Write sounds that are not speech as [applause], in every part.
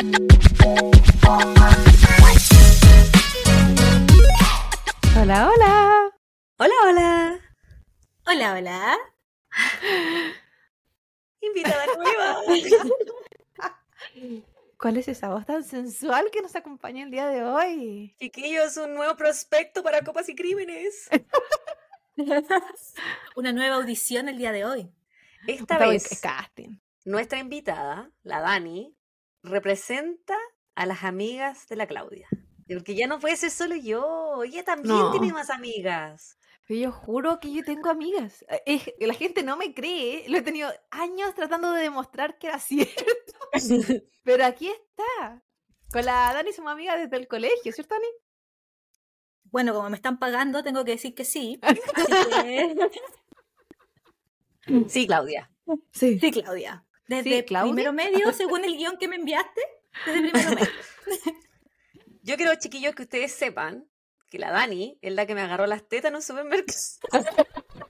Hola, hola. Hola, hola. Hola, hola. [gasps] Invitada nueva. [laughs] ¿Cuál es esa voz tan sensual que nos acompaña el día de hoy? Chiquillos, un nuevo prospecto para Copas y Crímenes. [laughs] Una nueva audición el día de hoy. Esta Está vez, bien, casting. nuestra invitada, la Dani, representa a las amigas de la Claudia. Porque ya no puede ser solo yo, ella también No. tiene más amigas. Pero yo juro que yo tengo amigas. Eh, es- la gente no me cree. Lo he tenido años tratando de demostrar que era [laughs] cierto. [laughs] Pero aquí está. Con la Dani somos amigas desde el colegio, ¿cierto, Dani? Bueno, como me están pagando, tengo que decir que sí. Así [laughs] que- Sí, Claudia. Sí. Sí, Claudia. Desde Sí, primero medio, según el guion que me enviaste, desde primero medio. [laughs] Yo quiero, chiquillos, que ustedes sepan que la Dani es la que me agarró las tetas en un supermercado. [laughs]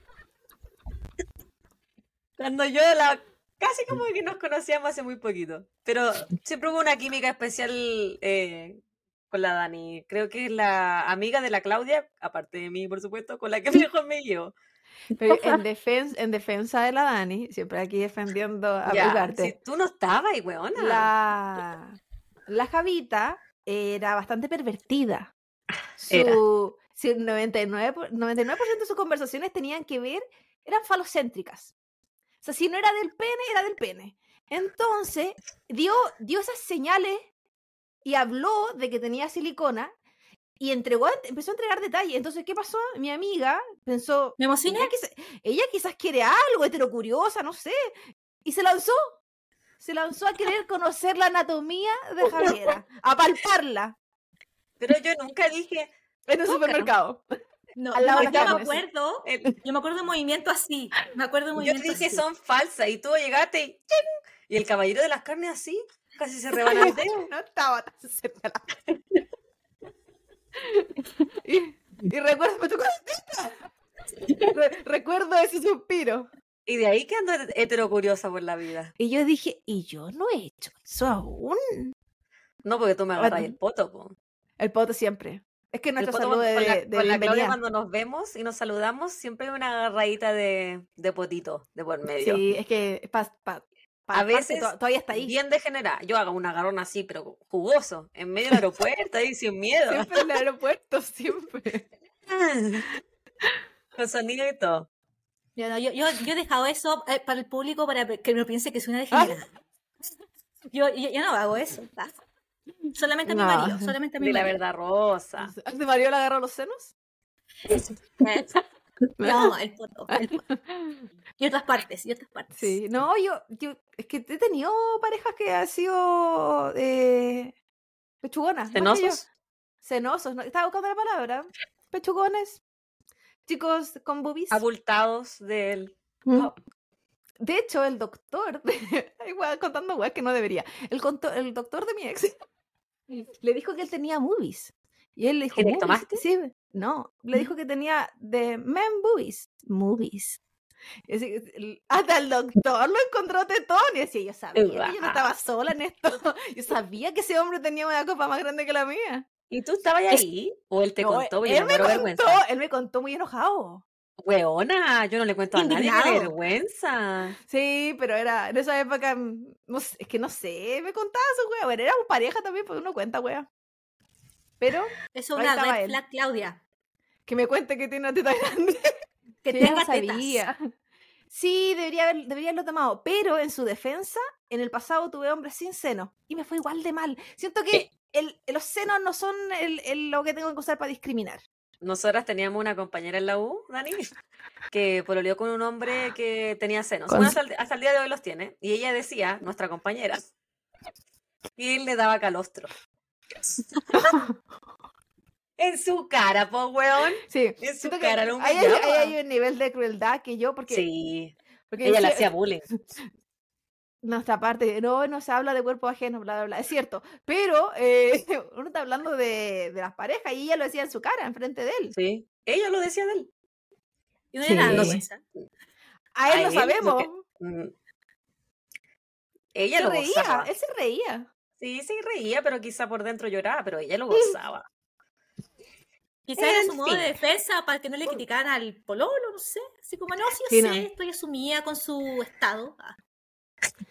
Cuando yo la... Casi como que nos conocíamos hace muy poquito. Pero siempre hubo una química especial eh, con la Dani. Creo que es la amiga de la Claudia, aparte de mí, por supuesto, con la que [laughs] mejor me llevo. [laughs] Pero en, defensa, en defensa de la Dani, siempre aquí defendiendo a Ugarte, si tú no estabas, y weona. la, la Javita era bastante pervertida. [laughs] Era. Su, si el 99%, por- 99 de sus conversaciones tenían que ver, eran falocéntricas. O sea, si no era del pene, era del pene. Entonces, dio, dio esas señales y habló de que tenía silicona y entregó, empezó a entregar detalles. Entonces, ¿qué pasó? Mi amiga pensó, ¿Me emocioné? ella, quizá- ella quizás quiere algo, heterocuriosa, no sé. Y se lanzó. Se lanzó a querer conocer la anatomía de [laughs] Javiera, a palparla Pero yo nunca dije... en un Tócalo. supermercado. No, Al lado no, de las yo me acuerdo, el- yo me acuerdo de movimiento así. Me acuerdo de Yo movimiento te dije así. son falsas y tú llegaste y ¡ching! Y el caballero de las carnes así, casi se [laughs] el dedo. No estaba tan cerca la [laughs] y, y recuerdo, me tocó. Re- recuerdo ese suspiro. Y de ahí que ando heterocuriosa por la vida. Y yo dije, y yo no he hecho eso aún. No, porque tú me agarras el poto, po. El poto siempre. Es que nuestro saludo de, con la, de con la Claudia bienvenida. cuando nos vemos y nos saludamos, siempre hay una agarradita de, de potito de por medio. Sí, es que pa, pa- pa- A veces, to- todavía está ahí. Bien degenerada. Yo hago un agarrón así, pero jugoso, en medio del aeropuerto, ahí sin miedo. Siempre en el aeropuerto, siempre. [laughs] Con sonido y todo. Yo, no, yo, yo, yo he dejado eso eh, para el público para que no piense que soy una degenerada. Yo, yo, yo no hago eso. ¿tá? Solamente a mi No. marido, solamente a mi De la marido. verdad rosa. ¿De Mario le agarró los senos? No, el poto, el poto. [laughs] Y otras partes, y otras partes. Sí, no, yo, yo es que he tenido parejas que han sido eh, pechugonas. ¿Cenosos? Cenosos, no, estaba buscando la palabra. Pechugones. Chicos con boobies. Abultados del... Mm. De hecho, el doctor, [laughs] ay, wea, contando weas que no debería. El, conto- el doctor de mi ex [laughs] le dijo que él tenía boobies. Y él le dijo, "¿Movies?". ¿Girectomaste? Sí, no, le dijo que tenía de men boobies, movies. Así que hasta el doctor lo encontró tetón y decía, yo sabía que yo no estaba sola en esto. [laughs] Yo sabía que ese hombre tenía una copa más grande que la mía. ¿Y tú estabas Es- ahí? ¿O él te No, contó? Él yo me contó, vergüenza. él me contó muy enojado. Weona, yo no le cuento a nadie, qué Indignado. vergüenza. Sí, pero era en esa época, mm, no sé, es que no sé, me contaba su wea. Bueno, éramos pareja también, pues uno cuenta, wea. Pero Eso es una estaba red flag, Claudia. que me cuente que tiene una teta grande. [laughs] Que tenga tetas. sabía. Sí, debería, haber, debería haberlo tomado. Pero en su defensa, en el pasado tuve hombres sin seno. Y me fue igual de mal. Siento que Eh. el, los senos no son el, el- lo que tengo que usar para discriminar. Nosotras teníamos una compañera en la U, Dani, que pololeó con un hombre que tenía senos. Bueno, hasta el, hasta el día de hoy los tiene. Y ella decía, nuestra compañera, que él le daba calostro. [laughs] en su cara, po, weón. Sí. En su cara lo hay, un nivel de crueldad que yo, porque, Sí, porque ella le hacía bullying. [laughs] nuestra parte, no, no se habla de cuerpo ajeno, bla, bla, bla. Es cierto, pero eh, [laughs] uno está hablando de, de las parejas y ella lo decía en su cara, enfrente de él. Sí, ella lo decía de él. Y no Sí. No. A él lo sabemos. porque- Mm. Ella Se lo reía, gozaba. él se reía. Sí, sí, reía, pero quizá por dentro lloraba, pero ella lo [laughs] gozaba. Quizás era su modo de defensa para que no le criticaran al pololo, no sé. Así como, no, sí, yo Sí, sé, no. estoy asumida con su estado. Ah,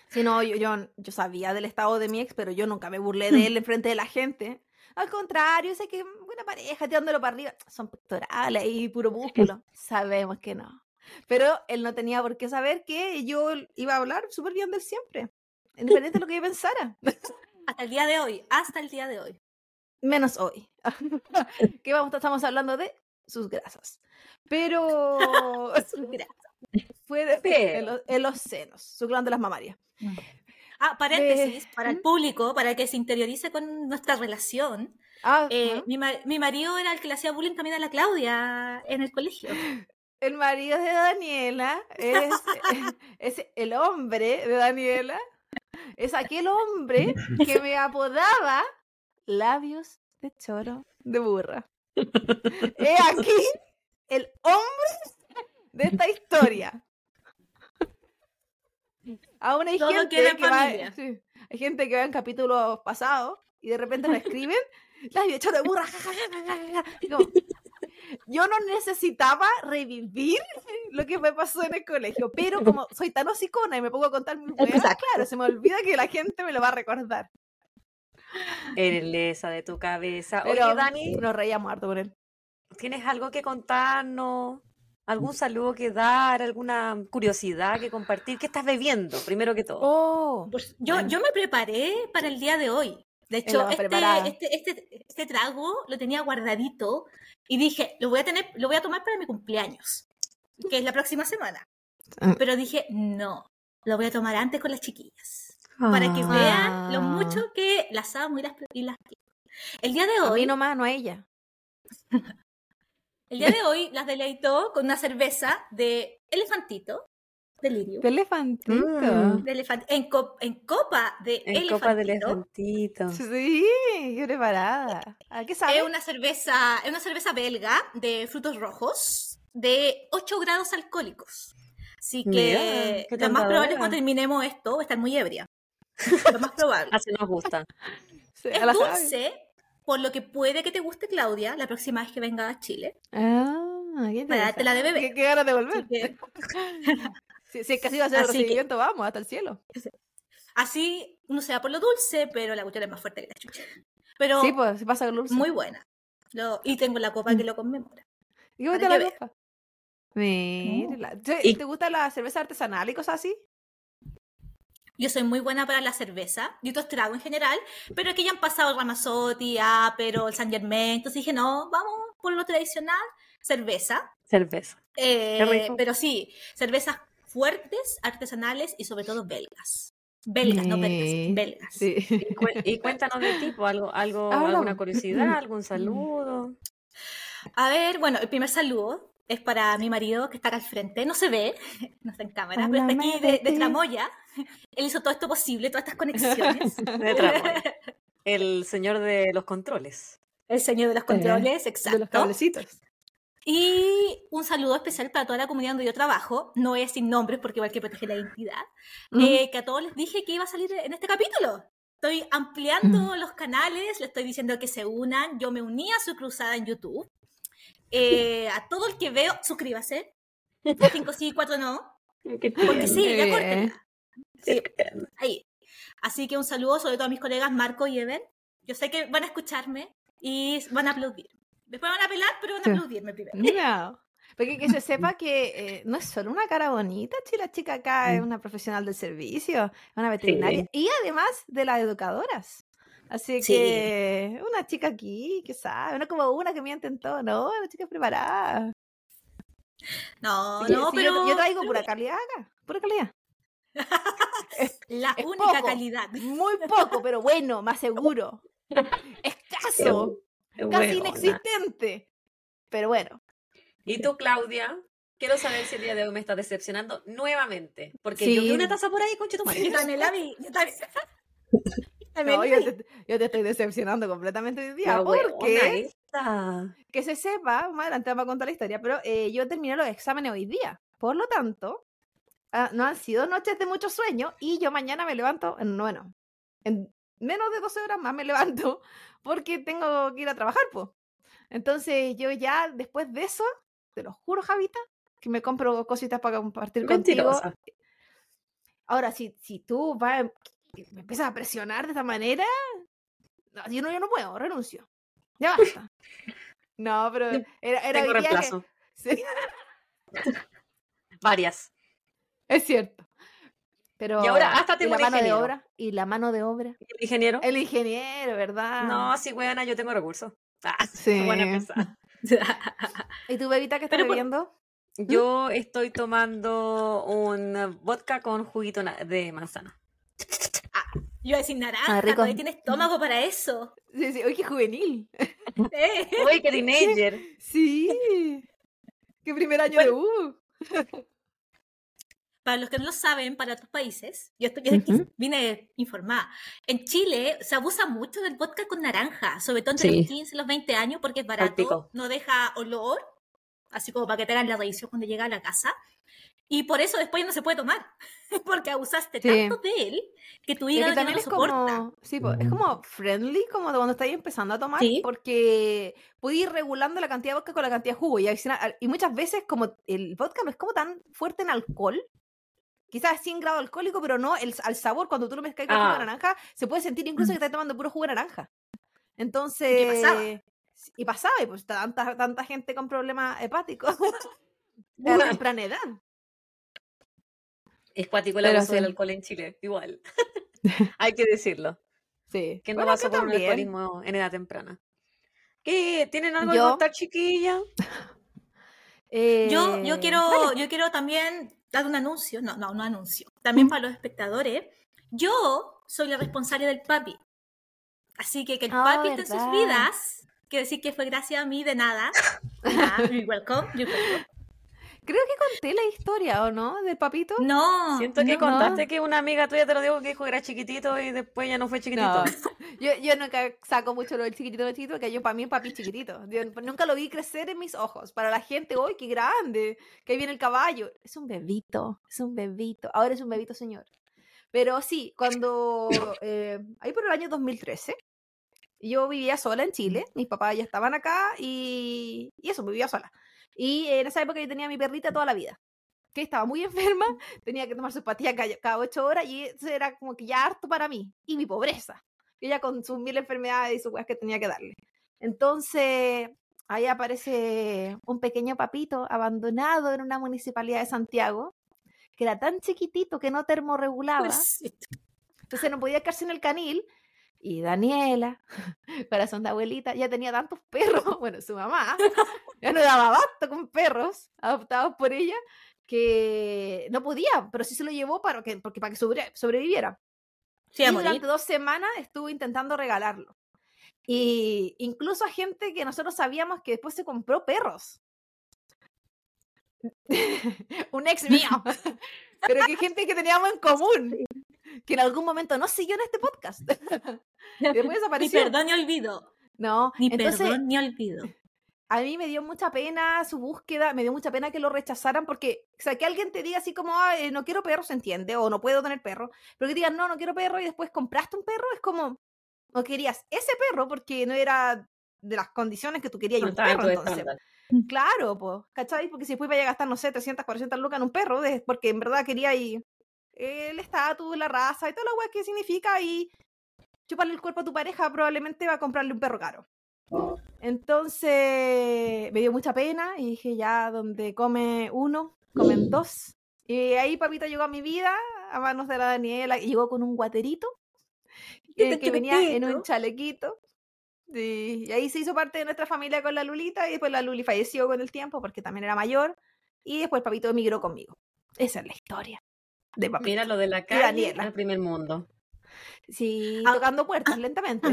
Sí, no, yo, yo, yo sabía del estado de mi ex, pero yo nunca me burlé de él [laughs] en frente de la gente. Al contrario, sé que buena pareja, tirándolo para arriba. Son pectorales y puro músculo. [laughs] Sabemos que no. Pero él no tenía por qué saber que yo iba a hablar súper bien de él siempre. Independiente de lo que yo pensara. Hasta el día de hoy, hasta el día de hoy. Menos hoy. [laughs] que vamos, estamos hablando de sus grasas. Pero [laughs] Mira. fue de- en, los, en los senos, su glándula mamaria. Ah, paréntesis, para el ¿Mm? público, para que se interiorice con nuestra relación. Ah, eh, mi, ma- mi marido era el que le hacía bullying también a la Claudia en el colegio. El marido de Daniela es, [laughs] es el hombre de Daniela. [laughs] Es aquel hombre que me apodaba labios de choro de burra. [laughs] He aquí el hombre de esta historia. Aún hay Todo gente que va, sí, hay gente que va en capítulos pasados y de repente lo [laughs] escriben labios de burra. como, yo no necesitaba revivir lo que me pasó en el colegio, pero como soy tan hocicona y me pongo a contar mis claro, se me olvida que la gente me lo va a recordar. Eres lesa de tu cabeza. Pero Oye, Dani, nos reíamos harto con él. ¿tienes algo que contarnos? ¿Algún saludo que dar? ¿Alguna curiosidad que compartir? ¿Qué estás bebiendo, primero que todo? Oh, Pues yo, yo me preparé para el día de hoy. De hecho, este, este, este, este trago lo tenía guardadito y dije, lo voy a tener, lo voy a tomar para mi cumpleaños, que es la próxima semana. Ah. Pero dije, no, lo voy a tomar antes con las chiquillas, para que vean lo Ah. mucho que las amo y las, y las. El día de a mí hoy, nomás, no a ella. [laughs] el día de hoy las deleitó con una cerveza de elefantito, delirio, De elefantito. Mm. de elefant- en, cop- en copa de En copa de elefantito. elefantito. Sí, qué preparada. ¿A qué sabe? Es una cerveza, es una cerveza belga de frutos rojos de 8 grados alcohólicos. Así que lo más probable es cuando terminemos esto va a estar muy ebria. [laughs] Lo más probable. Así nos gusta. Sí, Es la dulce, por lo que puede que te guste, Claudia, la próxima vez que venga a Chile. Ah, qué Para dártela de interesante. bebé. Qué, qué ganas de volver. Que- [laughs] Si, si es que así va a ser el que- recibimiento, vamos, hasta el cielo. Así uno se va por lo dulce, pero la cuchara es más fuerte que la chucha. Pero Sí, pues, se pasa con dulce. muy buena. Lo- y tengo la copa que lo conmemora. ¿Y que la copa? Mira. ¿Te, Y- te gusta la cerveza artesanal y cosas así? Yo soy muy buena para la cerveza y otros tragos en general, pero aquí ya han pasado el Ramazotti, pero el San Germain, entonces dije, no, vamos por lo tradicional, cerveza. Cerveza. Eh, pero sí, cervezas fuertes, artesanales y sobre todo belgas. Belgas, no belgas, belgas. Sí. Y, cué- y cuéntanos de tipo, algo, algo, Háblame. alguna curiosidad, [clears throat] algún saludo. A ver, bueno, el primer saludo es para mi marido que está acá al frente, no se ve, [laughs] no está en cámara, pero está aquí de. Tramoya. Él hizo todo esto posible, todas estas conexiones. [laughs] De Tramoya. [laughs] El señor de los controles. El señor de los controles, exacto. De los cablecitos. Y un saludo especial para toda la comunidad donde yo trabajo. No es sin nombres porque igual que proteger la identidad. Eh, que a todos les dije que iba a salir en este capítulo. Estoy ampliando los canales, le estoy diciendo que se unan. Yo me uní a su cruzada en YouTube. [laughs] Eh, a todo el que veo, suscríbase. 5 sí, 4 no. Porque sí, ya córtenla. Sí, ahí. Así que un saludo sobre todo a mis colegas Marco y Ever. Yo sé que van a escucharme y van a aplaudir. Después van a pelar, pero van a Sí. aplaudirme primero. [laughs] No. Porque que se sepa que eh, no es solo una cara bonita, si la chica acá es una profesional del servicio, es una veterinaria y además de las educadoras. Así Sí. que una chica aquí que sabe, no como una que miente en todo, no, una chica preparada. No, Sí, no, sí, pero yo, yo traigo pura [laughs] calidad acá, pura calidad. la es única poco. calidad. Muy poco, pero bueno, más seguro. [laughs] Escaso, casi Buena. inexistente. Pero bueno, ¿Y tú, Claudia? Quiero saber si el día de hoy me estás decepcionando nuevamente. Porque Sí. yo vi una taza por ahí, concha tu madre. Yo también la vi. Yo también. [laughs] no, yo, te, yo te estoy decepcionando completamente hoy día. Porque esta. que se sepa, más adelante vamos a contar la historia, pero eh, yo terminé los exámenes hoy día. Por lo tanto, ah, no han sido noches de mucho sueño y yo mañana me levanto en noveno. En menos de 12 horas más me levanto porque tengo que ir a trabajar, pues. Entonces yo ya después de eso, te lo juro, Javita, que me compro cositas para compartir contigo. Mentirosa. Ahora, si, si tú vas, y me empiezas a presionar de esta manera, no, yo, no, yo no puedo, renuncio. Ya basta. No, pero era, era Tengo que- reemplazo. [laughs] sí, Varias. es cierto. Pero Y ahora hasta tengo la mano de obra y la mano de obra. ¿El ingeniero? El ingeniero, ¿verdad? No, sí, weona, yo tengo recursos. [laughs] Ah, Sí. buena. [laughs] ¿Y tu bebita qué está Pero por- bebiendo? Yo estoy tomando un vodka con juguito de manzana. Yo iba a decir naranja, Ah, rico. todavía tiene estómago para eso. Sí, sí. Oye, qué juvenil. [laughs] Eh. ¡Uy, qué teenager! Sí. Qué primer año de U. Para los que no lo saben, para otros países, yo, estoy, yo aquí Ujú. vine informada. En Chile se abusa mucho del vodka con naranja, sobre todo entre Sí. los 15 y los 20 años, porque es barato, no deja olor, así como para que te hagan la revisión cuando llega a la casa. Y por eso después no se puede tomar, [laughs] porque abusaste Sí. tanto de él que tu hígado no también lo es soporta. como, sí, es como friendly, como de cuando estáis empezando a tomar, Sí. porque puedes ir regulando la cantidad de vodka con la cantidad de jugo. Y, y muchas veces, como el vodka no es como tan fuerte en alcohol, quizás 100 grados alcohólico, pero no el, al sabor, cuando tú lo mezclas con jugo de Ah. naranja, se puede sentir incluso que estás tomando puro jugo de naranja. Entonces. pasaba? Y pasaba, y pues tanta, tanta gente con problemas hepáticos a la temprana edad. Es cuático el Pero abuso del alcohol en Chile, igual. [laughs] Hay que decirlo. Sí. Que no Bueno, pasó acá por un alcoholismo en edad temprana. ¿Qué? ¿Tienen algo Yo- que contar, chiquilla? [laughs] Yo, yo Eh, quiero, yo quiero también dar un anuncio, no, no, no anuncio, también para los espectadores. Yo soy la responsable del papi. Así que que el Ah, papi esté en sus vidas, quiero decir que fue gracias a mí de nada. Ya, [laughs] you're welcome, you're welcome. Creo que conté la historia, ¿o no? Del papito. No, Siento que no. contaste que una amiga tuya te lo dijo que dijo que era chiquitito y después ya no fue chiquitito. No. Yo, yo nunca saco mucho lo del chiquitito del chiquitito, que yo para mí el papi es chiquitito. Yo nunca lo vi crecer en mis ojos. Para la gente, ¡hoy qué grande! Que ahí viene el caballo. Es un bebito, es un bebito. Ahora es un bebito, señor. Pero sí, cuando, eh, ahí por el año 2013, yo vivía sola en Chile, mis papás ya estaban acá y, y eso, vivía sola. Y en esa época yo tenía a mi perrita toda la vida, que estaba muy [laughs] enferma, tenía que tomar sus pastillas cada, cada ocho horas y eso era como que ya harto para mí. Y mi pobreza, ella con sus mil enfermedades y sus cosas que tenía que darle. Entonces, ahí aparece un pequeño papito abandonado en una municipalidad de Santiago, que era tan chiquitito que no termorregulaba. Entonces no podía quedarse en el canil. Y Daniela, [laughs] corazón de abuelita, ya tenía tantos perros, [laughs] bueno, su mamá, [laughs] ya no daba abasto con perros adoptados por ella, que no podía, pero sí se lo llevó para que, porque, para que sobre- sobreviviera. sí, y durante dos semanas estuvo intentando regalarlo. Y incluso a gente que nosotros sabíamos que después se compró perros. Un ex mío. Pero que gente que teníamos en común. Que en algún momento no siguió en este podcast. [laughs] Después [laughs] Ni desapareció. perdón ni olvido. No, Ni entonces perdón ni olvido. [laughs] a mí me dio mucha pena su búsqueda, me dio mucha pena que lo rechazaran porque, o sea, que alguien te diga así como, "Ay, no quiero perro, se entiende, o no puedo tener perro, pero que digan, no, no quiero perro y después compraste un perro, es como, no querías ese perro porque no era de las condiciones que tú querías y un perro, entonces. estándar. Claro, pues, ¿cachai? Porque si después vaya a gastar, no sé, 300, 400 lucas en un perro, es porque en verdad quería y el estatus, la raza y toda la weá que significa y chuparle el cuerpo a tu pareja probablemente va a comprarle un perro caro. Entonces me dio mucha pena y dije ya donde come uno, comen dos. Y ahí papito llegó a mi vida a manos de la Daniela y llegó con un guaterito [laughs] eh, que venía en un chalequito. Sí, y ahí se hizo parte de nuestra familia con la Lulita y después la Luli falleció con el tiempo porque también era mayor y después papito emigró conmigo. Esa es la historia de papito. Mira lo de la calle al primer mundo. Sí, Ah. tocando puertas lentamente.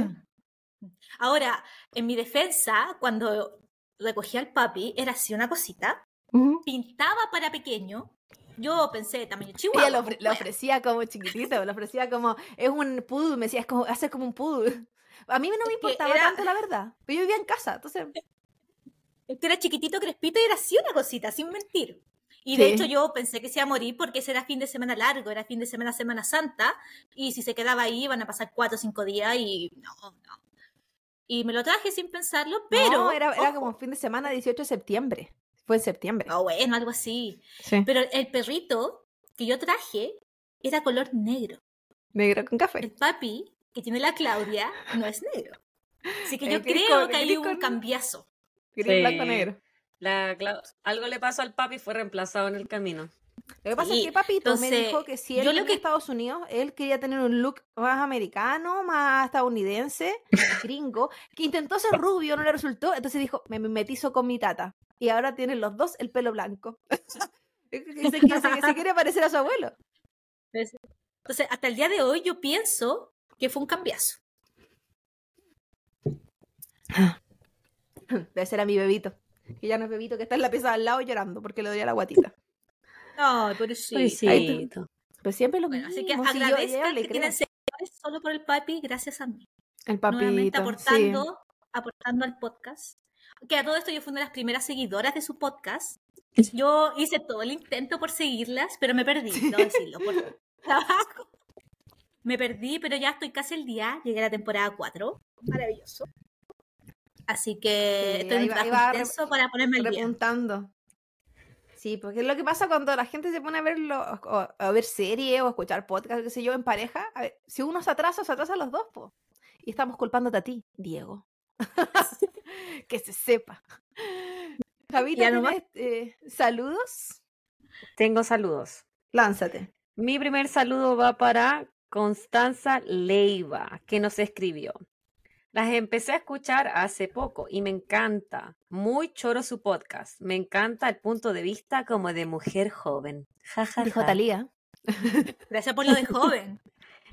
Ahora, en mi defensa, cuando recogí al papi, era así una cosita, pintaba para pequeño. Yo pensé tamaño Ella chihuahua. lo, ofre- lo bueno, ofrecía como chiquitito, lo ofrecía como, es un poodle, me decía, es como, hacer como un poodle. A mí no me importaba era- tanto, la verdad. Pero yo vivía en casa, entonces, Este era chiquitito, crespito y era así una cosita, sin mentir. Y de Sí. hecho yo pensé que se iba a morir porque ese era fin de semana largo, era fin de semana Semana Santa, y si se quedaba ahí iban a pasar cuatro o cinco días y no, no. Y me lo traje sin pensarlo, pero... No, era, era como fin de semana 18 de septiembre. Fue en septiembre. ah, bueno, algo así. Sí. Pero el perrito que yo traje era color negro. Negro con café. El papi que tiene la Claudia no es negro. Así que yo creo con- que hay gris un con- cambiazo. Gris, Sí. blanco, negro. La Algo le pasó al papi y fue reemplazado en el camino. Lo que pasa es que Papito me dijo que si él yo lo que- Estados Unidos, él quería tener un look más americano, más estadounidense, [laughs] gringo, que intentó ser rubio, no le resultó, entonces dijo, me mimetizo con mi tata. Y ahora tienen los dos el pelo blanco. [laughs] se, quiere- se- se quiere parecer a su abuelo. Entonces, hasta el día de hoy yo pienso que fue un cambiazo. Debe ser a mi bebito. Que ya no es bebito, que está en la pieza al lado llorando porque le dolía la guatita. Ay, por eso Pobrecito. Pues siempre lo Bueno, mismo. así que si agradezcan que tienen seguidores solo por el papi, gracias a mí. El Nuevamente papito. aportando, aportando al podcast. Que a todo esto yo fui una de las primeras seguidoras de su podcast. Yo hice todo el intento por seguirlas, pero me perdí, no decirlo, por [laughs] trabajo. [laughs] Me perdí, pero ya estoy casi el día. Llegué a la temporada 4. Maravilloso. Así que Sí, estoy intenso para ponerme al día. repuntando. Sí, porque es lo que pasa cuando la gente se pone a verlo, o, a ver serie o a escuchar podcast, qué sé yo, en pareja. a ver, si uno se atrasa, se atrasan los dos, po. Y estamos culpándote a ti, Diego. [laughs] que se sepa. Javita, Ya nomás. ¿tienes eh, saludos? Tengo saludos. Lánzate. Mi primer saludo va para Constanza Leiva, que nos escribió. Las empecé a escuchar hace poco y me encanta. Muy choro su podcast. Me encanta el punto de vista como de mujer joven. Ja, ja, Dijo ja. Talía. [laughs] Gracias por lo de joven.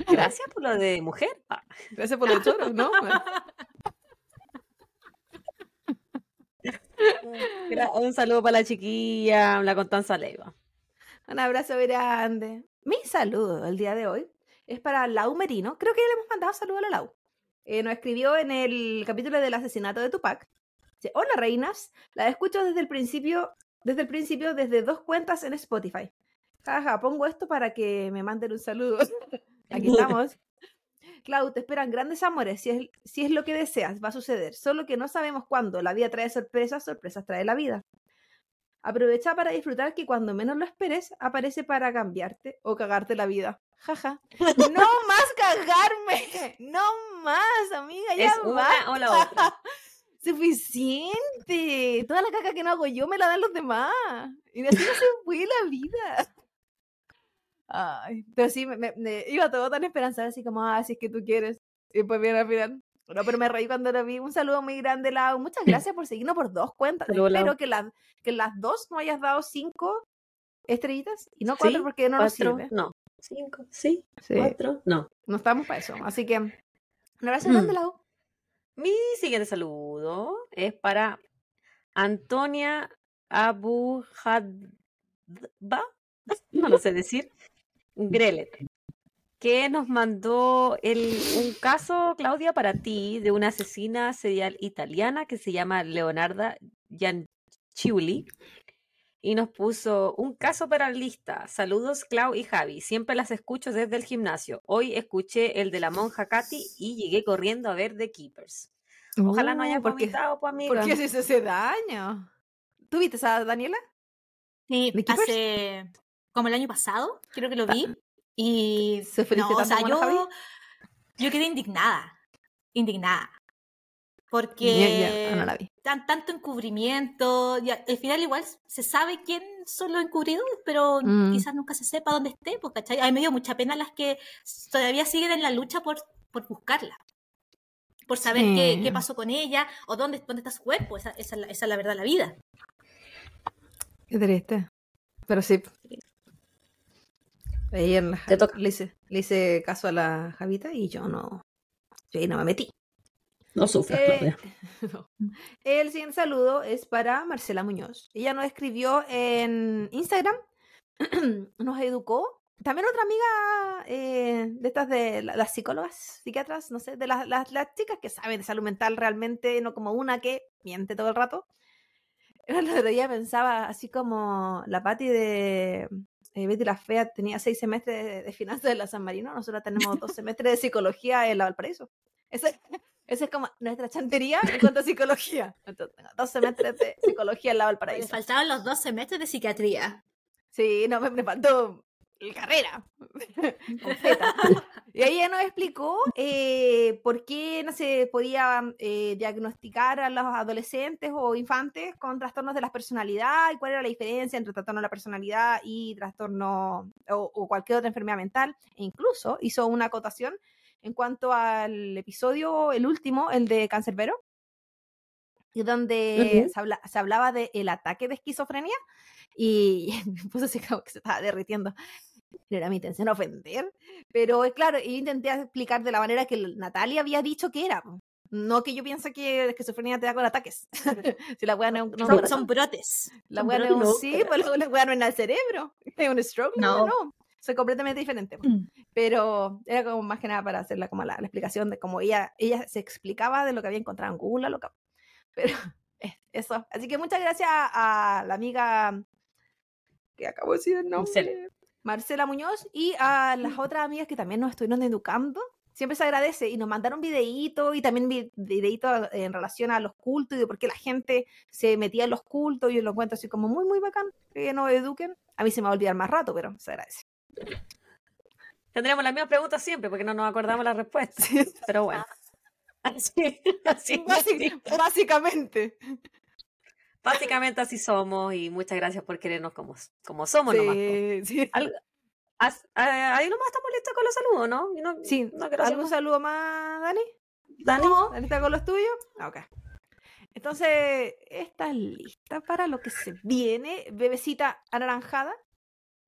Gracias por lo de mujer. Ah, Gracias por los choros, ¿no? [laughs] Un saludo para la chiquilla, la Constanza Leiva. Un abrazo grande. Mi saludo el día de hoy es para Lau Merino. Creo que ya le hemos mandado saludo a la Lau. Eh, nos escribió en el capítulo del asesinato de Tupac. Dice, Hola reinas, la escucho desde el principio, desde el principio, desde dos cuentas en Spotify. Jaja, pongo esto para que me manden un saludo. [laughs] Aquí estamos. Clau, te esperan grandes amores. Si es, si es lo que deseas, va a suceder. Solo que no sabemos cuándo. La vida trae sorpresas, sorpresas trae la vida. Aprovecha para disfrutar que cuando menos lo esperes, aparece para cambiarte o cagarte la vida. Jaja. [laughs] No más cagarme. No más, amiga. Ya ¿Es una o la otra? [laughs] Suficiente. Toda la caca que no hago yo me la dan los demás. Y así no se fue la vida. Ay, pero sí, me, me- me- iba todo tan esperanzado, así como, ah, si es que tú quieres. Y después viene al final. No, pero me reí cuando lo vi. Un saludo muy grande, Lau. Muchas gracias por seguirnos por dos cuentas. Saludo. Espero que, las que las dos no hayas dado cinco estrellitas y no cuatro Sí, porque no nos Cuatro, sirve. no. Cinco, sí, Sí, cuatro, no. no estamos para eso. Así que, un abrazo Mm. grande, Lau. Mi siguiente saludo es para Antonia Abu Hadba, no lo sé decir, Grelet, que nos mandó el, un caso, Claudia, para ti de una asesina serial italiana que se llama Leonarda Gianciulli. Y nos puso un caso para la lista. Saludos, Clau y Javi. Siempre las escucho desde el gimnasio. Hoy escuché el de la monja Katy y llegué corriendo a ver The Keepers. Ojalá no haya Uh, porque, vomitado, pues, amiga. porque si se hace daño. ¿Tú viste esa Daniela? Sí, hace como el año pasado, creo que lo vi. Y ¿Sufriste no, o sea, Javi? yo, yo quedé indignada. Indignada. Porque ah, no la vi. tan, tanto encubrimiento. y al final igual se sabe quién son los encubridores, pero Mm. quizás nunca se sepa dónde esté. Pues, ¿cachai? A mí me dio mucha pena las que todavía siguen en la lucha por, por buscarla. Por saber qué, Sí. qué pasó con ella o dónde, dónde está su cuerpo. Esa, esa es la- esa es la verdad la vida. Qué triste. Pero sí. Ahí en la- Te toca. Le, hice, le hice caso a la Javita y yo no. Yo ahí no me metí. No sufras, Eh, [laughs] no. El siguiente saludo es para Marcela Muñoz. Ella nos escribió en Instagram, [clears throat] nos educó. También otra amiga eh, de estas de la- las psicólogas, psiquiatras, no sé, de las, las, las chicas que saben de salud mental realmente, no como una que miente todo el rato. [laughs] El otro día pensaba, así como la Patti de eh, Betty la Fea tenía seis semestres de, de finanzas en la San Marino, nosotros tenemos dos semestres de psicología en la Valparaíso. Ese, ese es como nuestra chantería en cuanto a psicología. Entonces, tengo dos semestres de psicología en la Me Valparaíso. faltaban los dos semestres de psiquiatría. Sí, no, me, me faltó la carrera. [laughs] completa. [laughs] Y ahí ella nos explicó eh, por qué no se podía eh, diagnosticar a los adolescentes o infantes con trastornos de la personalidad y cuál era la diferencia entre trastorno de la personalidad y trastorno o, o cualquier otra enfermedad mental. E incluso hizo una acotación en cuanto al episodio, el último, el de Cancerbero, y donde se, habla- se hablaba del ataque de esquizofrenia y [laughs] me puse así como que se estaba derritiendo. No era mi intención ofender, pero eh, claro, yo intenté explicar de la manera que Natalia había dicho que era. No que yo piense que esquizofrenia te da con ataques. [laughs] [laughs] si la weá no, no- Son, son brotes. la weá no es sí, pues la weá no es el cerebro. [laughs] Es un stroke, no. No. Soy completamente diferente. Mm. Pero era como más que nada para hacerla como la, la explicación de cómo ella, ella se explicaba de lo que había encontrado en Google, loca. Pero eh, eso. Así que muchas gracias a, a la amiga que acabo de decir el nombre. Marcela. Marcela Muñoz y a las otras amigas que también nos estuvieron educando. Siempre se agradece y nos mandaron videitos y también vi- videitos en relación a los cultos y de por qué la gente se metía en los cultos y yo lo encuentro así como muy, muy bacán que nos eduquen. A mí se me va a olvidar más rato, pero se agradece. Tendremos las mismas preguntas siempre porque no nos acordamos la respuesta. Pero bueno. [laughs] Así, así, Básic- así. básicamente. Básicamente así somos y muchas gracias por querernos como, como somos nomás. po. Sí, sí. Al- as- ah, ahí nomás estamos listos con los saludos, ¿no? No- Sí, no ¿algún saludo más, Dani? Dani. ¿Dani está con los tuyos? Ah, Ok. Entonces, ¿estás lista para lo que se viene? Bebecita anaranjada.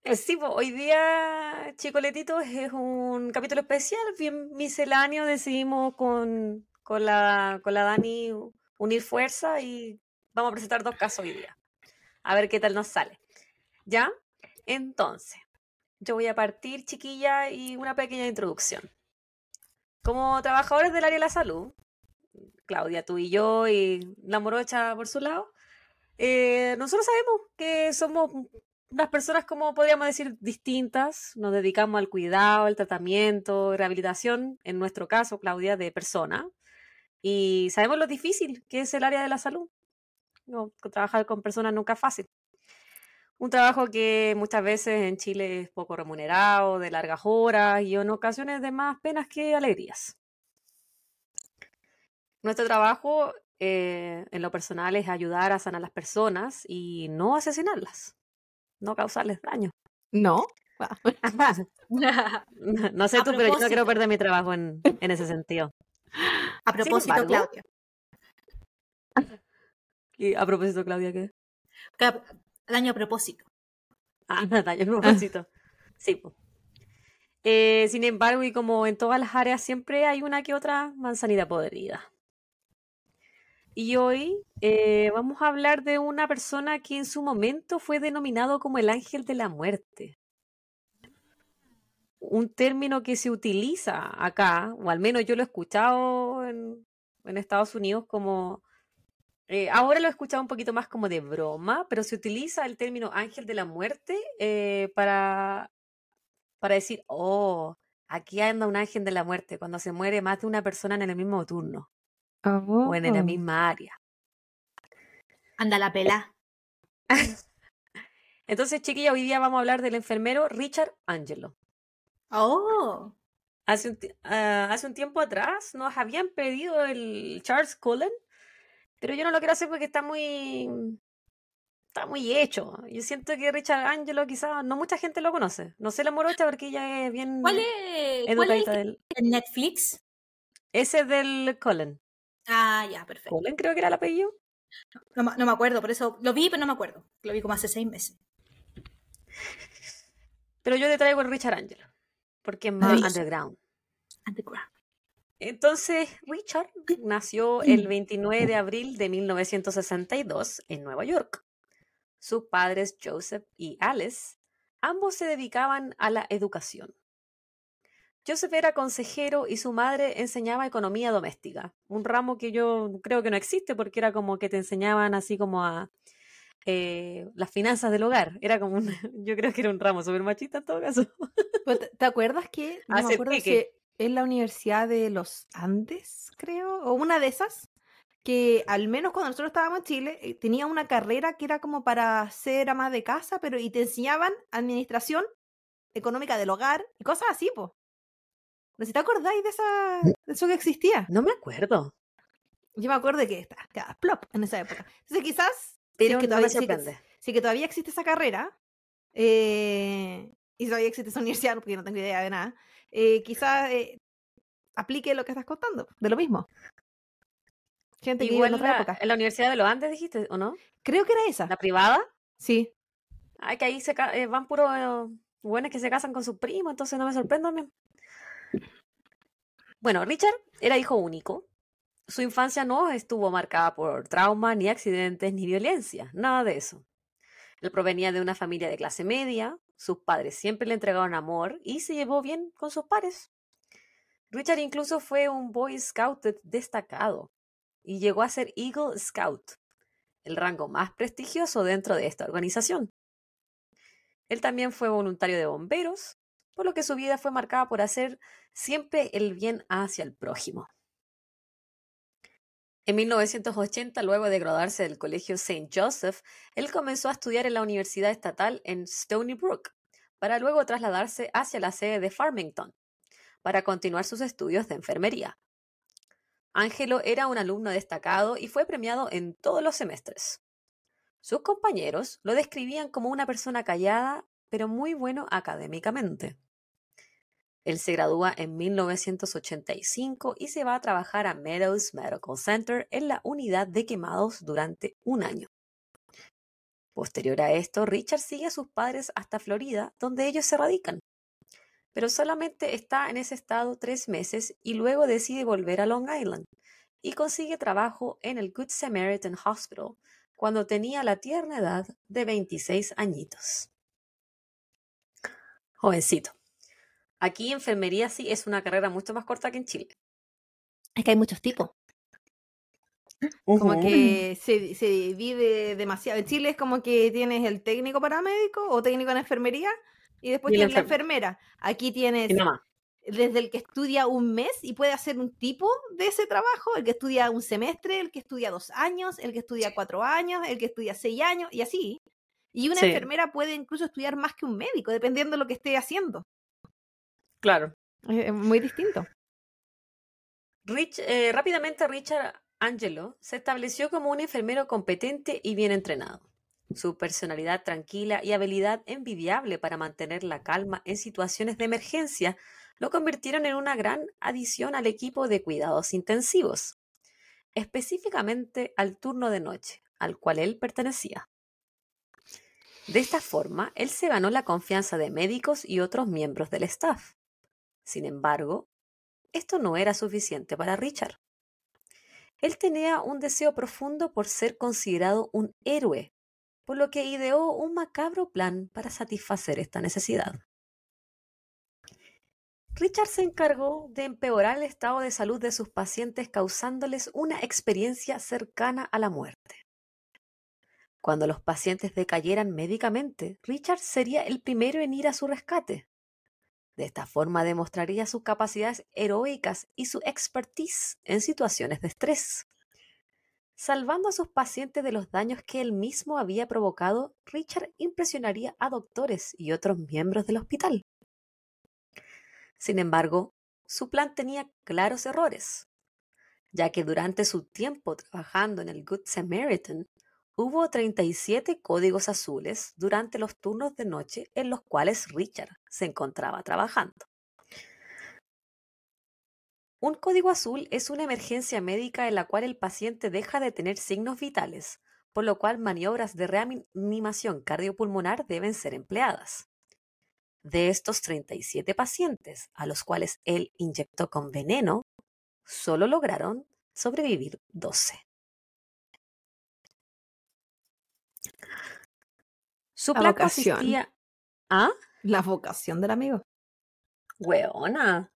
Eh, Sí, hoy día, Chicoletitos, es un capítulo especial, bien misceláneo. Decidimos con, con, la, con la Dani unir fuerza y vamos a presentar dos casos hoy día. A ver qué tal nos sale. ¿Ya? Entonces, yo voy a partir, chiquilla, y una pequeña introducción. Como trabajadores del área de la salud, Claudia, tú y yo, y la morocha por su lado, eh, nosotros sabemos que somos unas personas, como podríamos decir, distintas. Nos dedicamos al cuidado, al tratamiento, rehabilitación, en nuestro caso, Claudia, de persona. Y sabemos lo difícil que es el área de la salud. No, trabajar con personas nunca es fácil. Un trabajo que muchas veces en Chile es poco remunerado, de largas horas y en ocasiones de más penas que alegrías. Nuestro trabajo eh, en lo personal es ayudar a sanar a las personas y no asesinarlas, no causarles daño. No. [laughs] [laughs] No sé tú, pero yo no quiero perder mi trabajo en, en ese sentido. A propósito, embargo- Claudia. Y a propósito, Claudia, ¿qué? Daño a propósito. Ah, [laughs] daño a propósito. [laughs] Sí. Eh, sin embargo, y como en todas las áreas, siempre hay una que otra manzanita podrida. Y hoy eh, vamos a hablar de una persona que en su momento fue denominado como el ángel de la muerte. Un término que se utiliza acá, o al menos yo lo he escuchado en, en Estados Unidos como... eh, ahora lo he escuchado un poquito más como de broma, pero se utiliza el término ángel de la muerte eh, para, para decir, oh, aquí anda un ángel de la muerte, cuando se muere más de una persona en el mismo turno o en la Oh. misma área. Anda la pela. [laughs] Entonces, chiquilla, hoy día vamos a hablar del enfermero Richard Angelo. Oh. Hace un, ah, hace un tiempo atrás nos habían pedido el Charles Cullen, pero yo no lo quiero hacer porque está muy está muy hecho. Yo siento que Richard Angelo quizás no mucha gente lo conoce. No sé la morocha porque ella es bien ¿Cuál es, cuál es el del... Netflix? Ese del Cullen. Ah, ya, perfecto. Cullen creo que era el apellido. No, me- no me acuerdo, por eso lo vi, pero no me acuerdo. Lo vi como hace seis meses. Pero yo te traigo el Richard Angelo, porque es más Maravilloso. underground. Underground. Entonces, Richard nació el 29 de abril de 1962 en Nueva York. Sus padres, Joseph y Alice, ambos se dedicaban a la educación. Joseph era consejero y su madre enseñaba economía doméstica, un ramo que yo creo que no existe porque era como que te enseñaban así como a eh, las finanzas del hogar. Era como un, [laughs] yo creo que era un ramo súper machista en todo caso. ¿Te, acuerdas que, [laughs] no me acuerdo si. Es la Universidad de los Andes, creo, o una de esas, que al menos cuando nosotros estábamos en Chile, eh, tenía una carrera que era como para ser ama de casa, pero y te enseñaban administración económica del hogar y cosas así, pues. No sé si te acordáis de, esa, de eso que existía. No me acuerdo. Yo me acuerdo de que está, quedaba plop en esa época. Entonces quizás, si Pero es que no me todavía, si que- sorprende. si que todavía existe esa carrera, eh, y todavía existe esa universidad, porque no tengo idea de nada, eh, quizás eh, aplique lo que estás contando, de lo mismo. Gente que vive en Igual otra la, época. en la Universidad de los Andes dijiste, ¿o no? Creo que era esa. La privada. Sí. Ay, que ahí se eh, van puros buenos que se casan con su primo, entonces no me sorprendo. Bueno, Richard era hijo único. Su infancia no estuvo marcada por trauma, ni accidentes, ni violencia, nada de eso. Él provenía de una familia de clase media, sus padres siempre le entregaron amor y se llevó bien con sus pares. Richard incluso fue un Boy Scout de- destacado y llegó a ser Eagle Scout, el rango más prestigioso dentro de esta organización. Él también fue voluntario de bomberos, por lo que su vida fue marcada por hacer siempre el bien hacia el prójimo. En 1980, luego de graduarse del colegio St. Joseph, él comenzó a estudiar en la Universidad Estatal en Stony Brook, para luego trasladarse hacia la sede de Farmington, para continuar sus estudios de enfermería. Ángelo era un alumno destacado y fue premiado en todos los semestres. Sus compañeros lo describían como una persona callada, pero muy bueno académicamente. Él se gradúa en 1985 y se va a trabajar a Meadows Medical Center en la unidad de quemados durante un año. Posterior a esto, Richard sigue a sus padres hasta Florida, donde ellos se radican. Pero solamente está en ese estado tres meses y luego decide volver a Long Island y consigue trabajo en el Good Samaritan Hospital cuando tenía la tierna edad de 26 añitos. Jovencito. Aquí enfermería sí es una carrera mucho más corta que en Chile. Es que hay muchos tipos. Como que [laughs] se, se divide demasiado. En Chile es como que tienes el técnico paramédico o técnico en enfermería y después Y tienes la enfermera. Aquí tienes desde el que estudia un mes y puede hacer un tipo de ese trabajo, el que estudia un semestre, el que estudia dos años, el que estudia cuatro años, el que estudia seis años y así. Y una Sí. enfermera puede incluso estudiar más que un médico, dependiendo de lo que esté haciendo. Claro. Es es muy distinto. Rich, eh, rápidamente Richard Angelo se estableció como un enfermero competente y bien entrenado. Su personalidad tranquila y habilidad envidiable para mantener la calma en situaciones de emergencia lo convirtieron en una gran adición al equipo de cuidados intensivos, específicamente al turno de noche, al cual él pertenecía. De esta forma, él se ganó la confianza de médicos y otros miembros del staff. Sin embargo, esto no era suficiente para Richard. Él tenía un deseo profundo por ser considerado un héroe, por lo que ideó un macabro plan para satisfacer esta necesidad. Richard se encargó de empeorar el estado de salud de sus pacientes causándoles una experiencia cercana a la muerte. Cuando los pacientes decayeran médicamente, Richard sería el primero en ir a su rescate. De esta forma demostraría sus capacidades heroicas y su expertise en situaciones de estrés. Salvando a sus pacientes de los daños que él mismo había provocado, Richard impresionaría a doctores y otros miembros del hospital. Sin embargo, su plan tenía claros errores, ya que durante su tiempo trabajando en el Good Samaritan, hubo 37 códigos azules durante los turnos de noche en los cuales Richard se encontraba trabajando. Un código azul es una emergencia médica en la cual el paciente deja de tener signos vitales, por lo cual maniobras de reanimación cardiopulmonar deben ser empleadas. De estos 37 pacientes a los cuales él inyectó con veneno, solo lograron sobrevivir 12. Su La plan vocación. consistía... ¿Ah? La vocación del amigo. Weona.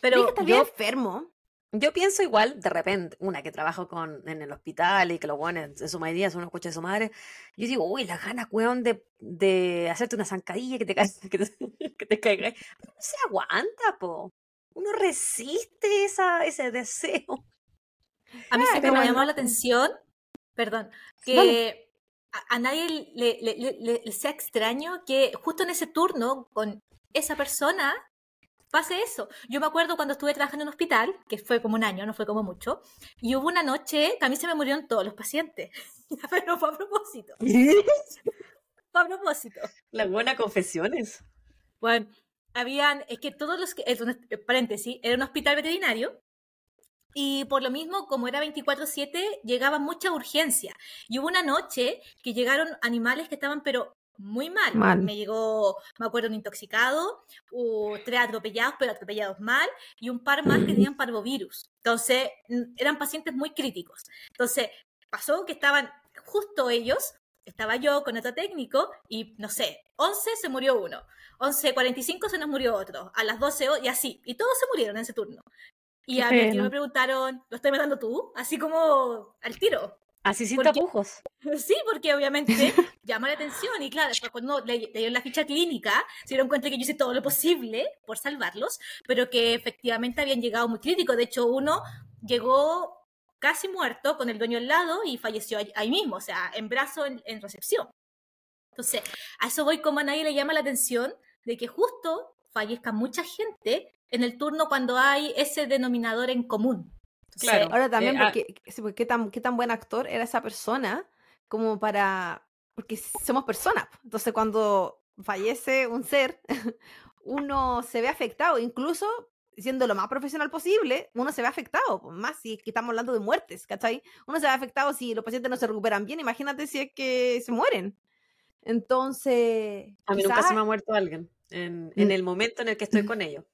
Pero bien yo, enfermo. Yo pienso igual, de repente, una que trabajo con, en el hospital y que los buenos en su mayoría son unos coches de su madre, yo digo, uy, las ganas, weón, de, de hacerte una zancadilla que te, ca- [laughs] que te, que te caiga. No se aguanta, po. Uno resiste esa, ese deseo. A mí Ah, siempre pero me ha bueno. llamado la atención, perdón, que Dale. A, a nadie le, le- le- le- sea extraño que justo en ese turno con esa persona pase eso. Yo me acuerdo cuando estuve trabajando en un hospital, que fue como un año, no fue como mucho, y hubo una noche que a mí se me murieron todos los pacientes. [laughs] Pero fue a propósito, [laughs] fue a propósito. Las buenas confesiones. Bueno, habían, es que todos los que, es un- paréntesis, era un hospital veterinario y por lo mismo, como era 24/7, llegaba mucha urgencia. Y hubo una noche que llegaron animales que estaban pero muy mal. Mal. Me llegó, me acuerdo, un intoxicado, hubo tres atropellados, pero atropellados mal, y un par más que tenían [clears throat] parvovirus. Entonces, eran pacientes muy críticos. Entonces, pasó que estaban justo ellos, estaba yo con otro técnico, y no sé, 11 se murió uno, 11.45 se nos murió otro, a las 12 o- y así, y todos se murieron en ese turno. Y a mí me preguntaron, ¿lo estoy matando tú? Así como al tiro. Así sin ¿Por qué? tapujos. [laughs] Sí, porque obviamente [laughs] llama la atención y claro, después cuando le, le dieron la ficha clínica, se dieron cuenta que yo hice todo lo posible por salvarlos, pero que efectivamente habían llegado muy críticos. De hecho, uno llegó casi muerto con el dueño al lado y falleció ahí, ahí mismo, o sea, en brazo en, en recepción. Entonces, a eso voy como a nadie le llama la atención de que justo fallezca mucha gente en el turno cuando hay ese denominador en común. Entonces, Claro. Ahora también, Eh, ah- porque, sí, porque qué, tan, qué tan buen actor era esa persona como para... Porque somos personas. Entonces, cuando fallece un ser, [laughs] uno se ve afectado. Incluso siendo lo más profesional posible, uno se ve afectado. Más si es que estamos hablando de muertes, ¿cachai? Uno se ve afectado si los pacientes no se recuperan bien. Imagínate si es que se mueren. Entonces... A mí nunca quizás- se me ha muerto alguien en, en Mm. el momento en el que estoy con ellos.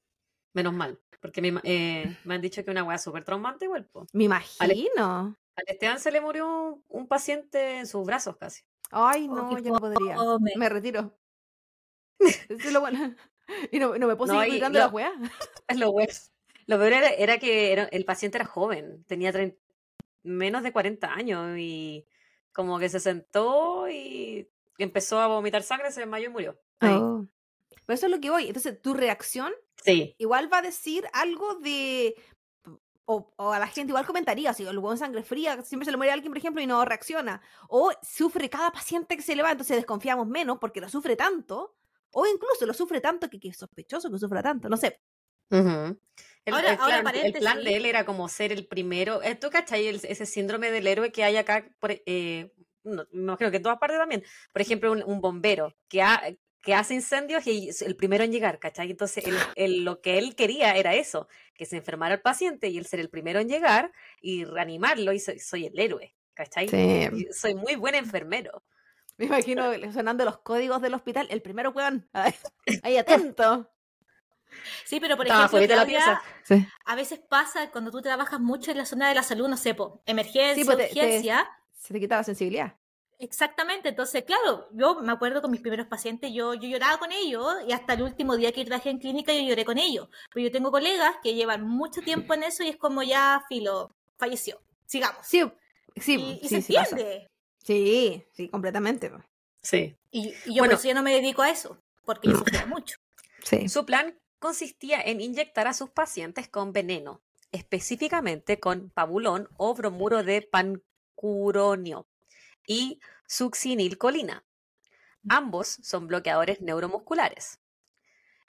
Menos mal. Porque me, eh, [laughs] me han dicho que una weá súper traumante igual. po. Me imagino. Al Esteban se le murió un, un paciente en sus brazos casi. Ay, Oh, no, qué yo no podría. [laughs] Me retiro. Es lo bueno. [laughs] Y no, no me puedo No, seguir y cuidando lo- la weá. Lo, bueno- lo peor era, era que era- el paciente era joven, tenía trein- menos de 40 años y como que se sentó y empezó a vomitar sangre, se desmayó y murió. Ahí. Oh. Pero eso es lo que voy. Entonces, tu reacción Sí, igual va a decir algo de. O, o a la gente igual comentaría, si el hueón sangre fría, siempre se le muere a alguien, por ejemplo, y no reacciona. O sufre cada paciente que se le va, entonces desconfiamos menos porque lo sufre tanto. O incluso lo sufre tanto que, que es sospechoso que sufra tanto. No sé. Ujú. El, Ahora- el ahora, plan, el plan de él era como ser el primero. eh, ¿Tú cachai el- ese síndrome del héroe que hay acá? Por, eh, no, me imagino que en todas partes también. Por ejemplo, un, un bombero que, ha- que hace incendios y es el primero en llegar, ¿cachai? Entonces, él- él- lo que él quería era eso, que se enfermara el paciente y él ser el primero en llegar y reanimarlo y soy, soy el héroe, ¿cachai? Y Soy muy buen enfermero. Me imagino [laughs] sonando los códigos del hospital. El primero, weón. Ahí, atento. Sí, pero por Estaba ejemplo, la Claudia. Sí. a veces pasa cuando tú trabajas mucho en la zona de la salud, no sé, po, emergencia, Sí, pues te- te- urgencia. Se te quita la sensibilidad. Exactamente, entonces, claro, yo me acuerdo con mis primeros pacientes, yo, yo lloraba con ellos y hasta el último día que trabajé en clínica yo lloré con ellos. Pero yo tengo colegas que llevan mucho tiempo en eso y es como ya, filo, falleció. Sigamos. Sí, sí, y y sí, se sí pasa. entiende. Sí, sí, completamente. Sí. Y, y yo Bueno. por eso ya no me dedico a eso, porque yo sufría mucho. [clears throat] Sí. Su plan consistía en inyectar a sus pacientes con veneno, específicamente con pabulón o bromuro de pancuronio y succinilcolina. Ambos son bloqueadores neuromusculares.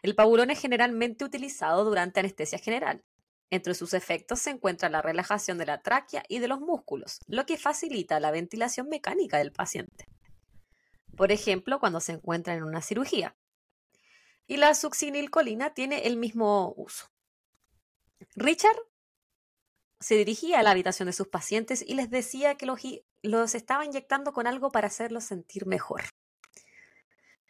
El pabulón es generalmente utilizado durante anestesia general. Entre sus efectos se encuentra la relajación de la tráquea y de los músculos, lo que facilita la ventilación mecánica del paciente. Por ejemplo, cuando se encuentra en una cirugía y la succinilcolina tiene el mismo uso. Richard se dirigía a la habitación de sus pacientes y les decía que los, los estaba inyectando con algo para hacerlos sentir mejor.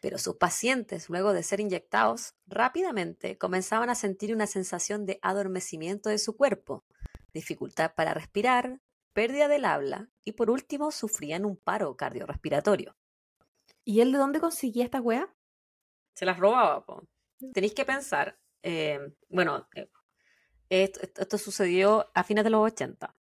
Pero sus pacientes, luego de ser inyectados, rápidamente comenzaban a sentir una sensación de adormecimiento de su cuerpo, dificultad para respirar, pérdida del habla y por último sufrían un paro cardiorrespiratorio. ¿Y él de dónde conseguía esta weá? se las robaba. po. Tenéis que pensar, eh, bueno, eh, esto, esto- esto sucedió a fines de los 80.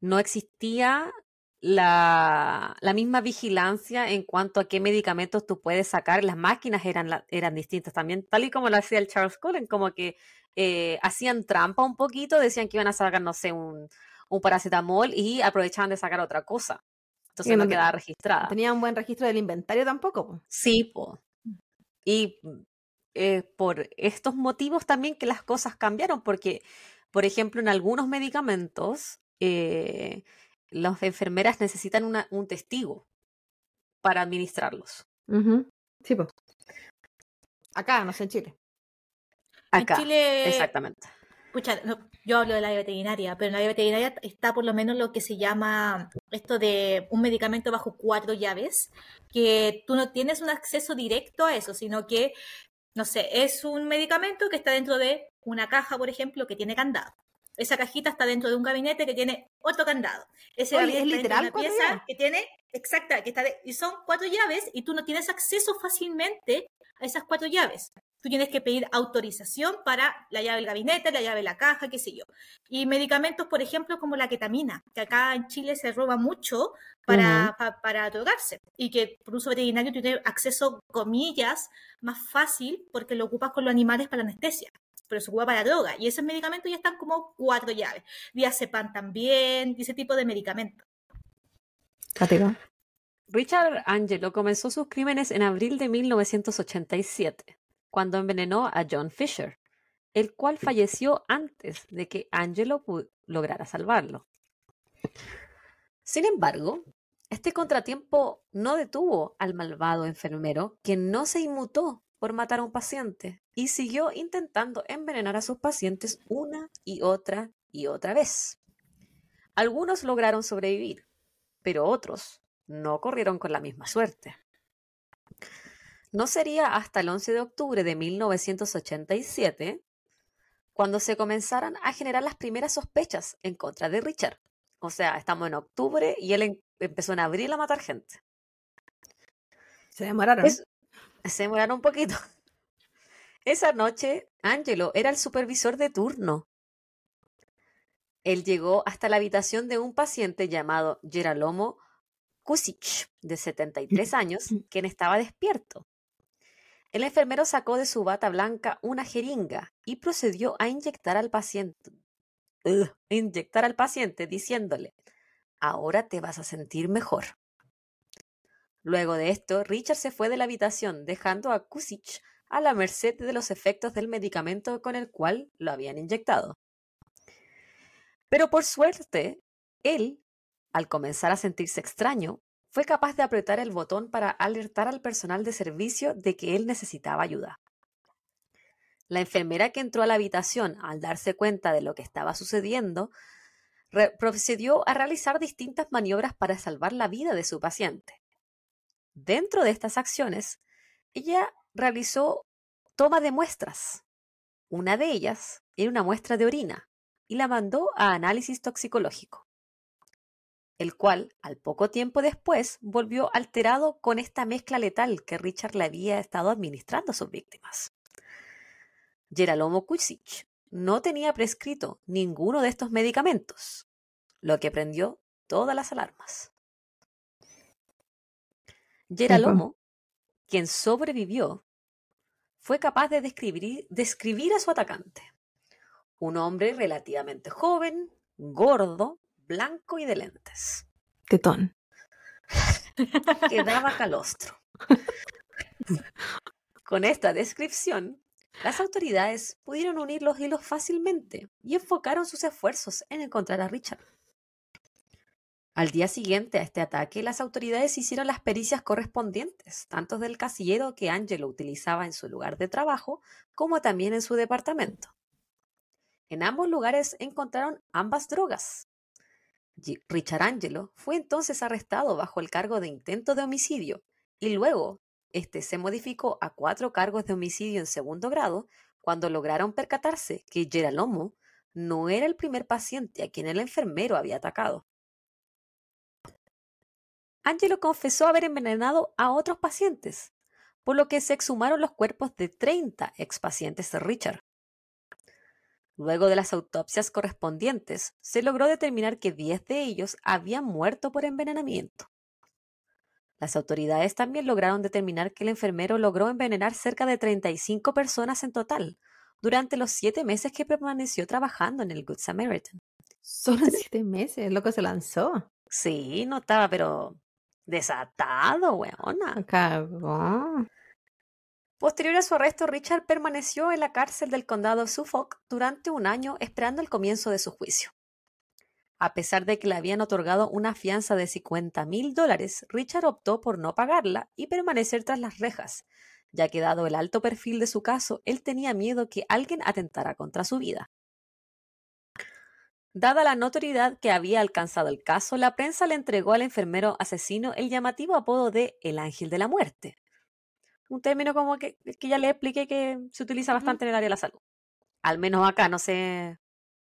No existía la, la misma vigilancia en cuanto a qué medicamentos tú puedes sacar. Las máquinas eran, eran distintas también, tal y como lo hacía el Charles Cullen, como que eh, hacían trampa un poquito, decían que iban a sacar, no sé, un, un paracetamol y aprovechaban de sacar otra cosa. Entonces no quedaba registrada. Tenía un buen registro del inventario tampoco. po. Sí, po. Y eh, por estos motivos también que las cosas cambiaron, porque, por ejemplo, en algunos medicamentos, eh, las enfermeras necesitan una- un testigo para administrarlos. Ujú. Sí, po. Acá, no sé, en Chile. Acá, En Chile, exactamente. No, yo hablo de la veterinaria, pero en la veterinaria está por lo menos lo que se llama esto de un medicamento bajo cuatro llaves, que tú no tienes un acceso directo a eso, sino que, no sé, es un medicamento que está dentro de una caja, por ejemplo, que tiene candado. Esa cajita está dentro de un gabinete que tiene otro candado. Ese Oye, gabinete ¿es está dentro de literal una pieza que tiene, exacta, que está de- y son cuatro llaves y tú no tienes acceso fácilmente a esas cuatro llaves. Tú tienes que pedir autorización para la llave del gabinete, la llave de la caja, qué sé yo. Y medicamentos, por ejemplo, como la ketamina, que acá en Chile se roba mucho para, pa- para drogarse. Y que por uso veterinario tú tienes acceso, comillas, más fácil porque lo ocupas con los animales para anestesia. Pero se ocupa para droga. Y esos medicamentos ya están como cuatro llaves. Diazepam también, y ese tipo de medicamentos. Richard Angelo comenzó sus crímenes en abril de 1987, cuando envenenó a John Fisher, el cual falleció antes de que Angelo lograra salvarlo. Sin embargo, este contratiempo no detuvo al malvado enfermero, quien no se inmutó por matar a un paciente y siguió intentando envenenar a sus pacientes una y otra y otra vez. Algunos lograron sobrevivir, pero otros no corrieron con la misma suerte. No sería hasta el 11 de octubre de 1987 cuando se comenzaran a generar las primeras sospechas en contra de Richard. O sea, estamos en octubre y él em- empezó en abril a matar gente. Se demoraron. Es- se demoraron un poquito. [laughs] Esa noche, Angelo era el supervisor de turno. Él llegó hasta la habitación de un paciente llamado Geralomo Kusic, de 73 [laughs] años, quien estaba despierto. El enfermero sacó de su bata blanca una jeringa y procedió a inyectar al paciente, Ugh, inyectar al paciente diciéndole, ahora te vas a sentir mejor. Luego de esto, Richard se fue de la habitación, dejando a Kusic a la merced de los efectos del medicamento con el cual lo habían inyectado. Pero por suerte, él, al comenzar a sentirse extraño, fue capaz de apretar el botón para alertar al personal de servicio de que él necesitaba ayuda. La enfermera que entró a la habitación al darse cuenta de lo que estaba sucediendo, procedió a realizar distintas maniobras para salvar la vida de su paciente. Dentro de estas acciones, ella realizó toma de muestras. Una de ellas era una muestra de orina y la mandó a análisis toxicológico, el cual al poco tiempo después volvió alterado con esta mezcla letal que Richard le había estado administrando a sus víctimas. Geralomo Kusic no tenía prescrito ninguno de estos medicamentos, lo que prendió todas las alarmas. Geralomo, quien sobrevivió, fue capaz de describir, describir a su atacante. Un hombre relativamente joven, gordo, blanco y de lentes, Tetón. [laughs] que daba calostro. [laughs] Con esta descripción, las autoridades pudieron unir los hilos fácilmente y enfocaron sus esfuerzos en encontrar a Richard. Al día siguiente a este ataque, las autoridades hicieron las pericias correspondientes, tanto del casillero que Angelo utilizaba en su lugar de trabajo, como también en su departamento. En ambos lugares encontraron ambas drogas. Richard Angelo fue entonces arrestado bajo el cargo de intento de homicidio y luego este se modificó a cuatro cargos de homicidio en segundo grado cuando lograron percatarse que Geralomo no era el primer paciente a quien el enfermero había atacado. Angelo confesó haber envenenado a otros pacientes, por lo que se exhumaron los cuerpos de 30 expacientes de Richard. Luego de las autopsias correspondientes, se logró determinar que 10 de ellos habían muerto por envenenamiento. Las autoridades también lograron determinar que el enfermero logró envenenar cerca de 35 personas en total durante los siete meses que permaneció trabajando en el Good Samaritan. Solo siete meses, loco se lanzó. Sí, no estaba, pero desatado, weona. Cagó. Posterior a su arresto, Richard permaneció en la cárcel del condado Suffolk durante un año esperando el comienzo de su juicio. A pesar de que le habían otorgado una fianza de 50 mil dólares, Richard optó por no pagarla y permanecer tras las rejas, ya que dado el alto perfil de su caso, él tenía miedo que alguien atentara contra su vida. Dada la notoriedad que había alcanzado el caso, la prensa le entregó al enfermero asesino el llamativo apodo de El Ángel de la Muerte. Un término como que, que ya le expliqué que se utiliza bastante en el área de la salud. Al menos acá, no sé,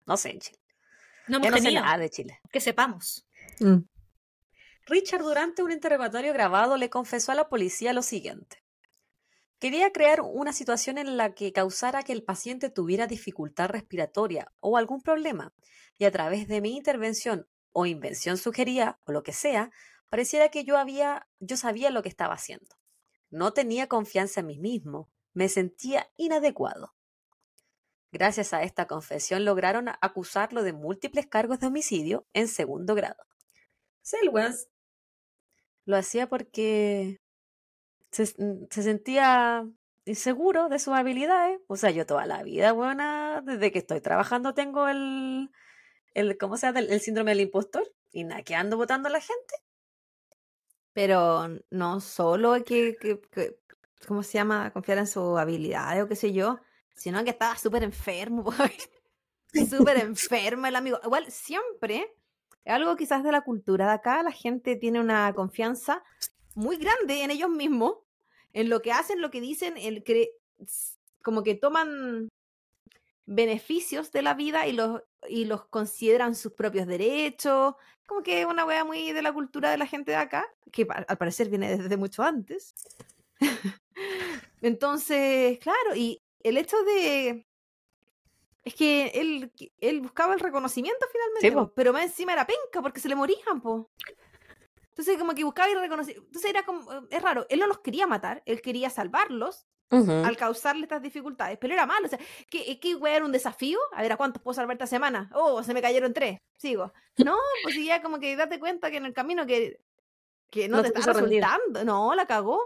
no sé en Chile. No Ya hemos no sé nada de Chile. que sepamos. Mm. Richard durante un interrogatorio grabado le confesó a la policía lo siguiente. Quería crear una situación en la que causara que el paciente tuviera dificultad respiratoria o algún problema, y a través de mi intervención o invención sugería, o lo que sea, pareciera que yo había, yo sabía lo que estaba haciendo. No tenía confianza en mí mismo, me sentía inadecuado. Gracias a esta confesión lograron acusarlo de múltiples cargos de homicidio en segundo grado. Selwens lo hacía porque se, se sentía inseguro de sus habilidades. O sea, yo toda la vida, buena, desde que estoy trabajando tengo el, el ¿cómo se llama? El, el síndrome del impostor. Y nada, que ando votando a la gente. Pero no solo que, que- que- ¿cómo se llama? Confiar en sus habilidades o qué sé yo, sino que estaba súper enfermo. [laughs] súper enfermo el amigo. Igual, siempre, algo quizás de la cultura de acá, la gente tiene una confianza muy grande en ellos mismos, en lo que hacen, lo que dicen, el que, como que toman beneficios de la vida y los, y los consideran sus propios derechos, como que es una wea muy de la cultura de la gente de acá, que al parecer viene desde mucho antes. [laughs] Entonces, claro, y el hecho de... Es que él, él buscaba el reconocimiento finalmente, Sí, po. po, pero más encima era penca porque se le morían, po. Entonces, como que buscaba el reconocimiento. Entonces, era como. Es raro. Él no los quería matar, él quería salvarlos al causarle estas dificultades, pero era malo. O sea, ¿qué, qué wea era un desafío? A ver, ¿a cuántos puedo salvar esta semana? Oh, se me cayeron tres. Sigo. No, pues ya como que date cuenta que en el camino que, que no, No te te está rendir. resultando. No, la cagó.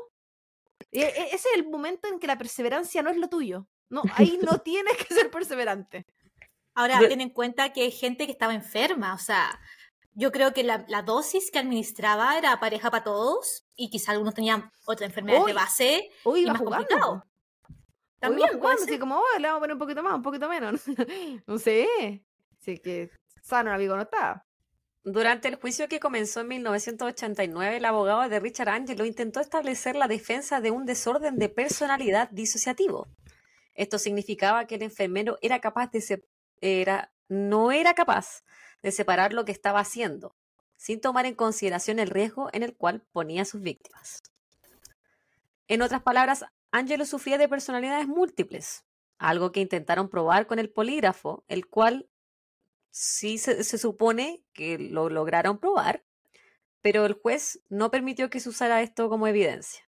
E- e- ese es el momento en que la perseverancia no es lo tuyo. No, ahí no [laughs] tienes que ser perseverante. Ahora, ten en cuenta que hay gente que estaba enferma, o sea, yo creo que la, la dosis que administraba era pareja para todos y quizá algunos tenían otra enfermedad de base Hoy y más jugando. complicado. Hoy También puede jugando, ser. así como, oh, le vamos a poner un poquito más, un poquito menos. [laughs] No sé. Así que sano el amigo no estaba. Durante el juicio que comenzó en 1989, el abogado de Richard Angelo intentó establecer la defensa de un desorden de personalidad disociativo. Esto significaba que el enfermero era capaz de se- era, no era capaz de separar lo que estaba haciendo, sin tomar en consideración el riesgo en el cual ponía a sus víctimas. En otras palabras, Angelo sufría de personalidades múltiples, algo que intentaron probar con el polígrafo, el cual sí se, se supone que lo lograron probar, pero el juez no permitió que se usara esto como evidencia.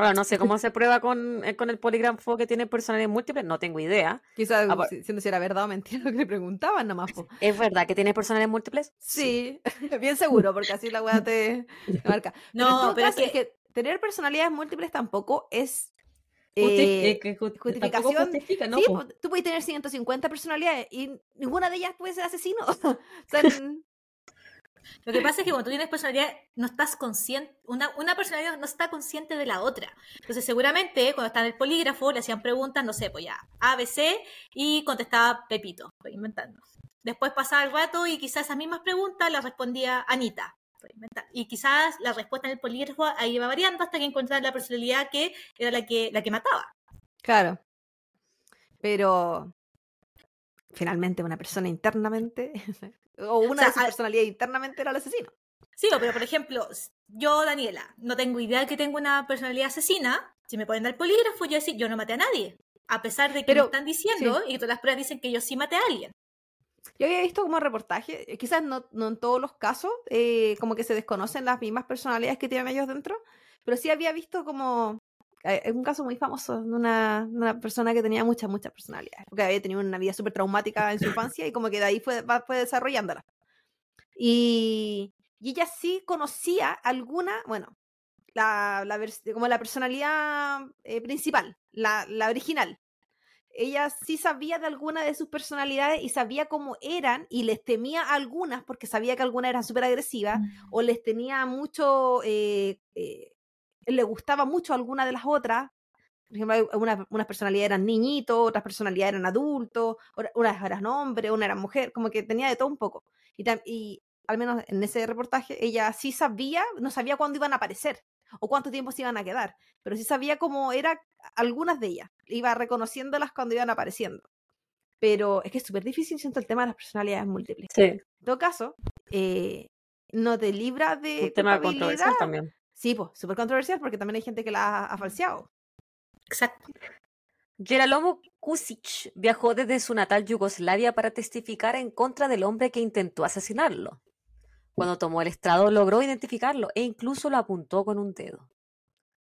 Ahora, no sé cómo se prueba con, eh, con el polígrafo que tiene personalidades múltiples, no tengo idea. Quizás si- siendo si era verdad o mentira [laughs] lo que le preguntaban nomás. po. ¿Es verdad que tiene personalidades múltiples? Sí, [laughs] bien seguro, porque así la weá te, te [laughs] marca. No, pero es caso, es que- que tener personalidades múltiples tampoco es. Justi- eh, que ju- tampoco justificación. justifica, ¿no? sí, po? tú puedes tener 150 personalidades y ninguna de ellas puede ser asesino. o sea, Lo que pasa es que cuando tú tienes personalidad, no estás consciente, una, una personalidad no está consciente de la otra. Entonces, seguramente, cuando está en el polígrafo, le hacían preguntas, no sé, pues ya, A, B, C, y contestaba Pepito, estoy inventando. Después pasaba el rato y quizás esas mismas preguntas las respondía Anita. Y quizás la respuesta en el polígrafo ahí iba variando hasta que encontraran la personalidad que era la que, la que mataba. claro. Pero finalmente una persona internamente, [laughs] o una sea, de sus al- personalidades internamente era el asesino. Sí, pero por ejemplo, yo, Daniela, no tengo idea de que tengo una personalidad asesina. Si me ponen al polígrafo, yo decir, yo no maté a nadie. A pesar de que Pero- me están diciendo y todas las pruebas dicen que yo sí maté a alguien. Yo había visto como reportaje, eh, quizás no, no en todos los casos, eh, como que se desconocen las mismas personalidades que tienen ellos dentro, pero sí había visto como... Es un caso muy famoso de una, una persona que tenía muchas, muchas personalidades, porque había tenido una vida súper traumática en su infancia y como que de ahí fue, fue desarrollándola. Y, y ella sí conocía alguna, bueno, la, la como la personalidad eh, principal, la, la original. Ella sí sabía de alguna de sus personalidades y sabía cómo eran y les temía a algunas porque sabía que algunas eran súper agresivas o les tenía mucho, eh, eh, le gustaba mucho alguna de las otras. Por ejemplo, hay una- unas personalidades eran niñitos, otras personalidades eran adultos, unas eran hombres, una era mujer, como que tenía de todo un poco. Y, al menos en ese reportaje, ella sí sabía, no sabía cuándo iban a aparecer o cuánto tiempo se iban a quedar, pero sí sabía cómo eran algunas de ellas. Iba reconociéndolas cuando iban apareciendo. Pero es que es súper difícil, siento, el tema de las personalidades múltiples. Sí, En todo caso, eh, no te libra de un tema controversial también. Sí, pues, súper controversial porque también hay gente que la ha, falseado. Exacto. Geralomo Kusic viajó desde su natal Yugoslavia para testificar en contra del hombre que intentó asesinarlo. Cuando tomó el estrado logró identificarlo e incluso lo apuntó con un dedo.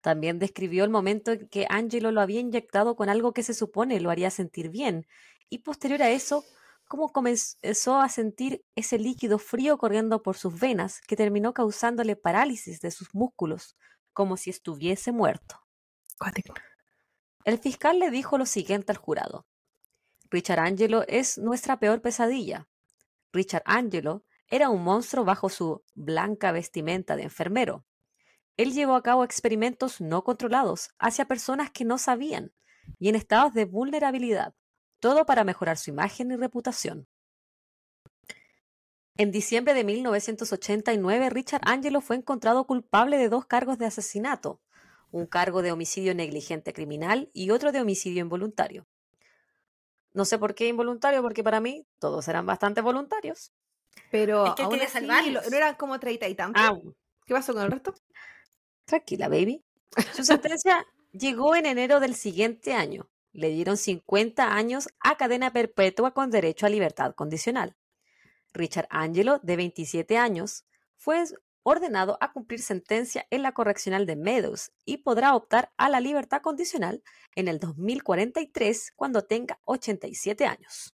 También describió el momento en que Angelo lo había inyectado con algo que se supone lo haría sentir bien, y posterior a eso, cómo comenzó a sentir ese líquido frío corriendo por sus venas que terminó causándole parálisis de sus músculos, como si estuviese muerto. El fiscal le dijo lo siguiente al jurado. Richard Angelo es nuestra peor pesadilla. Richard Angelo era un monstruo bajo su blanca vestimenta de enfermero. Él llevó a cabo experimentos no controlados hacia personas que no sabían y en estados de vulnerabilidad, todo para mejorar su imagen y reputación. En diciembre de 1989, Richard Angelo fue encontrado culpable de dos cargos de asesinato, un cargo de homicidio negligente criminal y otro de homicidio involuntario. No sé por qué involuntario, porque para mí todos eran bastante voluntarios. Pero Es que él aún así, salvarlos. no eran como treinta y tantos. Ah, ¿Qué pasó con el resto? tranquila, baby. Su sentencia [laughs] llegó en enero del siguiente año. Le dieron 50 años a cadena perpetua con derecho a libertad condicional. Richard Angelo, de 27 años, fue ordenado a cumplir sentencia en la correccional de Meadows y podrá optar a la libertad condicional en el 2043 cuando tenga 87 años.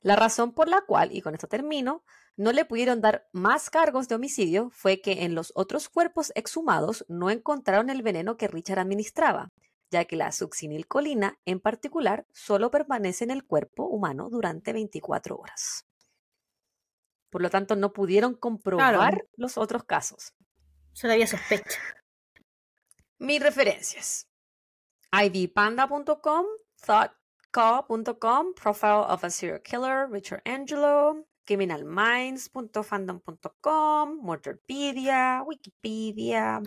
La razón por la cual, y con esto termino, no le pudieron dar más cargos de homicidio fue que en los otros cuerpos exhumados no encontraron el veneno que Richard administraba, ya que la succinilcolina en particular solo permanece en el cuerpo humano durante 24 horas. Por lo tanto, no pudieron comprobar los otros casos. Solo había sospecha. Mis referencias. ivpanda.com, thoughtco.com, Profile of a Serial Killer, Richard Angelo, criminalminds.fandom.com, Murderpedia, Wikipedia,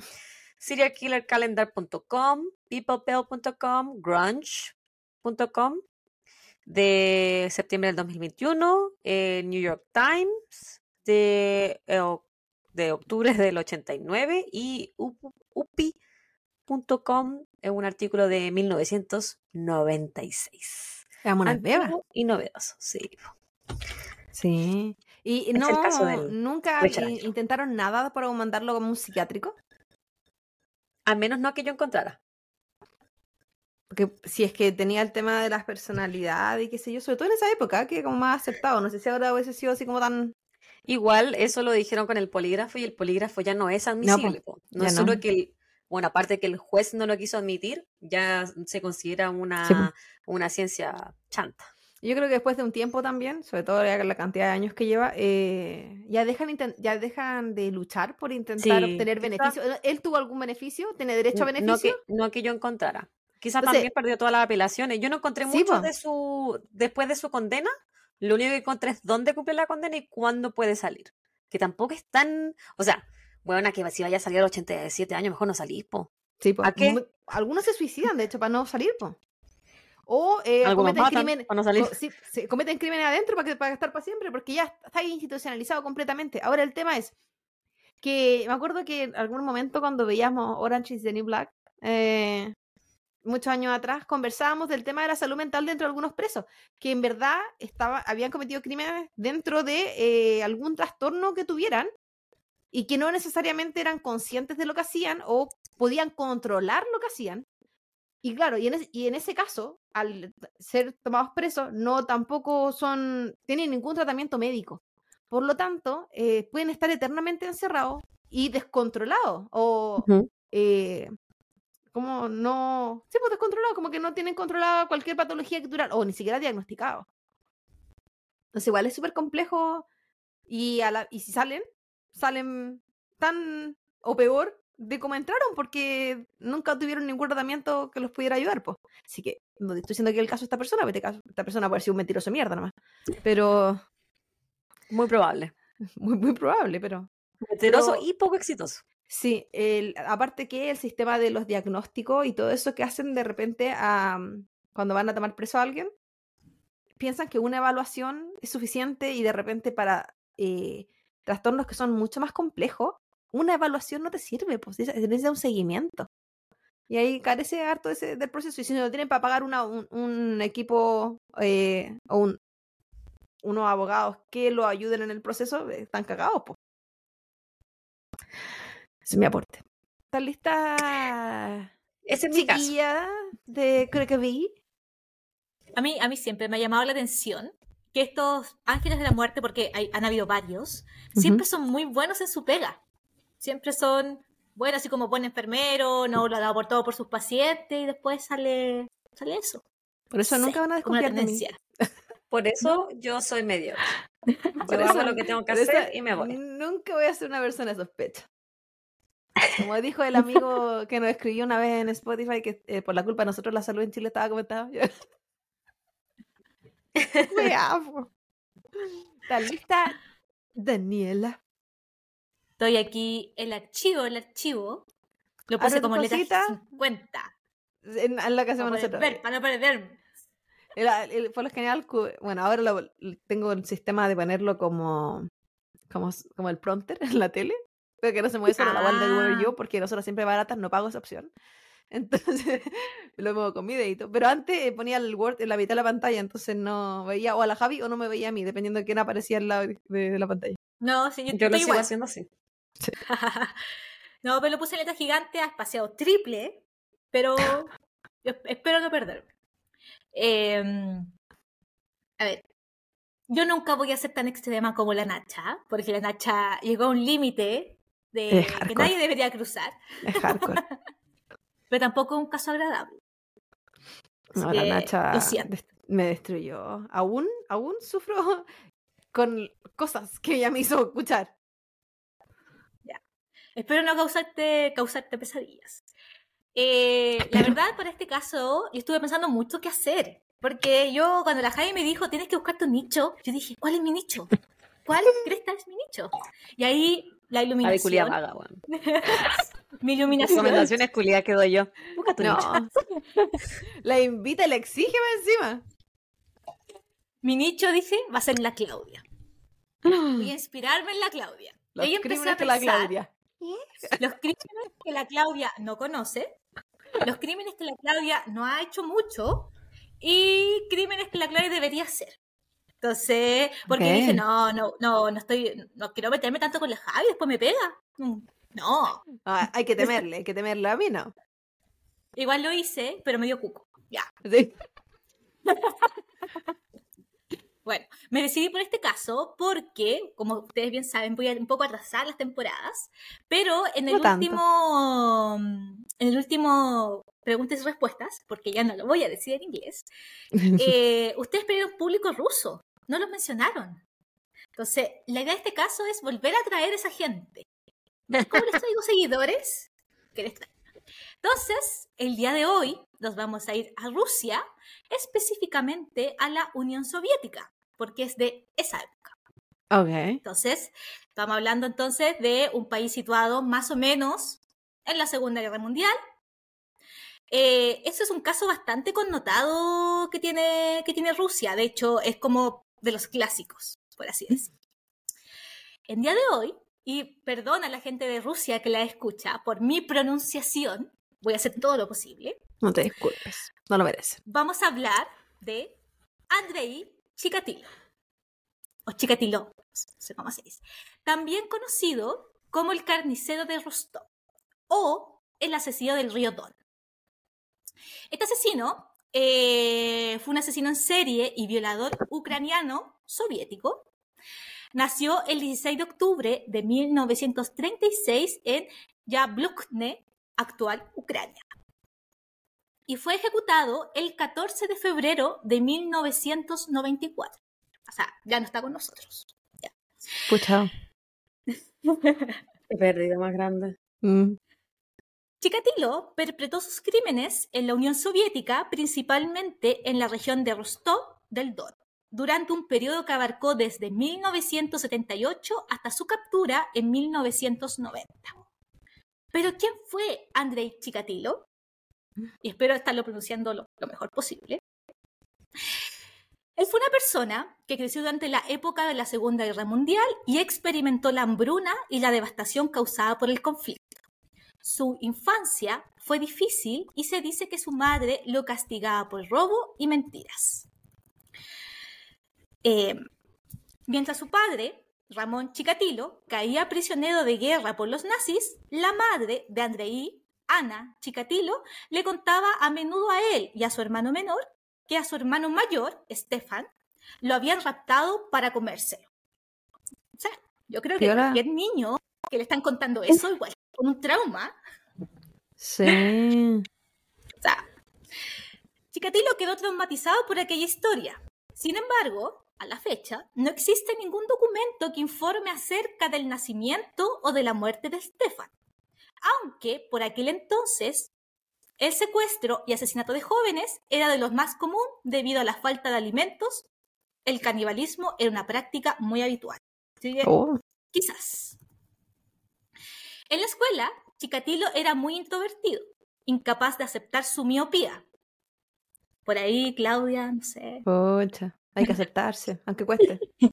serialkillercalendar.com, peoplepell.com, grunge.com, de septiembre del 2021, eh, New York Times, de, eh, de octubre del 89 y up- upi.com es un artículo de 1996. Éramos unas bebas. Antiguo y novedoso, sí. Sí. Y no, nunca intentaron nada para mandarlo como un psiquiátrico. Al menos no que yo encontrara. Porque si es que tenía el tema de las personalidades y qué sé yo, sobre todo en esa época, que como más aceptado. No sé si ahora hubiese sido así como tan. Igual eso lo dijeron con el polígrafo y el polígrafo ya no es admisible. No, es no. solo que el, bueno, aparte que el juez no lo quiso admitir, ya se considera una, Sí, una ciencia chanta. Yo creo que después de un tiempo también, sobre todo ya la cantidad de años que lleva, eh, ya, dejan ya dejan de luchar por intentar Sí, obtener quizá- beneficio. ¿Él tuvo algún beneficio? ¿Tiene derecho a N- No beneficio? que, no que yo encontrara. Quizás Entonces- también perdió todas las apelaciones. Yo no encontré Sí, mucho de su. Después de su condena, lo único que encontré es dónde cumple la condena y cuándo puede salir. Que tampoco es tan. O sea, bueno, que si vaya a salir a los 87 años, mejor no salís, po. Sí, po. ¿A qué? Algunos se suicidan, de hecho, para no salir, po. O eh, cometen crímenes. para no salir. co- sí, sí, cometen crímenes adentro para, que, para estar para siempre, porque ya está institucionalizado completamente. Ahora el tema es que me acuerdo que en algún momento cuando veíamos Orange is the New Black, eh, muchos años atrás, conversábamos del tema de la salud mental dentro de algunos presos, que en verdad estaba, habían cometido crímenes dentro de eh, algún trastorno que tuvieran y que no necesariamente eran conscientes de lo que hacían o podían controlar lo que hacían. Y claro, y en, es- y en ese caso, al ser tomados presos, no tampoco son, tienen ningún tratamiento médico. Por lo tanto, eh, pueden estar eternamente encerrados y descontrolados o eh, como no, sí, pues descontrolados, como que no tienen controlada cualquier patología que tuviera o ni siquiera diagnosticado. Entonces igual es súper complejo y, a la- y si salen, salen tan o peor de como entraron porque nunca tuvieron ningún tratamiento que los pudiera ayudar, pues. Así que no estoy diciendo que el caso de esta persona, porque este caso- esta persona puede ser un mentiroso mierda nomás. Pero Muy probable. [laughs] muy, muy probable, pero Mentiroso Pero- y poco exitoso. Sí, el, aparte que el sistema de los diagnósticos y todo eso que hacen de repente a, cuando van a tomar preso a alguien, piensan que una evaluación es suficiente y de repente para eh, trastornos que son mucho más complejos, una evaluación no te sirve, pues se necesita un seguimiento. Y ahí carece harto ese, del proceso. Y si no tienen para pagar una, un, un equipo eh, o un, unos abogados que lo ayuden en el proceso, eh, están cagados, pues. Ese es mi aporte. ¿Estás lista, Ese es mi caso. De creo que vi. A mí, a mí siempre me ha llamado la atención que estos ángeles de la muerte, porque hay- han habido varios, siempre son muy buenos en su pega. Siempre son buenos, así como buen enfermero, no lo ha dado por todo por sus pacientes y después sale, sale eso. Por eso nunca van a desconfiar de mí. tendencia. [laughs] Por eso yo soy medio. [laughs] Por Yo eso- hago lo que tengo que hacer y me voy. Nunca voy a ser una persona sospecha. Como dijo el amigo [laughs] que nos escribió una vez en Spotify que eh, por la culpa de nosotros la salud en Chile estaba comentada. Wea, po. ¿Está lista, Daniela? Estoy aquí, el archivo, el archivo. Lo Abre puse como letra cosita. 50. En, en la que hacemos Para nosotros. ver, para no perderme. El- el- por lo general, bueno, ahora lo- tengo el sistema de ponerlo como, como, como el prompter [laughs] en la tele, pero que no se mueve solo, la cual debo ver Ah. yo, porque nosotros siempre baratas no pago esa opción. [laughs] Entonces, [laughs] lo muevo con mi dedito. Pero antes eh, ponía el Word en la mitad de la pantalla, entonces no veía o a la Javi o no me veía a mí, dependiendo de quién aparecía al lado de, de la pantalla. No, sí, yo, Yo lo estoy sigo igual. haciendo así. [laughs] no, pero lo puse en letra gigante, ha espaciado triple, pero [laughs] espero no perderme. Eh, a ver, yo nunca voy a ser tan extrema como la Nacha, porque la Nacha llegó a un límite de Es que hardcore. nadie debería cruzar, Es hardcore. [laughs] pero tampoco es un caso agradable. Así No, la que, Nacha me destruyó. Aún, aún sufro con cosas que ella me hizo escuchar. Espero no causarte, causarte pesadillas. Eh, la verdad, para este caso, yo estuve pensando mucho qué hacer. Porque yo, cuando la Javi me dijo, tienes que buscar tu nicho, yo dije, ¿cuál es mi nicho? ¿Cuál [laughs] cresta es mi nicho? Y ahí la A ver, culia iluminación. vaga, weón. [laughs] mi iluminación. Recomendaciones culia que doy yo. Busca tu No. nicho. [laughs] la invita y la exige más encima. Mi nicho, dije, va a ser la Claudia. [gasps] Voy a inspirarme en la Claudia. Los Ahí empecé a de la pensar, Claudia. Los crímenes que la Claudia no conoce, los crímenes que la Claudia no ha hecho mucho y crímenes que la Claudia debería hacer. Entonces, porque Ok. dije, no, no, no, no estoy, no quiero meterme tanto con la Javi, después me pega. Mm, No, Ah, hay que temerle, hay que temerle. A mí no. igual lo hice, pero me dio cuco. Ya. Sí. [laughs] Bueno, me decidí por este caso porque, como ustedes bien saben, voy a un poco atrasar las temporadas, pero en el No último, en el último preguntas y respuestas, porque ya no lo voy a decir en inglés, [laughs] eh, ustedes pidieron público ruso, no los mencionaron. Entonces, la idea de este caso es volver a traer a esa gente. ¿Cómo les traigo seguidores? ¿Qué les traigo? Entonces, el día de hoy nos vamos a ir a Rusia, específicamente a la Unión Soviética, porque es de esa época. ok. Entonces, estamos hablando entonces de un país situado más o menos en la Segunda Guerra Mundial. Eh, eso es un caso bastante connotado que tiene, que tiene Rusia. De hecho, es como de los clásicos, por así decirlo. En día de hoy, y perdona a la gente de Rusia que la escucha por mi pronunciación, Voy a hacer todo lo posible. No te disculpes, no lo mereces. Vamos a hablar de Andrei Chikatilo. O Chikatilo, no sé cómo se dice. También conocido como el carnicero de Rostov o el asesino del río Don. Este asesino eh, fue un asesino en serie y violador ucraniano soviético. Nació el 16 de octubre de 1936 en Yablukne, actual Ucrania. Y fue ejecutado el 14 de febrero de 1994. O sea, ya no está con nosotros. Ya. Pucha. [laughs] Qué pérdida más grande. Mm. Chikatilo perpetró sus crímenes en la Unión Soviética, principalmente en la región de Rostov del Don, durante un periodo que abarcó desde 1978 hasta su captura en 1990. Pero ¿quién fue Andrei Chikatilo? Y espero estarlo pronunciando lo, lo mejor posible. Él fue una persona que creció durante la época de la Segunda Guerra Mundial y experimentó la hambruna y la devastación causada por el conflicto. Su infancia fue difícil y se dice que su madre lo castigaba por robo y mentiras. Eh, mientras su padre, Ramón Chikatilo, caía prisionero de guerra por los nazis, la madre de Andrei, Ana Chikatilo, le contaba a menudo a él y a su hermano menor que a su hermano mayor, Stefan, lo habían raptado para comérselo. O sea, yo creo que cualquier niño que le están contando eso, igual con un trauma, Sí. [laughs] O sea, Chikatilo quedó traumatizado por aquella historia. Sin embargo, a la fecha, no existe ningún documento que informe acerca del nacimiento o de la muerte de Stefan. Aunque por aquel entonces, el secuestro y asesinato de jóvenes era de los más común debido a la falta de alimentos, el canibalismo era una práctica muy habitual. Oh. Quizás. En la escuela, Chikatilo era muy introvertido, incapaz de aceptar su miopía. Por ahí, Claudia, no sé. Hay que aceptarse, aunque cueste. [laughs]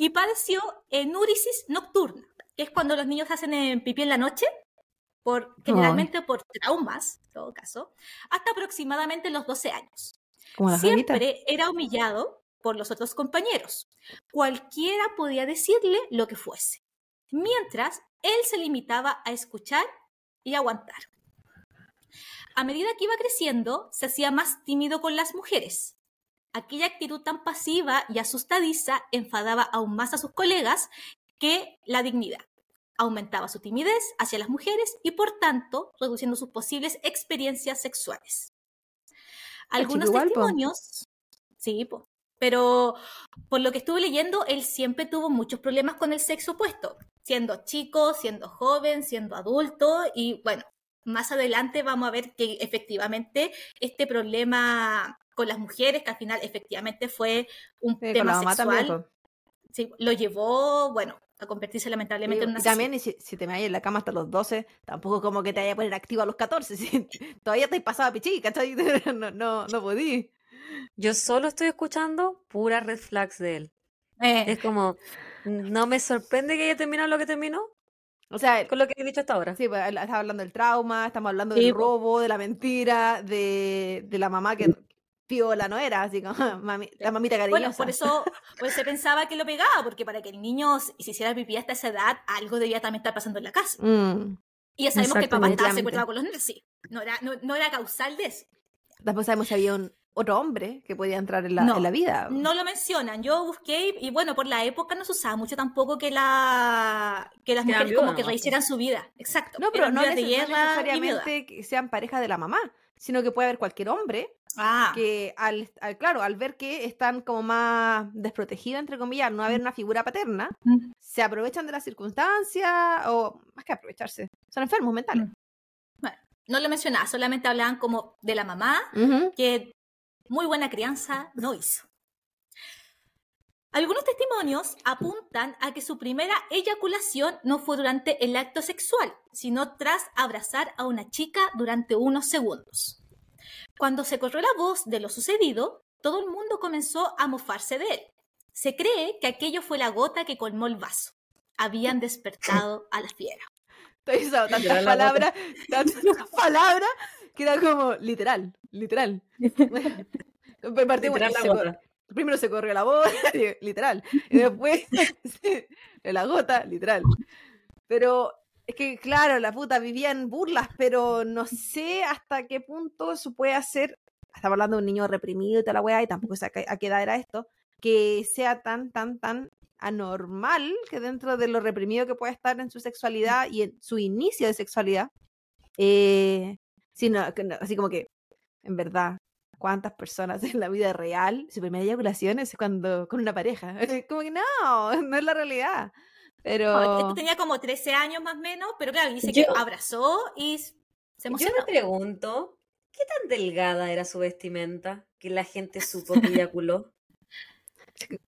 Y padeció enúrisis nocturna, es cuando los niños hacen eh, pipí en la noche, por, generalmente por traumas, en todo caso, hasta aproximadamente los 12 años. Siempre era humillado por los otros compañeros. Cualquiera podía decirle lo que fuese, mientras él se limitaba a escuchar y aguantar. A medida que iba creciendo, se hacía más tímido con las mujeres. Aquella actitud tan pasiva y asustadiza enfadaba aún más a sus colegas que la dignidad. Aumentaba su timidez hacia las mujeres y, por tanto, reduciendo sus posibles experiencias sexuales. Algunos igual, po. testimonios, sí, po. pero por lo que estuve leyendo, él siempre tuvo muchos problemas con el sexo opuesto, siendo chico, siendo joven, siendo adulto y bueno, más adelante vamos a ver que efectivamente este problema con las mujeres, que al final efectivamente fue un Sí, tema sexual, también. Sí, lo llevó, bueno, a convertirse lamentablemente en una también, y si, si te me vayas en la cama hasta los 12, tampoco como que te vaya a poner activo a los 14. [laughs] si todavía estáis pasada pichí, ¿cachai? [laughs] No, no, no podí. Yo solo estoy escuchando puras red flags de él. Eh, Es como, no me sorprende que haya terminado lo que terminó O sea, con lo que he dicho hasta ahora. sí, pues, estamos hablando del trauma, estamos hablando Sí, del robo, de la mentira, de, de la mamá que piola no era, así como [laughs] mami- la mamita cariñosa. Bueno, por eso [laughs] pues, se pensaba que lo pegaba, porque para que el niño se hiciera pipí hasta esa edad, algo debía también estar pasando en la casa. Mm. Y ya sabemos que el papá estaba secuestrado con los niños, sí. No era, no, no era causal de eso. Después sabemos si había un, otro hombre que podía entrar en la, No, en la vida. No lo mencionan. Yo busqué y bueno, por la época no se usaba mucho tampoco que la que las Que mujeres como viudas, que ¿no? rehicieran su vida. Exacto. No, pero Eran no, viudas de neces- no y necesariamente que sean pareja de la mamá, sino que puede haber cualquier hombre Ah, que al, al- claro, al ver que están como más desprotegidos, entre comillas, al no haber una figura paterna, Mm. se aprovechan de las circunstancias o más que aprovecharse, son enfermos mentales. no lo mencionaba, solamente hablaban como de la mamá que muy buena crianza no hizo. Algunos testimonios apuntan a que su primera eyaculación no fue durante el acto sexual, sino tras abrazar a una chica durante unos segundos. Cuando se corrió la voz de lo sucedido, todo el mundo comenzó a mofarse de él. Se cree que aquello fue la gota que colmó el vaso. Habían [laughs] despertado a la fiera. Estoy usando tantas palabras, tantas [laughs] palabras, que era como literal, literal. [laughs] Partimos- se gota. primero se corrió la voz, literal. Y después la gota, literal. Pero es que, claro, la puta vivía en burlas, pero no sé hasta qué punto eso puede hacer. Estamos hablando de un niño reprimido y toda la weá, y tampoco sé a qué, edad era esto, que sea tan, tan, tan anormal que dentro de lo reprimido que puede estar en su sexualidad y en su inicio de sexualidad, eh, sino, así como que, en verdad, ¿cuántas personas [laughs] en la vida real su primera eyaculación es cuando con una pareja? [laughs] Como que no, [laughs] no es la realidad. Pero Esto tenía como 13 años más o menos, pero claro, dice Yo- que abrazó y se Yo emocionó. me pregunto, ¿qué tan delgada era su vestimenta que la gente supo que eyaculó? [laughs]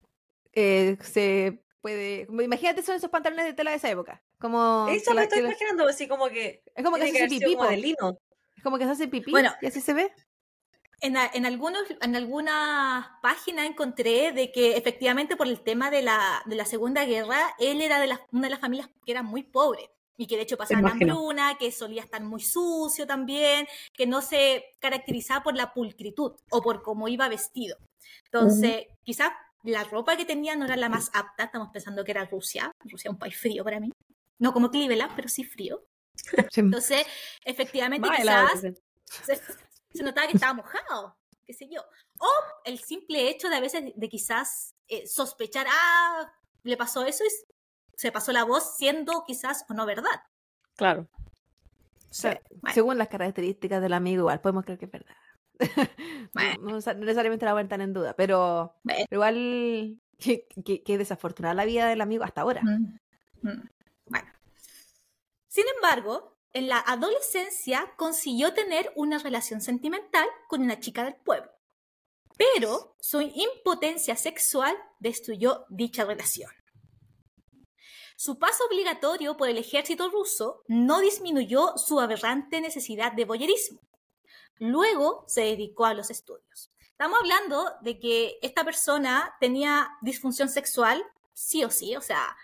eh, se puede. como Imagínate son esos pantalones de tela de esa época. Como Eso que me estoy que imaginando, así como que es como que tiene se que hace pipí, como de lino. es como que se hace pipí Bueno. y así se ve. En, a- en algunos, en algunas páginas encontré de que efectivamente por el tema de la, de la Segunda Guerra, él era de las- una de las familias que era muy pobre y que de hecho pasaba imagino. hambruna, que solía estar muy sucio también, que no se caracterizaba por la pulcritud o por cómo iba vestido. Entonces, quizás la ropa que tenía no era la más apta, estamos pensando que era Rusia, Rusia es un país frío para mí, no como Cleveland, pero sí frío. Sí. Entonces, efectivamente, quizás se- notaba que estaba mojado, qué sé yo. O el simple hecho de a veces de quizás eh, sospechar, ah, le pasó eso y se pasó la voz siendo quizás o no verdad. Claro. O sea, Bueno. Según las características del amigo, igual podemos creer que es verdad. No- [laughs] Bueno. no, no necesariamente la vuelta en duda, pero, Bueno. pero igual que, que- que desafortunada la vida del amigo hasta ahora. Mm, mm. Bueno. Sin embargo, en la adolescencia consiguió tener una relación sentimental con una chica del pueblo. Pero su impotencia sexual destruyó dicha relación. Su paso obligatorio por el ejército ruso no disminuyó su aberrante necesidad de voyerismo. Luego se dedicó a los estudios. Estamos hablando de que esta persona tenía disfunción sexual, sí o sí, o sea,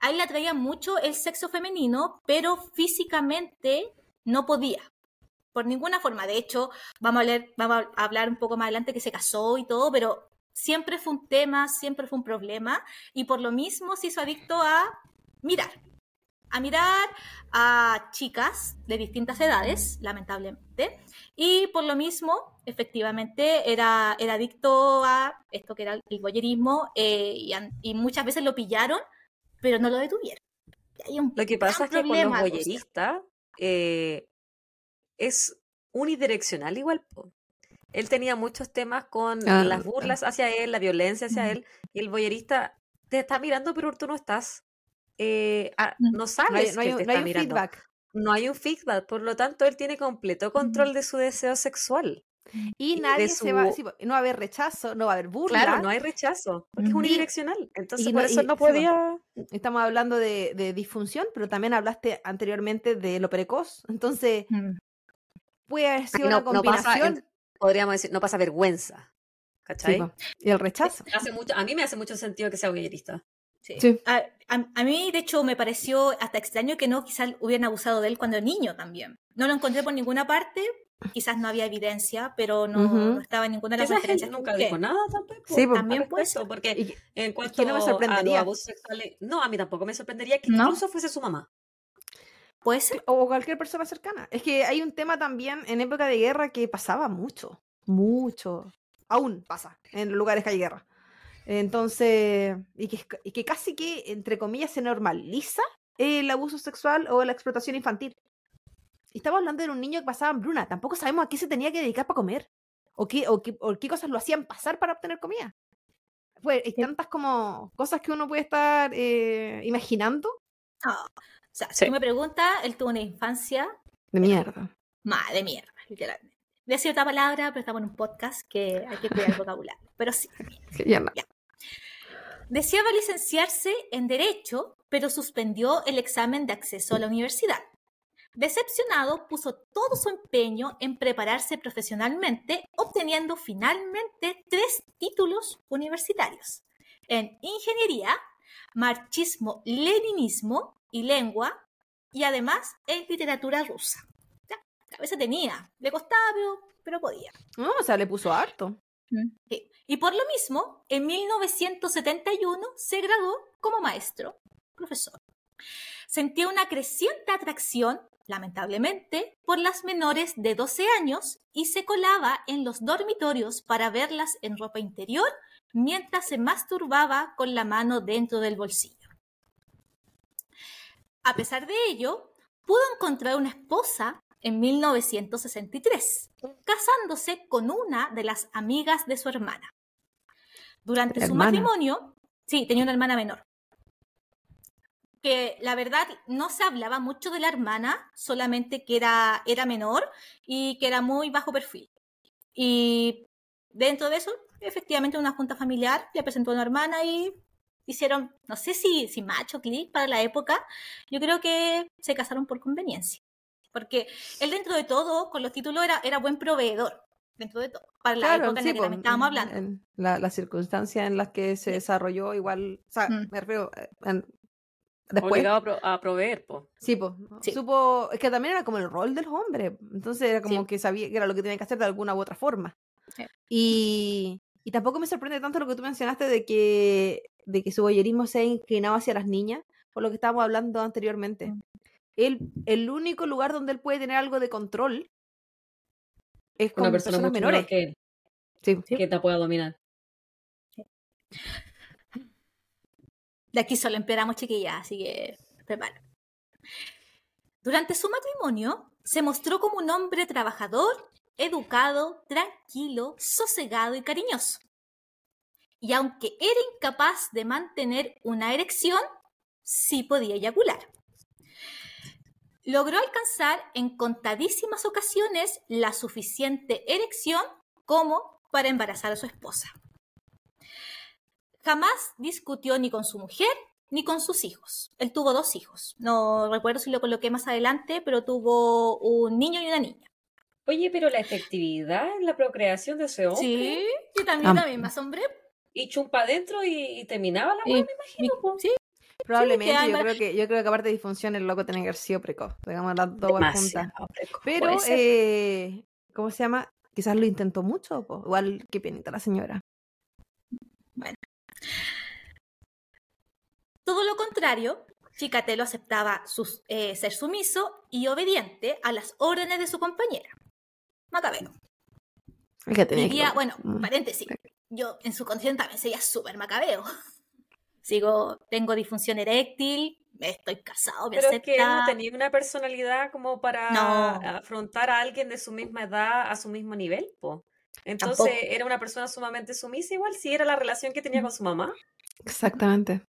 a él le atraía mucho el sexo femenino, pero físicamente no podía. Por ninguna forma. De hecho, vamos a, leer- vamos a hablar un poco más adelante que se casó y todo, pero siempre fue un tema, siempre fue un problema. Y por lo mismo se hizo adicto a mirar. A mirar a chicas de distintas edades, lamentablemente. Y por lo mismo, efectivamente, era, era adicto a esto que era el voyerismo eh, y, y muchas veces lo pillaron pero no lo detuvieron. Y hay un Lo que pasa es que con los boyeristas eh, es unidireccional igual. Él tenía muchos temas con Ah, las ah. burlas hacia él, la violencia hacia él, y el boyerista te está mirando, pero tú no estás. eh, ah, Mm. no No sabes hay, no hay que te no está mirando. feedback. No hay un feedback, por lo tanto, él tiene completo control de su deseo sexual. Y nadie se va, su- sí, no va a haber rechazo, no va a haber burla. Claro, no hay rechazo, porque es unidireccional. Entonces, y por no- eso y- no sí, po. podía. Estamos hablando de, de disfunción, pero también hablaste anteriormente de lo precoz. Entonces, Mm. puede haber sido una no- no pasa en- combinación. Podríamos decir, no pasa vergüenza. Sí, ¿Cachai? po, y el rechazo. Hace mucho, a mí me hace mucho sentido que sea boyerista. Sí. Sí. A, a- a mí, de hecho, me pareció hasta extraño que no quizás hubieran abusado de él cuando era niño también. No lo encontré por ninguna parte, quizás no había evidencia, pero no, Ujú. no estaba en ninguna de las Esa gente referencias. nunca dijo nada tampoco. Sí, po. También respecto, ser. porque Y- en cuanto no me a sorprendería. abusos sexuales, no, a mí tampoco me sorprendería que ¿No? incluso fuese su mamá. Puede ser. O cualquier persona cercana. Es que hay un tema también en época de guerra que pasaba mucho. Mucho. Aún pasa en lugares que hay guerra. Entonces, y que, y que casi que, entre comillas, se normaliza el abuso sexual o la explotación infantil. Estamos hablando de un niño que pasaba hambruna. Tampoco sabemos a qué se tenía que dedicar para comer. O qué, o qué, o qué cosas lo hacían pasar para obtener comida. Pues hay tantas como cosas que uno puede estar eh, imaginando. Ah, o sea, si Sí. tú me preguntas, él tuvo una infancia De mierda. más de mierda, literalmente. Otra palabra, pero estamos en un podcast que hay que cuidar el [laughs] vocabulario. Pero sí. Sí, ya no. Deseaba licenciarse en Derecho, pero suspendió el examen de acceso a la universidad. Decepcionado, puso todo su empeño en prepararse profesionalmente, obteniendo finalmente tres títulos universitarios en Ingeniería, Marxismo-Leninismo y Lengua y además en literatura rusa. Ya, cabeza tenía, le costaba, pero, pero podía. No, o sea, le puso harto. Sí. Y por lo mismo, en 1971 se graduó como maestro, profesor. Sentía una creciente atracción, lamentablemente, por las menores de 12 años y se colaba en los dormitorios para verlas en ropa interior mientras se masturbaba con la mano dentro del bolsillo. A pesar de ello, pudo encontrar una esposa en 1963, casándose con una de las amigas de su hermana. Durante su Hermana. matrimonio, sí, tenía una hermana menor. Que la verdad no se hablaba mucho de la hermana, solamente que era, era menor y que era muy bajo perfil. Y dentro de eso, efectivamente, una junta familiar le presentó a una hermana y hicieron, no sé si, si macho, clic para la época, yo creo que se casaron por conveniencia. Porque él dentro de todo, con los títulos, era, era buen proveedor, dentro de todo, para la Claro, época en sí, la que también estábamos en- hablando. en la- las circunstancias en las que se desarrolló, igual, o sea, Mm. me refiero, eh, en- después, Obligado a, pro- a proveer, po. sí, pues, Sí. supo, es que también era como el rol de los hombres, entonces era como Sí. que sabía que era lo que tenía que hacer de alguna u otra forma. Sí. Y, y tampoco me sorprende tanto lo que tú mencionaste de que, de que su boyerismo se ha inclinado hacia las niñas, por lo que estábamos hablando anteriormente. Mm. Él, el único lugar donde él puede tener algo de control es con Una persona personas menores. menor que él, Sí. que te pueda dominar. Aquí solo empeoramos, chiquillas, así que prepara. Durante su matrimonio, se mostró como un hombre trabajador, educado, tranquilo, sosegado y cariñoso. Y aunque era incapaz de mantener una erección, sí podía eyacular. Logró alcanzar en contadísimas ocasiones la suficiente erección como para embarazar a su esposa. Jamás discutió ni con su mujer ni con sus hijos. Él tuvo dos hijos. No recuerdo si lo coloqué más adelante, pero tuvo un niño y una niña. Oye, pero la efectividad en la procreación de ese hombre. Sí, y también, Ah. también me asombré. Y chumpa adentro y, y terminaba la hueá, me imagino. Sí, Probablemente, yo creo que yo creo que aparte de disfunción el loco tenía que haber sido precoz, digamos las dos juntas. Precoz. Pero eh, ¿cómo se llama? Quizás lo intentó mucho, po. igual qué penita la señora. Todo lo contrario, Chicatelo aceptaba sus- eh, ser sumiso y obediente a las órdenes de su compañera. Macabeo. Es que Vivía, bueno, Mm. paréntesis, yo en su condición también sería súper macabeo. [laughs] Sigo, tengo disfunción eréctil, estoy casado, me Pero es que él no acepta. tenía una personalidad como para No. afrontar a alguien de su misma edad a su mismo nivel, po. Entonces Tampoco. era una persona sumamente sumisa, igual si era la relación que tenía con su mamá. Exactamente.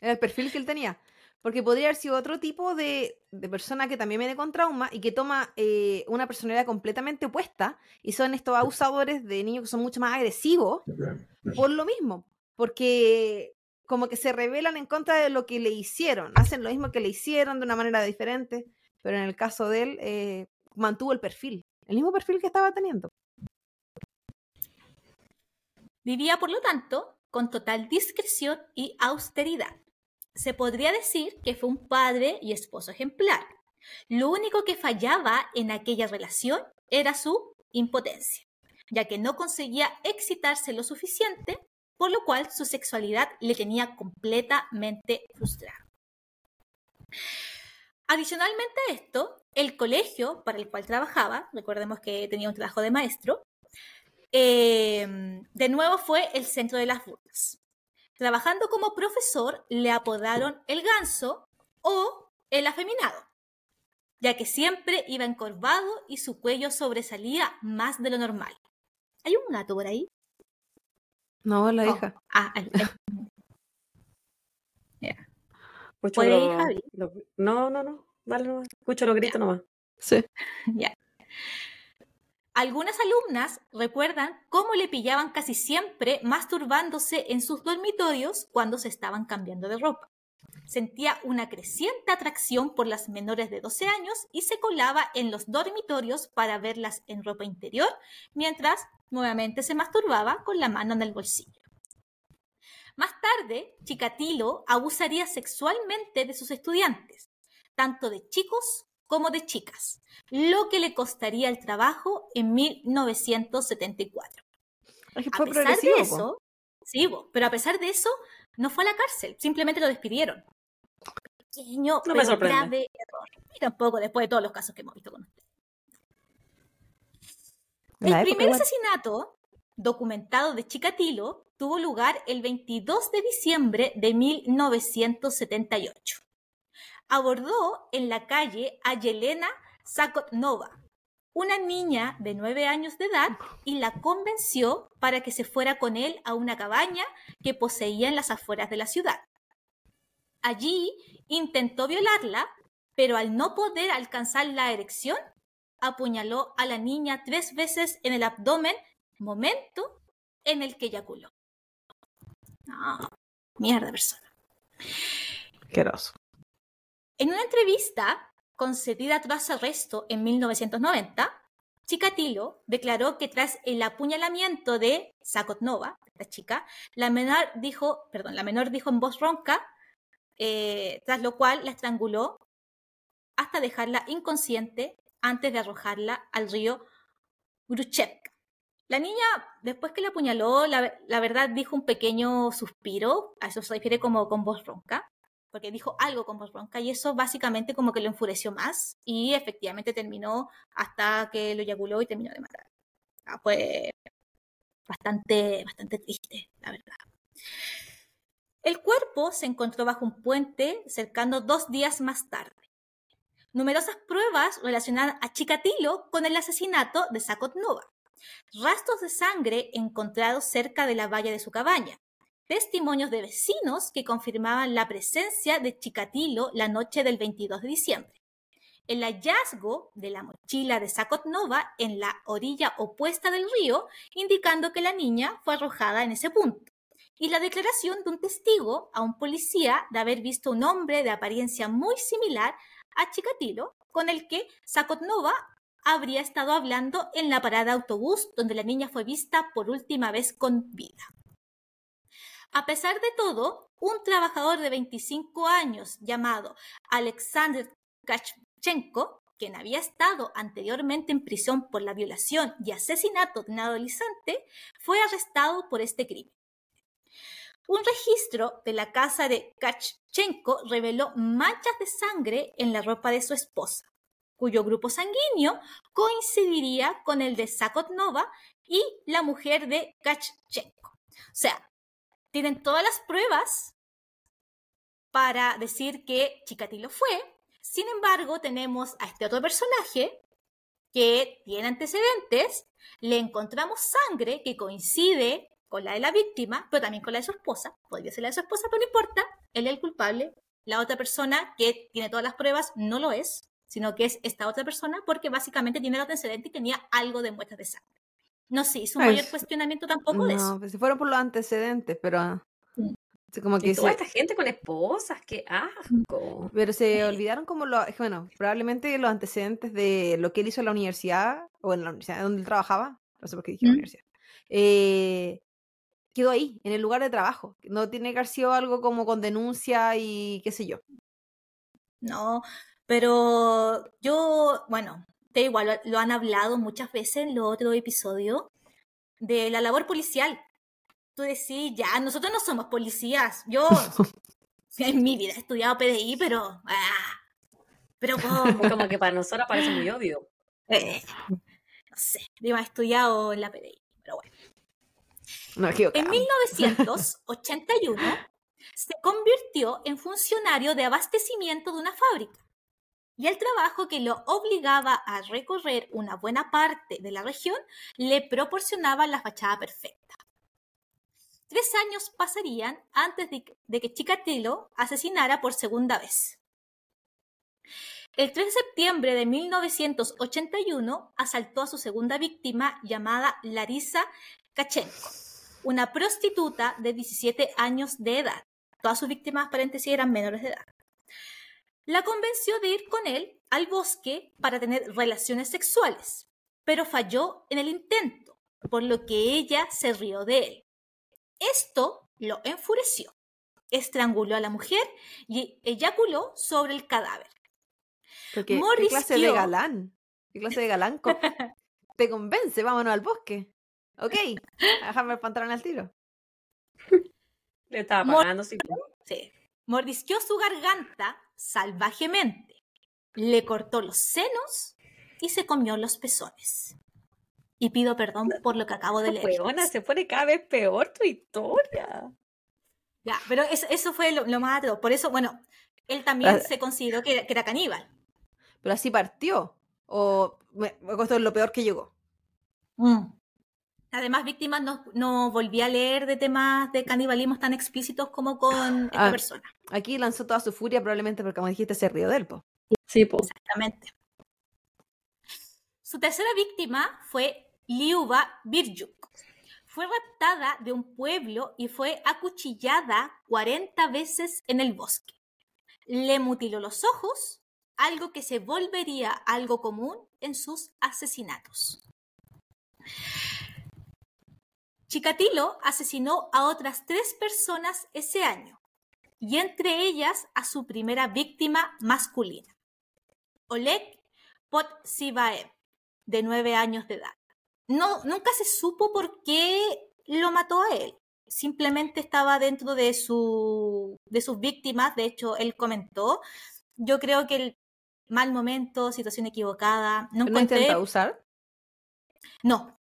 Era el perfil que él tenía. Porque podría haber sido otro tipo de, de persona que también viene con trauma y que toma eh, una personalidad completamente opuesta y son estos abusadores de niños que son mucho más agresivos por lo mismo. Porque como que se rebelan en contra de lo que le hicieron. Hacen lo mismo que le hicieron de una manera diferente. Pero en el caso de él, eh, mantuvo el perfil. El mismo perfil que estaba teniendo. Vivía, por lo tanto, con total discreción y austeridad. Se podría decir que fue un padre y esposo ejemplar. Lo único que fallaba en aquella relación era su impotencia, ya que no conseguía excitarse lo suficiente, por lo cual su sexualidad le tenía completamente frustrada. Adicionalmente a esto, el colegio para el cual trabajaba, recordemos que tenía un trabajo de maestro, eh, de nuevo fue el centro de las burlas. Trabajando como profesor, le apodaron el ganso o el afeminado, ya que siempre iba encorvado y su cuello sobresalía más de lo normal. ¿Hay un gato por ahí? No, la Oh. hija. Ah, ahí, ahí. [laughs] Escucho ¿Puede ir, lo- Javi? lo- no, no, no. Dale nomás. Escucho los gritos nomás. [laughs] Sí. Ya. Algunas alumnas recuerdan cómo le pillaban casi siempre masturbándose en sus dormitorios cuando se estaban cambiando de ropa. Sentía una creciente atracción por las menores de 12 años y se colaba en los dormitorios para verlas en ropa interior, mientras nuevamente se masturbaba con la mano en el bolsillo. Más tarde, Chikatilo abusaría sexualmente de sus estudiantes, tanto de chicos como de chicas, lo que le costaría el trabajo en 1974. Es que A pesar de po. eso, sí, pero a pesar de eso, no fue a la cárcel, simplemente lo despidieron. Pequeño, No me pero sorprende. grave error. Y tampoco después de todos los casos que hemos visto con usted. La El primer asesinato documentado de Chikatilo tuvo lugar el 22 de diciembre de 1978. Abordó en la calle a Yelena Sakotnova, una niña de nueve años de edad, y la convenció para que se fuera con él a una cabaña que poseía en las afueras de la ciudad. Allí intentó violarla, pero al no poder alcanzar la erección, apuñaló a la niña tres veces en el abdomen, momento en el que eyaculó. No, mierda persona. Asqueroso. En una entrevista concedida tras arresto en 1990, Chikatilo declaró que tras el apuñalamiento de Sakotnova, esta chica, la menor dijo, perdón, la menor dijo en voz ronca, eh, tras lo cual la estranguló hasta dejarla inconsciente antes de arrojarla al río Gruchevka. La niña, después que la apuñaló, la, la verdad dijo un pequeño suspiro, a eso se refiere como con voz ronca, porque dijo algo con voz ronca y eso básicamente como que lo enfureció más y efectivamente terminó hasta que lo eyaculó y terminó de matar. Ah, fue bastante, bastante triste, la verdad. El cuerpo se encontró bajo un puente cercano dos días más tarde. Numerosas pruebas relacionaban a Chikatilo con el asesinato de Sakotnova. Rastros de sangre encontrados cerca de la valla de su cabaña. Testimonios de vecinos que confirmaban la presencia de Chikatilo la noche del 22 de diciembre. El hallazgo de la mochila de Sakotnova en la orilla opuesta del río, indicando que la niña fue arrojada en ese punto y la declaración de un testigo a un policía de haber visto un hombre de apariencia muy similar a Chikatilo, con el que Sakotnova habría estado hablando en la parada de autobús donde la niña fue vista por última vez con vida. A pesar de todo, un trabajador de 25 años llamado Alexander Kachchenko, quien había estado anteriormente en prisión por la violación y asesinato de un adolescente, fue arrestado por este crimen. Un registro de la casa de Kachchenko reveló manchas de sangre en la ropa de su esposa, cuyo grupo sanguíneo coincidiría con el de Sakotnova y la mujer de Kachchenko. O sea, tienen todas las pruebas para decir que Chikatilo fue. Sin embargo, tenemos a este otro personaje que tiene antecedentes, le encontramos sangre que coincide con la de la víctima, pero también con la de su esposa. Podría ser la de su esposa, pero no importa. Él es el culpable. La otra persona que tiene todas las pruebas no lo es, sino que es esta otra persona porque básicamente tiene el antecedente y tenía algo de muestras de sangre. No un Ay, mayor s- cuestionamiento tampoco de eso. No, pues se fueron por los antecedentes, pero. ah, sí, como que Y toda se- esta gente con esposas, qué asco. Pero se olvidaron como lo, es que, bueno, probablemente los antecedentes de lo que él hizo en la universidad, o en la universidad donde él trabajaba, no sé por qué dije ¿Mm? universidad, eh, quedó ahí, en el lugar de trabajo. No tiene que haber sido algo como con denuncia y qué sé yo. No, pero yo, bueno, da igual, lo, han hablado muchas veces en los otros episodios de la labor policial. Tú decís, ya, nosotros no somos policías. Yo [laughs] en mi vida he estudiado PDI, pero... ah, pero ¿cómo? [laughs] Como que para nosotros parece muy obvio. Eh, no sé, digo, he estudiado en la PDI, pero bueno. No, En 1981 [laughs] se convirtió en funcionario de abastecimiento de una fábrica y el trabajo que lo obligaba a recorrer una buena parte de la región le proporcionaba la fachada perfecta. Tres años pasarían antes de, que Chikatilo asesinara por segunda vez. El 3 de septiembre de 1981 asaltó a su segunda víctima llamada Larisa Kachenko, una prostituta de 17 años de edad. Todas sus víctimas, paréntesis, eran menores de edad. La convenció de ir con él al bosque para tener relaciones sexuales, pero falló en el intento, por lo que ella se rió de él. Esto lo enfureció. Estranguló a la mujer y eyaculó sobre el cadáver. Porque, ¿Qué clase de galán? ¿Qué clase de galán co- [laughs] te convence? Vámonos al bosque. Ok, [laughs] a dejarme el pantalón al tiro. Le estaba Mor- pagando, sí. Sí. Mordisqueó su garganta salvajemente, le cortó los senos y se comió los pezones. Y pido perdón por lo que acabo de leer. Weona, se pone cada vez peor tu historia. Ya, pero eso, eso fue lo, lo más atroz. Por eso, bueno, él también Ah. se consideró que, que era caníbal. Pero así partió. O me, me costó lo peor que llegó. Además, víctimas no, no volví a leer de temas de canibalismo tan explícitos como con esta Ah. persona. Aquí lanzó toda su furia, probablemente porque, como dijiste, se rió del po. Sí, po. Exactamente. Su tercera víctima fue Liuba Birjuk. Fue raptada de un pueblo y fue acuchillada 40 veces en el bosque. Le mutiló los ojos, algo que se volvería algo común en sus asesinatos. Chikatilo asesinó a otras tres personas ese año, y entre ellas a su primera víctima masculina, Oleg Potsivaev, de nueve años de edad. No, nunca se supo por qué lo mató a él. Simplemente estaba dentro de, su, de sus víctimas. De hecho, él comentó. Yo creo que el mal momento, situación equivocada. No ¿No intenta usar? No,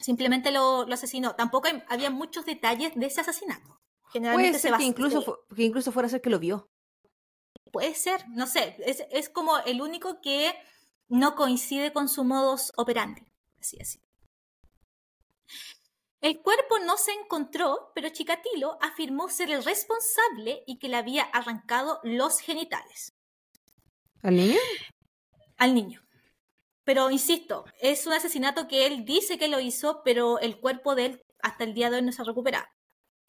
simplemente lo, lo asesinó. Tampoco hay- había muchos detalles de ese asesinato. Generalmente Puede se ser que incluso, que incluso fuera ser que lo vio. Puede ser, no sé. Es, es como el único que no coincide con su modus operandi. Así, así. El cuerpo no se encontró, pero Chikatilo afirmó ser el responsable y que le había arrancado los genitales ¿Al niño? al niño. Pero insisto, es un asesinato que él dice que lo hizo, pero el cuerpo de él hasta el día de hoy no se ha recuperado.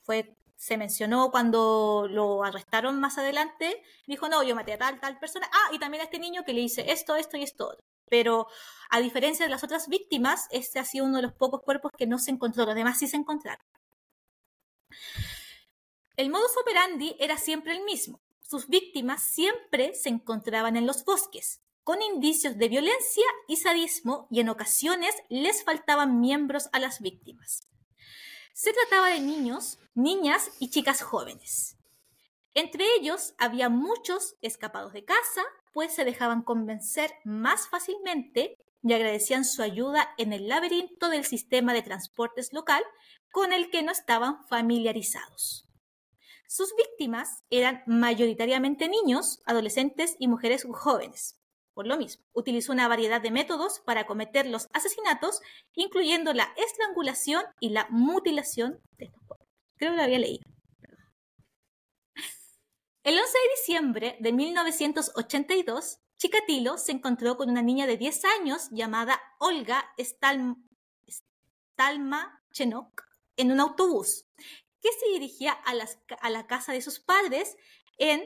Fue, se mencionó cuando lo arrestaron más adelante, dijo, no, yo maté a tal, tal persona. Ah, y también a este niño que le hice esto, esto y esto. Pero a diferencia de las otras víctimas, este ha sido uno de los pocos cuerpos que no se encontró, los demás sí se encontraron. El modus operandi era siempre el mismo. Sus víctimas siempre se encontraban en los bosques, con indicios de violencia y sadismo, y en ocasiones les faltaban miembros a las víctimas. Se trataba de niños, niñas y chicas jóvenes. Entre ellos había muchos escapados de casa, pues se dejaban convencer más fácilmente y agradecían su ayuda en el laberinto del sistema de transportes local con el que no estaban familiarizados. Sus víctimas eran mayoritariamente niños, adolescentes y mujeres jóvenes. Por lo mismo, utilizó una variedad de métodos para cometer los asesinatos, incluyendo la estrangulación y la mutilación de estos cuerpos. Creo que lo había leído. El 11 de diciembre de 1982, Chikatilo se encontró con una niña de 10 años llamada Olga Stalm Stalmachenok en un autobús que se dirigía a, la casa de sus padres en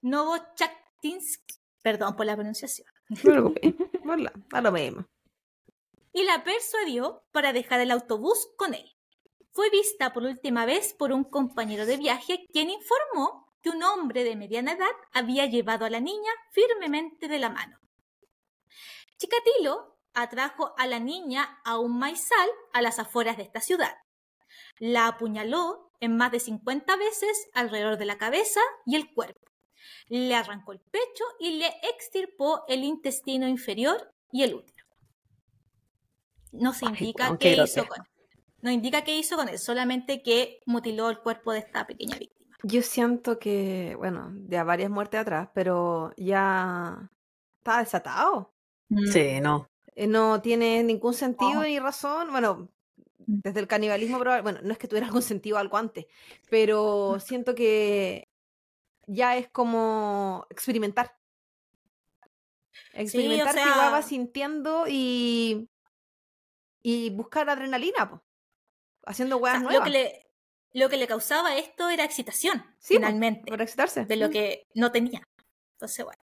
Novochakinsk. Perdón por la pronunciación. No te preocupes. [laughs] Hola, a lo mismo. y la persuadió para dejar el autobús con él. Fue vista por última vez por un compañero de viaje quien informó que un hombre de mediana edad había llevado a la niña firmemente de la mano. Chikatilo atrajo a la niña a un maizal a las afueras de esta ciudad. La apuñaló en más de 50 veces alrededor de la cabeza y el cuerpo. Le arrancó el pecho y le extirpó el intestino inferior y el útero. No se Ay, indica qué qué hizo con no indica qué hizo con él, solamente que mutiló el cuerpo de esta pequeña víctima. Yo siento que, bueno, ya varias muertes atrás, pero ya está desatado. Sí, no. Eh, No tiene ningún sentido ni razón. Bueno, desde el canibalismo, proba- bueno, no es que tuviera algún sentido algo antes, pero siento que ya es como experimentar. Experimentar igual sea- va sintiendo y, y buscar adrenalina, po, haciendo O weas sea, lo, nuevas que le, lo que le causaba esto era excitación, Sí, finalmente, para excitarse. de lo que no tenía. Entonces, bueno.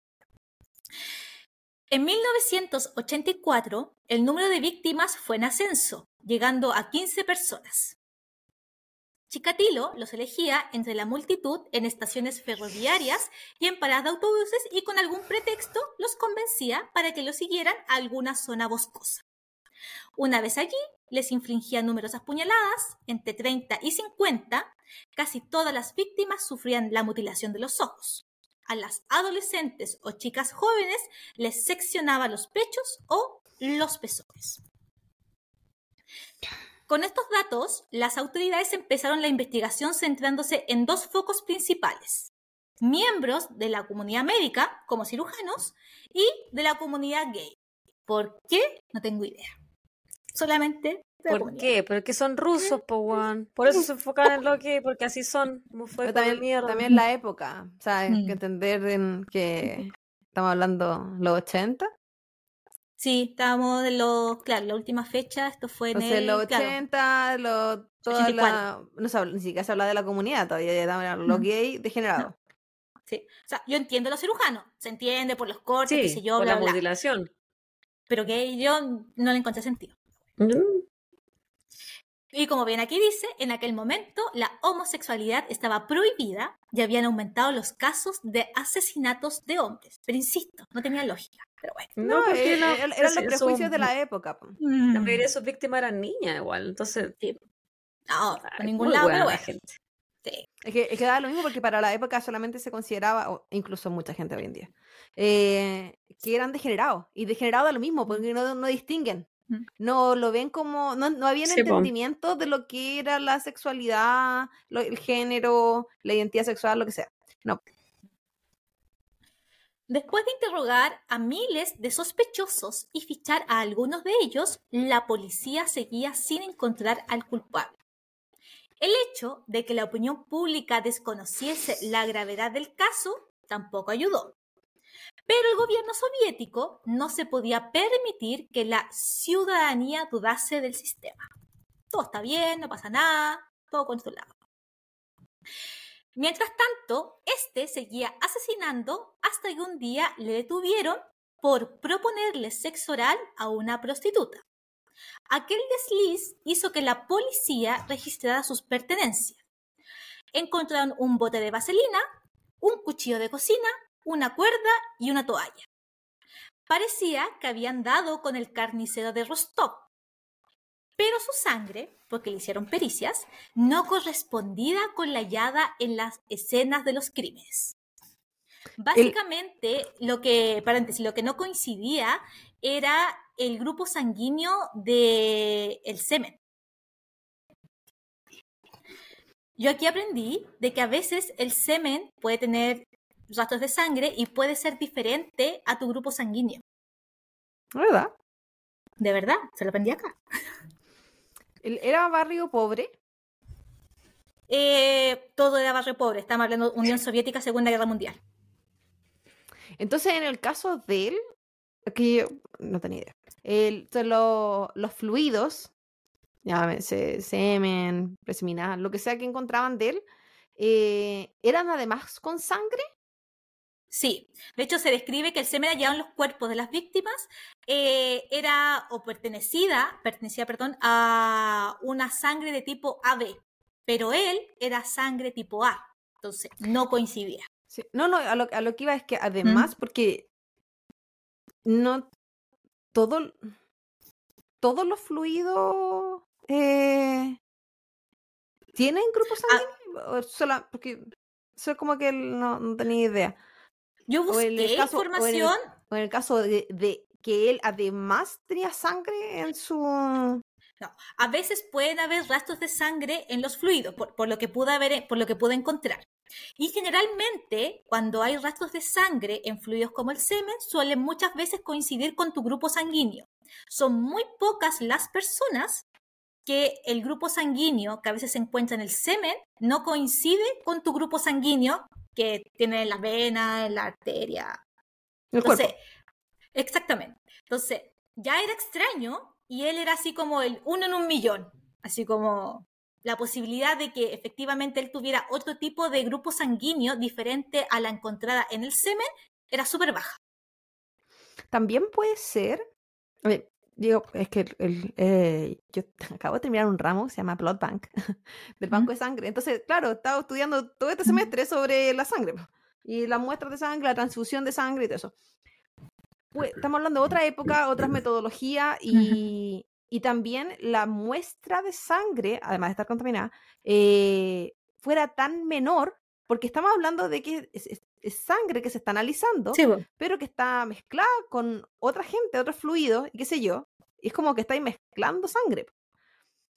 En 1984, el número de víctimas fue en ascenso, llegando a 15 personas. Chikatilo los elegía entre la multitud en estaciones ferroviarias y en paradas de autobuses y con algún pretexto los convencía para que lo siguieran a alguna zona boscosa. Una vez allí, les infligía numerosas puñaladas, entre 30 y 50. Casi todas las víctimas sufrían la mutilación de los ojos. A las adolescentes o chicas jóvenes les seccionaba los pechos o los pezones. Con estos datos, las autoridades empezaron la investigación centrándose en dos focos principales. Miembros de la comunidad médica, como cirujanos, y de la comunidad gay. ¿Por qué? No tengo idea. Solamente ¿Por comunidad. qué? Porque son rusos, po, weón. Por eso se enfocan en lo que, porque así son. Como fue también, mierda. también la época. O sea, hay Mm. que entender en que estamos hablando los 80. Sí, estábamos en los, claro, la última fecha, esto fue en Entonces, el, los claro, 80, lo- toda 84. la. No se habla, ni siquiera se habla de la comunidad todavía, ya los gay degenerados. sí. O sea, yo entiendo a los cirujanos, se entiende por los cortes, qué sé Sí, yo, por bla, la bla. mutilación. Pero que yo no le encontré sentido. Y como bien aquí dice, en aquel momento la homosexualidad estaba prohibida y habían aumentado los casos de asesinatos de hombres. Pero insisto, no tenía lógica. Pero bueno. No, No, porque eh, no, eh, eran los prejuicios de la época. po. La mayoría de sus víctimas eran niñas igual, entonces... No, ay, por ningún lado, buena pero gente. Sí. Es que, es que da lo mismo porque para la época solamente se consideraba, o incluso mucha gente hoy en día, eh, que eran degenerados. Y degenerados da lo mismo, porque no, no distinguen. Mm. No lo ven como. No, no había Sí, po. entendimiento de lo que era la sexualidad, lo- el género, la identidad sexual, lo que sea. No. Después de interrogar a miles de sospechosos y fichar a algunos de ellos, la policía seguía sin encontrar al culpable. El hecho de que la opinión pública desconociese la gravedad del caso tampoco ayudó. Pero el gobierno soviético no se podía permitir que la ciudadanía dudase del sistema. Todo está bien, no pasa nada, todo controlado. Mientras tanto, este seguía asesinando hasta que un día le detuvieron por proponerle sexo oral a una prostituta. Aquel desliz hizo que la policía registrara sus pertenencias. Encontraron un bote de vaselina, un cuchillo de cocina, una cuerda y una toalla. Parecía que habían dado con el carnicero de Rostov. Pero su sangre, porque le hicieron pericias, no correspondía con la hallada en las escenas de los crímenes. Básicamente, lo que, paréntesis, lo que no coincidía era el grupo sanguíneo del el semen. Yo aquí aprendí de que a veces el semen puede tener rastros de sangre y puede ser diferente a tu grupo sanguíneo. ¿Verdad? De verdad, se lo aprendí acá. [laughs] Era barrio pobre. Eh, todo era barrio pobre, estamos hablando de Unión Soviética, Segunda Guerra Mundial. Entonces, en el caso de él, que yo no tenía idea, el, lo- los fluidos, llámese semen, preseminal, lo que sea que encontraban de él, eh, eran además con sangre. Sí, de hecho se describe que el semen hallado en los cuerpos de las víctimas eh, era o pertenecida, pertenecía, perdón, a una sangre de tipo AB, pero él era sangre tipo A, entonces no coincidía. Sí, No, no, a lo, a lo que iba es que además, porque no todo, todos los fluidos eh, tienen grupos Ah. sanguíneos, o sola- porque eso es como que no, no tenía idea. Yo O en el busqué caso- o en el- información, O en el caso de, de que él además tenía sangre en su... a veces pueden haber rastros de sangre en los fluidos, por, por lo que pude haber, por lo que pude encontrar. Y generalmente, cuando hay rastros de sangre en fluidos como el semen, suelen muchas veces coincidir con tu grupo sanguíneo. Son muy pocas las personas que el grupo sanguíneo que a veces se encuentra en el semen no coincide con tu grupo sanguíneo que tiene en la vena, en la arteria, el cuerpo. entonces, exactamente. Entonces, ya era extraño y él era así como el uno en un millón. Así como la posibilidad de que efectivamente él tuviera otro tipo de grupo sanguíneo diferente a la encontrada en el semen era súper baja. También puede ser, a ver, Digo, es que el- el, eh, yo [laughs] acabo de terminar un ramo se llama Blood Bank, [laughs] del banco de sangre. Entonces, claro, he estado estudiando todo este semestre sobre la sangre y las muestras de sangre, la transfusión de sangre y todo eso. Pues, estamos hablando de otra época, otras metodologías y, y también la muestra de sangre, además de estar contaminada, eh, fuera tan menor, porque estamos hablando de que es, es sangre que se está analizando, Sí, pero que está mezclada con otra gente, otros fluidos, y qué sé yo. Y es como que estáis mezclando sangre.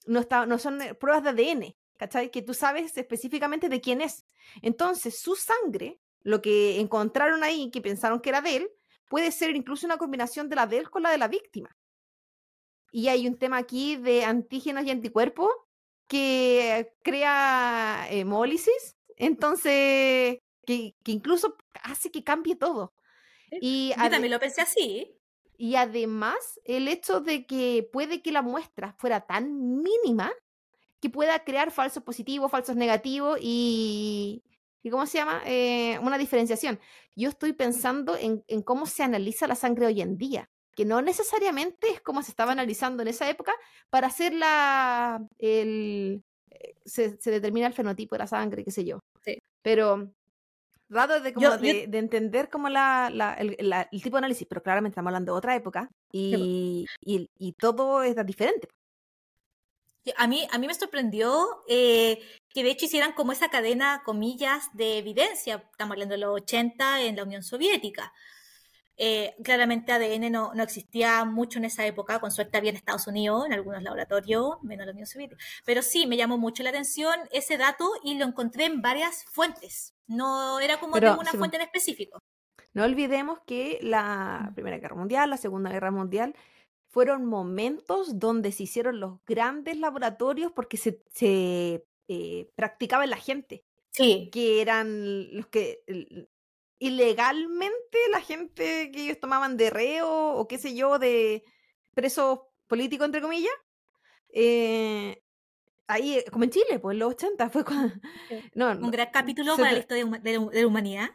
No, está, no son eh, pruebas de ADN, ¿cachai? Que tú sabes específicamente de quién es. Entonces, su sangre, lo que encontraron ahí, que pensaron que era de él, puede ser incluso una combinación de la de él con la de la víctima. Y hay un tema aquí de antígenos y anticuerpos que crea hemólisis, entonces, que, que incluso hace que cambie todo. Y, Yo también lo pensé así. y además, el hecho de que puede que la muestra fuera tan mínima que pueda crear falsos positivos, falsos negativos y, y ¿cómo se llama? Eh, una diferenciación. Yo estoy pensando en, en cómo se analiza la sangre hoy en día, que no necesariamente es como se estaba analizando en esa época para hacer la... El, eh, se, se determina el fenotipo de la sangre, qué sé yo. Sí. Pero dado de, como Yo- yo- de, de entender como la, la- el, la- el tipo de análisis, pero claramente estamos hablando de otra época y, y, y todo es diferente. A mí, a mí me sorprendió eh, que de hecho hicieran como esa cadena, comillas, de evidencia. Estamos hablando de los 80 en la Unión Soviética. Eh, claramente ADN no, no existía mucho en esa época, con suerte había en Estados Unidos, en algunos laboratorios, menos en la Unión Soviética. Pero sí, me llamó mucho la atención ese dato y lo encontré en varias fuentes. No era como Pero, de una fuente en específico. No olvidemos que la Primera Guerra Mundial, la Segunda Guerra Mundial, fueron momentos donde se hicieron los grandes laboratorios porque se, se eh, practicaba en la gente, Sí, que eran los que el- ilegalmente la gente que ellos tomaban de reo o qué sé yo, de presos políticos, entre comillas. eh, ahí, eh, como en Chile, pues en los 80 fue cuando... [laughs] No, un gran capítulo se para la historia de la- humanidad.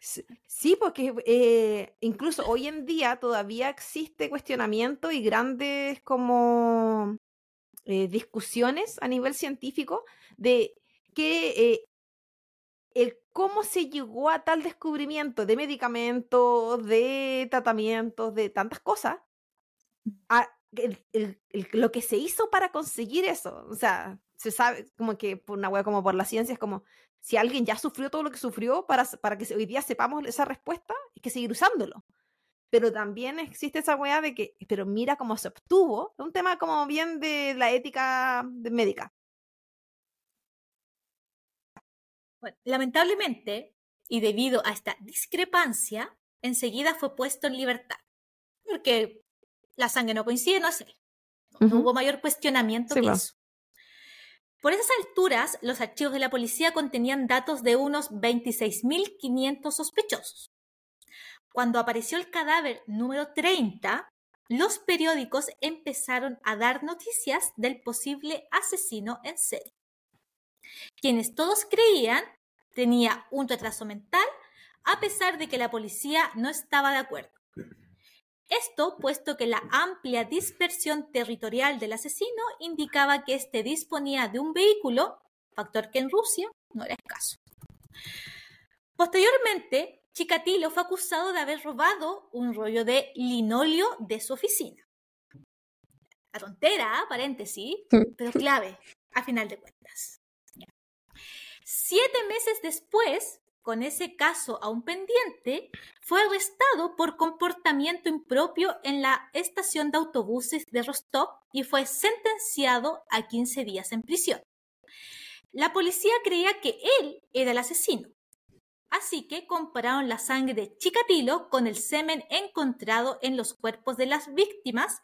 Sí, Sí, porque eh, incluso hoy en día todavía existe cuestionamiento y grandes como eh, discusiones a nivel científico de que eh, el cómo se llegó a tal descubrimiento de medicamentos, de tratamientos, de tantas cosas, a- lo que se hizo para conseguir eso. O sea, se sabe como que por una wea como por la ciencia es como si alguien ya sufrió todo lo que sufrió para, para que hoy día sepamos esa respuesta, hay que seguir usándolo. Pero también existe esa weá de que, pero mira cómo se obtuvo, un tema como bien de la ética médica. Lamentablemente, y debido a esta discrepancia, enseguida fue puesto en libertad. Porque la sangre no coincide, no sé. No, no hubo mayor cuestionamiento Sí, que va. eso. Por esas alturas, los archivos de la policía contenían datos de unos 26.500 sospechosos. Cuando apareció el cadáver número 30, los periódicos empezaron a dar noticias del posible asesino en serie. Quienes todos creían tenía un retraso mental, a pesar de que la policía no estaba de acuerdo. Esto puesto que la amplia dispersión territorial del asesino indicaba que éste disponía de un vehículo, factor que en Rusia no era escaso. Posteriormente, Chikatilo fue acusado de haber robado un rollo de linoleo de su oficina. La tontera, paréntesis, pero clave, a final de cuentas. Siete meses después, con ese caso aún pendiente, fue arrestado por comportamiento impropio en la estación de autobuses de Rostov y fue sentenciado a 15 días en prisión. La policía creía que él era el asesino, así que compararon la sangre de Chikatilo con el semen encontrado en los cuerpos de las víctimas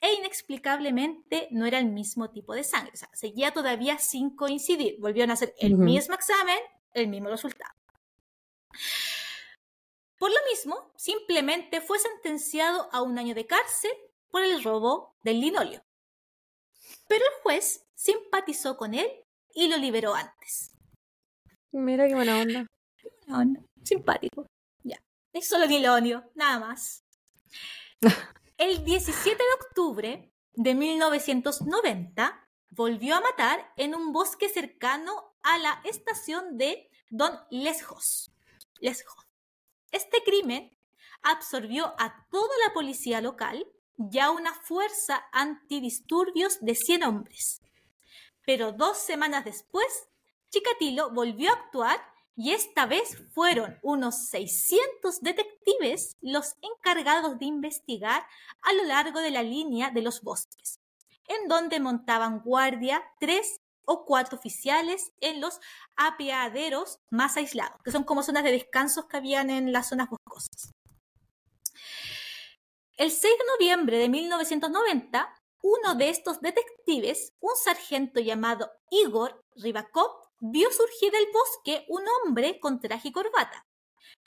e inexplicablemente no era el mismo tipo de sangre. O sea, seguía todavía sin coincidir. Volvieron a hacer el mismo examen, el mismo resultado. Por lo mismo, simplemente fue sentenciado a un año de cárcel por el robo del linoleo. Pero el juez simpatizó con él y lo liberó antes. Mira qué buena onda. No, no, simpático. Ya. Es solo linoleo, nada más. [laughs] El 17 de octubre de 1990 volvió a matar en un bosque cercano a la estación de Don Lesjos. Este crimen absorbió a toda la policía local y a una fuerza antidisturbios de 100 hombres. Pero dos semanas después, Chikatilo volvió a actuar y esta vez fueron unos 600 detectives los encargados de investigar a lo largo de la línea de los bosques, en donde montaban guardia tres o cuatro oficiales en los apeaderos más aislados, que son como zonas de descansos que habían en las zonas boscosas. El 6 de noviembre de 1990, uno de estos detectives, un sargento llamado Igor Rybakov, vio surgir del bosque un hombre con traje y corbata.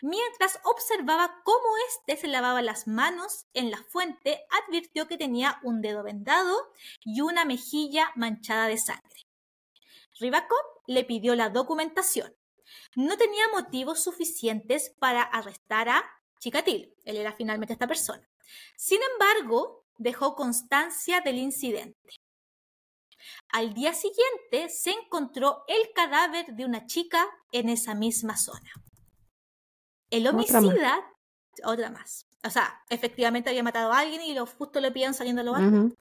Mientras observaba cómo éste se lavaba las manos en la fuente, advirtió que tenía un dedo vendado y una mejilla manchada de sangre. Rybakov le pidió la documentación. No tenía motivos suficientes para arrestar a Chicatil. Él era finalmente esta persona. Sin embargo, dejó constancia del incidente. Al día siguiente se encontró el cadáver de una chica en esa misma zona. El homicida, otra más. O sea, efectivamente había matado a alguien y lo justo le pillan saliendo de lo Ujú.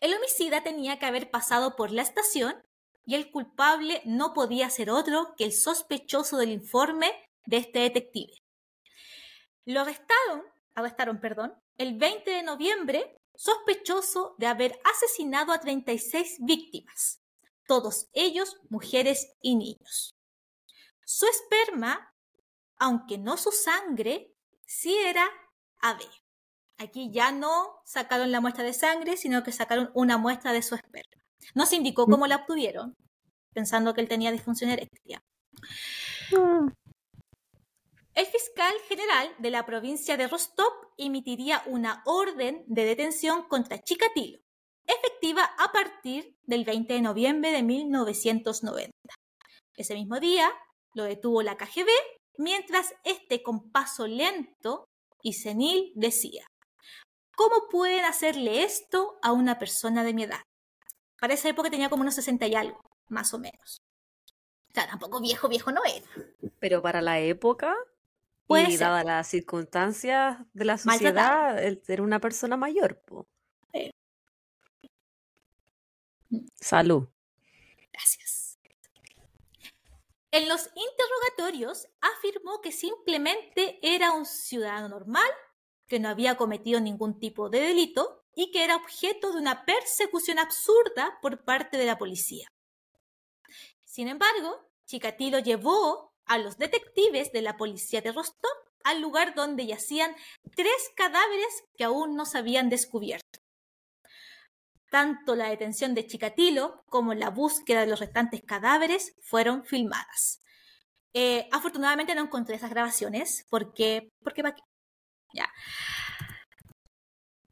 El homicida tenía que haber pasado por la estación y el culpable no podía ser otro que el sospechoso del informe de este detective. Lo arrestaron, arrestaron, perdón, el 20 de noviembre, sospechoso de haber asesinado a 36 víctimas, todos ellos mujeres y niños. Su esperma, aunque no su sangre, sí era AB. Aquí ya no sacaron la muestra de sangre, sino que sacaron una muestra de su esperma. No se indicó cómo la obtuvieron, pensando que él tenía disfunción eréctil. Mm. El fiscal general de la provincia de Rostov emitiría una orden de detención contra Chikatilo, efectiva a partir del 20 de noviembre de 1990. Ese mismo día lo detuvo la KGB, mientras este con paso lento y senil decía, ¿cómo pueden hacerle esto a una persona de mi edad? Para esa época tenía como unos 60 y algo, más o menos. O sea, tampoco viejo, viejo no era. Pero para la época Puede y ser. dadas las circunstancias de la sociedad, él era una persona mayor. po. Salud. Gracias. En los interrogatorios afirmó que simplemente era un ciudadano normal, que no había cometido ningún tipo de delito y que era objeto de una persecución absurda por parte de la policía. Sin embargo, Chikatilo llevó a los detectives de la policía de Rostov al lugar donde yacían tres cadáveres que aún no se habían descubierto. Tanto la detención de Chikatilo como la búsqueda de los restantes cadáveres fueron filmadas. Eh, afortunadamente no encontré esas grabaciones porque, porque. Ya.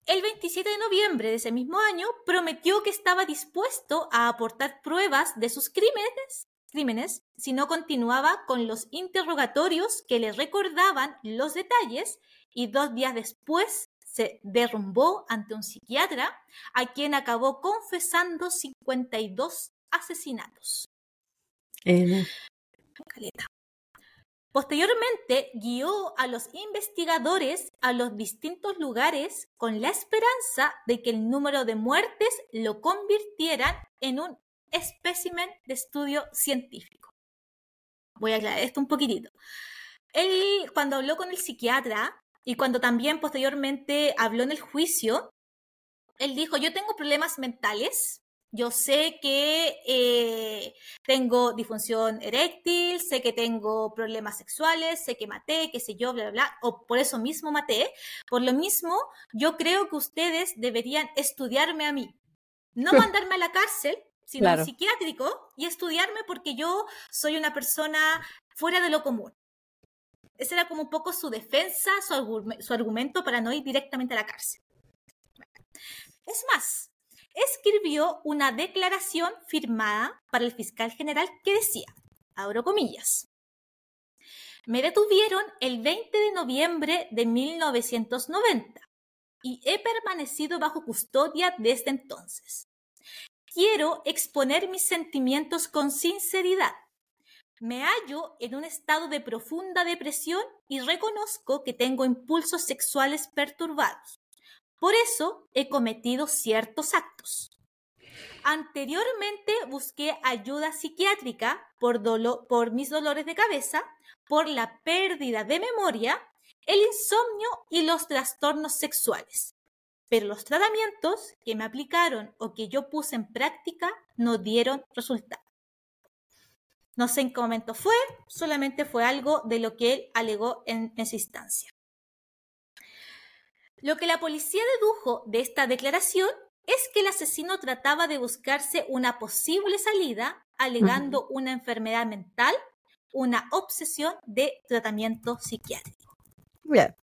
El 27 de noviembre de ese mismo año prometió que estaba dispuesto a aportar pruebas de sus crímenes, crímenes si no continuaba con los interrogatorios que le recordaban los detalles y dos días después se derrumbó ante un psiquiatra a quien acabó confesando 52 asesinatos. Caleta. Posteriormente guió a los investigadores a los distintos lugares con la esperanza de que el número de muertes lo convirtieran en un espécimen de estudio científico. Voy a aclarar esto un poquitito. Él, cuando habló con el psiquiatra y cuando también posteriormente habló en el juicio, él dijo, yo tengo problemas mentales, yo sé que eh, tengo disfunción eréctil, sé que tengo problemas sexuales, sé que maté, qué sé yo, bla, bla, bla, o por eso mismo maté. Por lo mismo, yo creo que ustedes deberían estudiarme a mí. No [laughs] mandarme a la cárcel, sino Claro. al psiquiátrico y estudiarme porque yo soy una persona fuera de lo común. Ese era como un poco su defensa, su argumento para no ir directamente a la cárcel. Es más, escribió una declaración firmada para el fiscal general que decía, abro comillas, me detuvieron el 20 de noviembre de 1990. y he permanecido bajo custodia desde entonces. Quiero exponer mis sentimientos con sinceridad. Me hallo en un estado de profunda depresión y reconozco que tengo impulsos sexuales perturbados. Por eso he cometido ciertos actos. Anteriormente busqué ayuda psiquiátrica por, por mis dolores de cabeza, por la pérdida de memoria, el insomnio y los trastornos sexuales. Pero los tratamientos que me aplicaron o que yo puse en práctica no dieron resultado. No sé en qué momento fue, solamente fue algo de lo que él alegó en esa instancia. Lo que la policía dedujo de esta declaración es que el asesino trataba de buscarse una posible salida alegando una enfermedad mental, una obsesión de tratamiento psiquiátrico. Bien.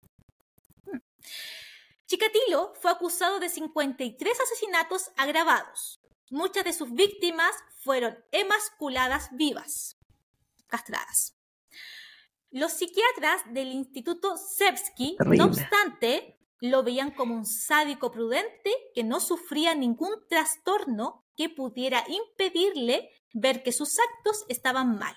Chikatilo fue acusado de 53 asesinatos agravados. Muchas de sus víctimas fueron emasculadas vivas, castradas. Los psiquiatras del Instituto Sevsky, Terrible. no obstante, lo veían como un sádico prudente que no sufría ningún trastorno que pudiera impedirle ver que sus actos estaban mal,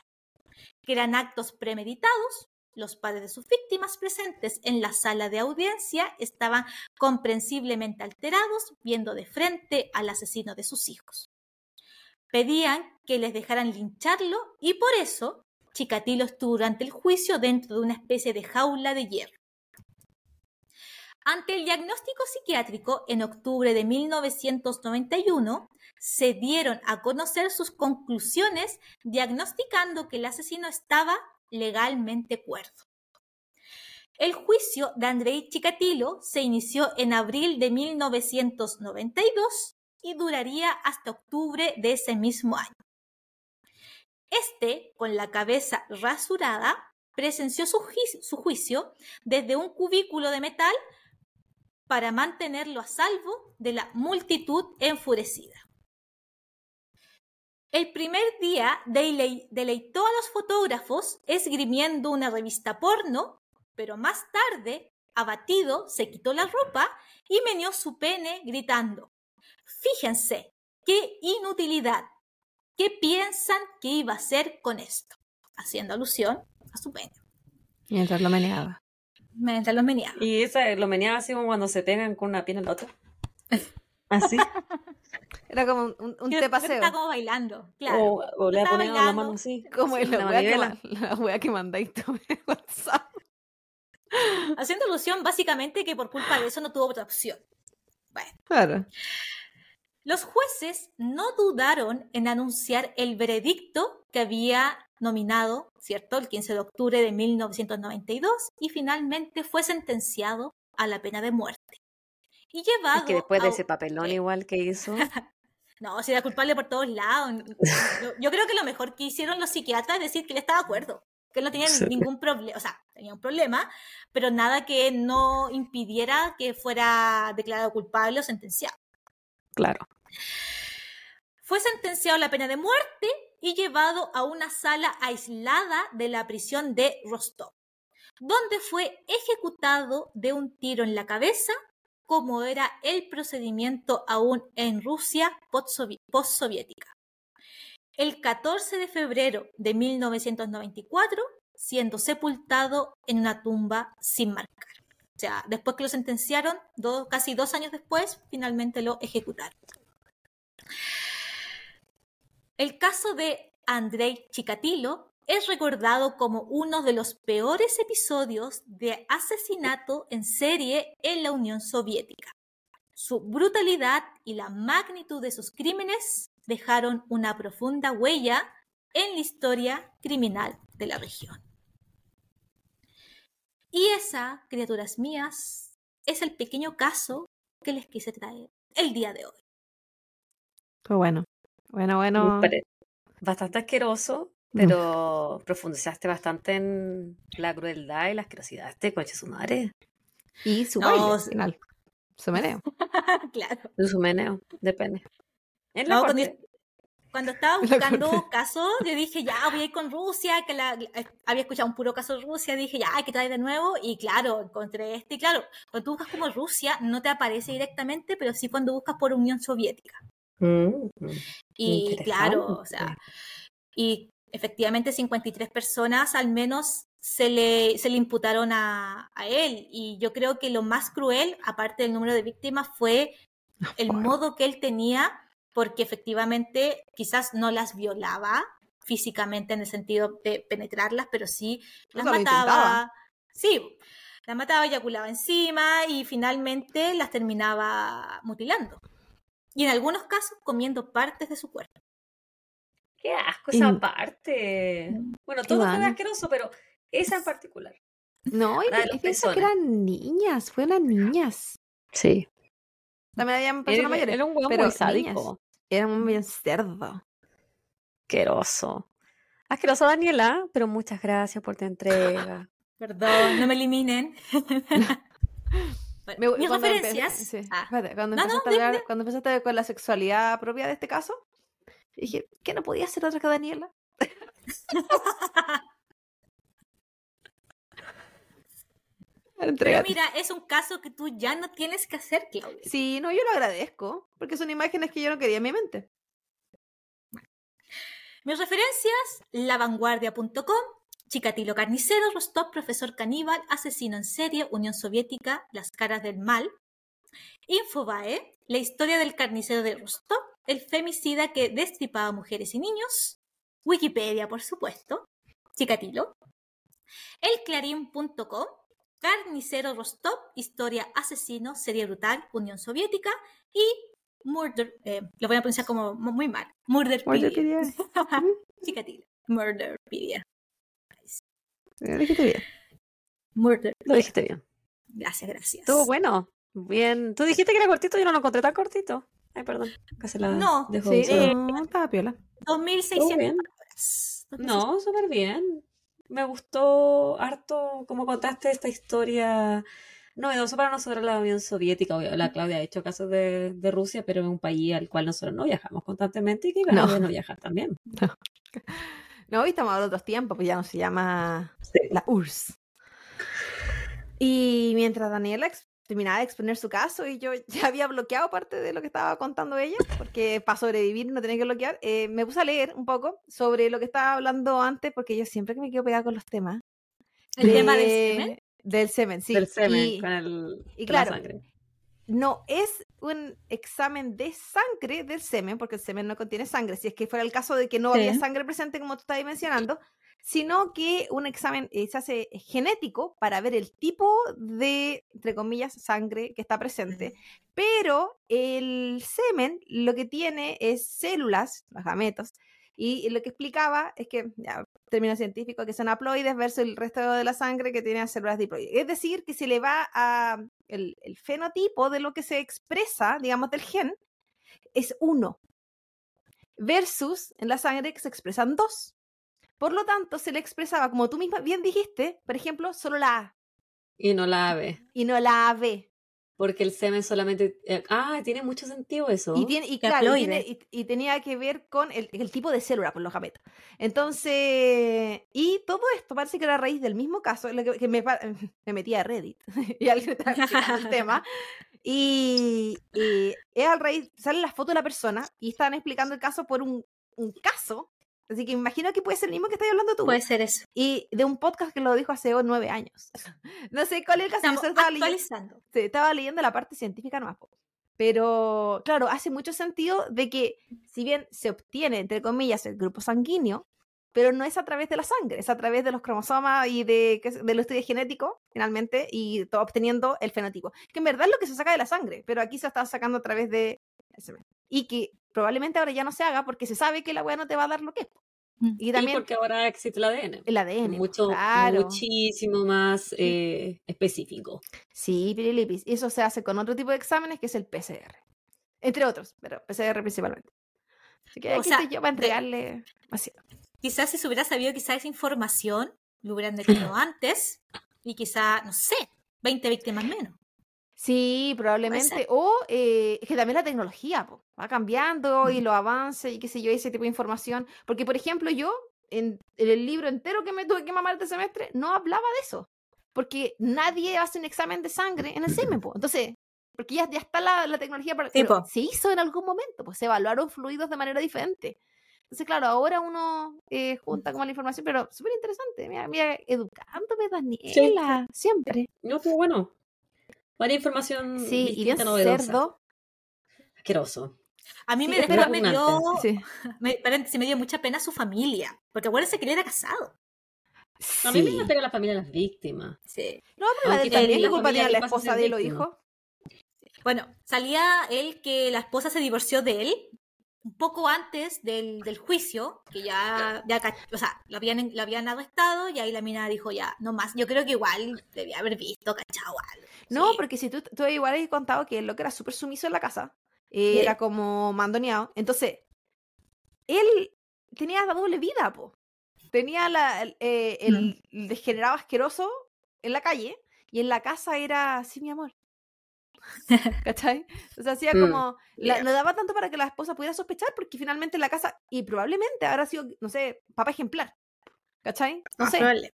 que eran actos premeditados. Los padres de sus víctimas presentes en la sala de audiencia estaban comprensiblemente alterados, viendo de frente al asesino de sus hijos. Pedían que les dejaran lincharlo y por eso Chikatilo estuvo durante el juicio dentro de una especie de jaula de hierro. Ante el diagnóstico psiquiátrico, en octubre de 1991, se dieron a conocer sus conclusiones diagnosticando que el asesino estaba legalmente cuerdo. El juicio de Andrei Chikatilo se inició en abril de 1992 y duraría hasta octubre de ese mismo año. Este, con la cabeza rasurada, presenció su, juicio- su juicio desde un cubículo de metal para mantenerlo a salvo de la multitud enfurecida. El primer día delei- deleitó a los fotógrafos esgrimiendo una revista porno, pero más tarde, abatido, se quitó la ropa y meneó su pene gritando, Fíjense, qué inutilidad, ¿qué piensan que iba a hacer con esto? Haciendo alusión a su pene. Mientras lo meneaba. Mientras los meneaba. Y esa lo meneaba así como cuando se pegan con una pierna en la otra. [laughs] Así. Era como un, un, un yo paseo. Estaba como bailando, claro. O, o le ponían la mano así. Como en la la wea, que, la wea que mandáis tú en WhatsApp. Haciendo alusión básicamente que por culpa de eso no tuvo otra opción. Bueno, Claro. los jueces no dudaron en anunciar el veredicto que había nominado, ¿cierto?, el 15 de octubre de 1992 y finalmente fue sentenciado a la pena de muerte. Y llevado Es que después de ese papelón ¿Qué? igual que hizo. [laughs] No, si era culpable por todos lados. Yo, yo creo que lo mejor que hicieron los psiquiatras es decir que él estaba de acuerdo, que él no tenía [laughs] Sí. ningún problema, o sea, tenía un problema, pero nada que no impidiera que fuera declarado culpable o sentenciado. Claro. Fue sentenciado a la pena de muerte y llevado a una sala aislada de la prisión de Rostov, donde fue ejecutado de un tiro en la cabeza, como era el procedimiento aún en Rusia postsovi- postsoviética. El 14 de febrero de 1994, siendo sepultado en una tumba sin marcar. O sea, después que lo sentenciaron, casi dos años después, finalmente lo ejecutaron. El caso de Andrei Chikatilo es recordado como uno de los peores episodios de asesinato en serie en la Unión Soviética. Su brutalidad y la magnitud de sus crímenes dejaron una profunda huella en la historia criminal de la región. Y esa, criaturas mías, es el pequeño caso que les quise traer el día de hoy. Pues bueno. Bueno, bueno. Bastante asqueroso, pero profundizaste bastante en la crueldad y la asquerosidad de este coche su madre. Y su No, baile al sí. final. Su meneo. [laughs] claro. Su meneo, depende. En la No, cuando cuando estaba buscando casos, yo dije, ya, voy a ir con Rusia, que la, eh, había escuchado un puro caso de Rusia, dije, ya, hay que traer de nuevo, y claro, encontré este, y claro, cuando tú buscas como Rusia, no te aparece directamente, pero sí cuando buscas por Unión Soviética. Mm, Y claro, o sea, y efectivamente 53 personas al menos se le, se le imputaron a, a él. Y yo creo que lo más cruel, aparte del número de víctimas, fue el modo que él tenía, porque efectivamente quizás no las violaba físicamente en el sentido de penetrarlas, pero sí las mataba. intentaba. Sí, las mataba, eyaculaba encima y finalmente las terminaba mutilando. Y en algunos casos comiendo partes de su cuerpo. Qué asco Y- esa parte. Bueno, todo fue asqueroso, pero esa en particular. No, y, y piensa que eran niñas, fueron niñas. Sí. También habían personas mayores. Era un hueón pero muy sádico. Eran un bien cerdo. Asqueroso. Asqueroso, Daniela, pero muchas gracias por tu entrega. [laughs] Perdón, no me eliminen. [laughs] Bueno, mis referencias. sí, Ah, espérate, cuando, No, no, empezaste a dime, hablar- cuando empezaste con la sexualidad propia de este caso, dije, ¿qué no podía ser otra que Daniela? [laughs] pero mira, es un caso que tú ya no tienes que hacer, Claudia. Sí, no, yo lo agradezco, porque son imágenes que yo no quería en mi mente. Mis referencias, lavanguardia.com, Chikatilo Carnicero, Rostov, Profesor Caníbal, Asesino en serie, Unión Soviética, Las caras del mal, Infobae, La historia del carnicero de Rostov, el femicida que destripaba mujeres y niños, Wikipedia, por supuesto, Chikatilo, elclarín.com, Carnicero Rostov, historia asesino, serie brutal, Unión Soviética y Murder, eh, lo voy a pronunciar como mu- muy mal, Murderpedia. Murderpedia. [laughs] Chikatilo. Murderpedia. Lo dijiste bien. Murder. Lo dijiste bien. Gracias, gracias. Estuvo bueno. Bien. Tú dijiste que era cortito, yo no lo encontré tan cortito. Ay, perdón. se la No, dejo Sí, no, estaba piola. 2600 bien. palabras. No, súper bien. Me gustó harto cómo contaste esta historia novedoso para nosotros la Unión Soviética. Obvio, La Claudia ha hecho casos de, de Rusia, pero es un país al cual nosotros no viajamos constantemente y que No. no viajar también. No, hoy estamos hablando de otros tiempos, pues ya no se llama Sí. la URSS. Y mientras Daniela ex- terminaba de exponer su caso y yo [laughs] ya había bloqueado parte de lo que estaba contando ella, porque para sobrevivir no tenía que bloquear, eh, me puse a leer un poco sobre lo que estaba hablando antes, porque yo siempre que me quedo pegada con los temas. El tema del de- semen. Del semen, sí. Del semen Y con, el, y con la claro, sangre. No es un examen de sangre del semen, porque el semen no contiene sangre, si es que fuera el caso de que no había sangre presente, como tú estabas mencionando, sino que un examen eh, se hace genético para ver el tipo de, entre comillas, sangre que está presente. Pero el semen lo que tiene es células, los gametos, y lo que explicaba es que, ya, término científico, que son haploides versus el resto de la sangre que tiene células diploides. Es decir, que se le va a el, el fenotipo de lo que se expresa, digamos, del gen, es uno, versus en la sangre que se expresan dos. Por lo tanto, se le expresaba, como tú misma bien dijiste, por ejemplo, solo la A Y no la ave. y no la AB. Porque el semen solamente. eh, ah, tiene mucho sentido eso. Y, tiene, y claro, y, tiene- y- y tenía que ver con el, el tipo de célula, por los gametos. Entonces, y todo esto parece que era a raíz del mismo caso, que, que me, [laughs] me metí a Reddit [laughs] y alguien estaba el tema. [laughs] Y, y es a raíz, salen las fotos de la persona y están explicando el caso por un, un caso. Así que imagino que puede ser el mismo que estás hablando tú. Puede ser eso. Y de un podcast que lo dijo hace nueve años. [laughs] No sé cuál es el caso. Estamos estaba leyendo- actualizando. Sí, estaba leyendo la parte científica nomás. Pero, claro, hace mucho sentido de que, si bien se obtiene, entre comillas, el grupo sanguíneo, pero no es a través de la sangre, es a través de los cromosomas y de, de los estudios genéticos, finalmente, y todo obteniendo el fenotipo. Que en verdad es lo que se saca de la sangre, pero aquí se está sacando a través de. Y que probablemente ahora ya no se haga porque se sabe que la weá no te va a dar lo que es. Mm. Y también porque ahora existe el ADN. el ADN. po, Mucho, claro. muchísimo más eh, específico. Sí, pirilipis. Y eso se hace con otro tipo de exámenes que es el PCR. Entre otros, pero PCR principalmente. Así que O aquí sea, estoy yo para de- entregarle así. Quizás si se hubiera sabido quizás esa información, lo hubieran detenido antes y quizá, no sé, 20 víctimas menos. Sí, probablemente. O eh, es que también la tecnología po, va cambiando y los avances y qué sé yo, ese tipo de información. Porque, por ejemplo, yo en, en el libro entero que me tuve que mamar este semestre no hablaba de eso. Porque nadie hace un examen de sangre en el semen, po. Entonces, porque ya, ya está la, la tecnología para... Sí, se hizo en algún momento, pues se evaluaron fluidos de manera diferente. Entonces, claro, ahora uno eh, junta como la información, pero súper interesante. Mira, mira, educándome, Daniela, siempre. No, estuvo bueno. Varia información Sí, y bien distinta, novedosa. cerdo. Asqueroso. A mí Sí, me, es después me dio. Sí. [laughs] me, paréntesis, me dio mucha pena su familia, porque acuérdense que él era casado. A mí me encanta que la familia de las víctimas. Sí. No, pero la de también la culpa tiene la esposa de los víctima. hijos. Bueno, salía él que la esposa se divorció de él un poco antes del, del juicio, que ya, ya o sea, lo habían, lo habían arrestado y ahí la mina dijo ya, no más. Yo creo que igual debía haber visto, cachado algo. No, Sí. porque si tú, tú igual has contado que él lo que era súper sumiso en la casa, eh, era como mandoneado. Entonces, él tenía la doble vida, po. Tenía la, el, eh, el- el degenerado asqueroso en la calle y en la casa era, sí, mi amor. [laughs] ¿Cachai? O sea, hacía Mm. como, la- no daba tanto para que la esposa pudiera sospechar porque finalmente en la casa, y probablemente habrá sido, no sé, papá ejemplar. ¿Cachai? No Ah, sé.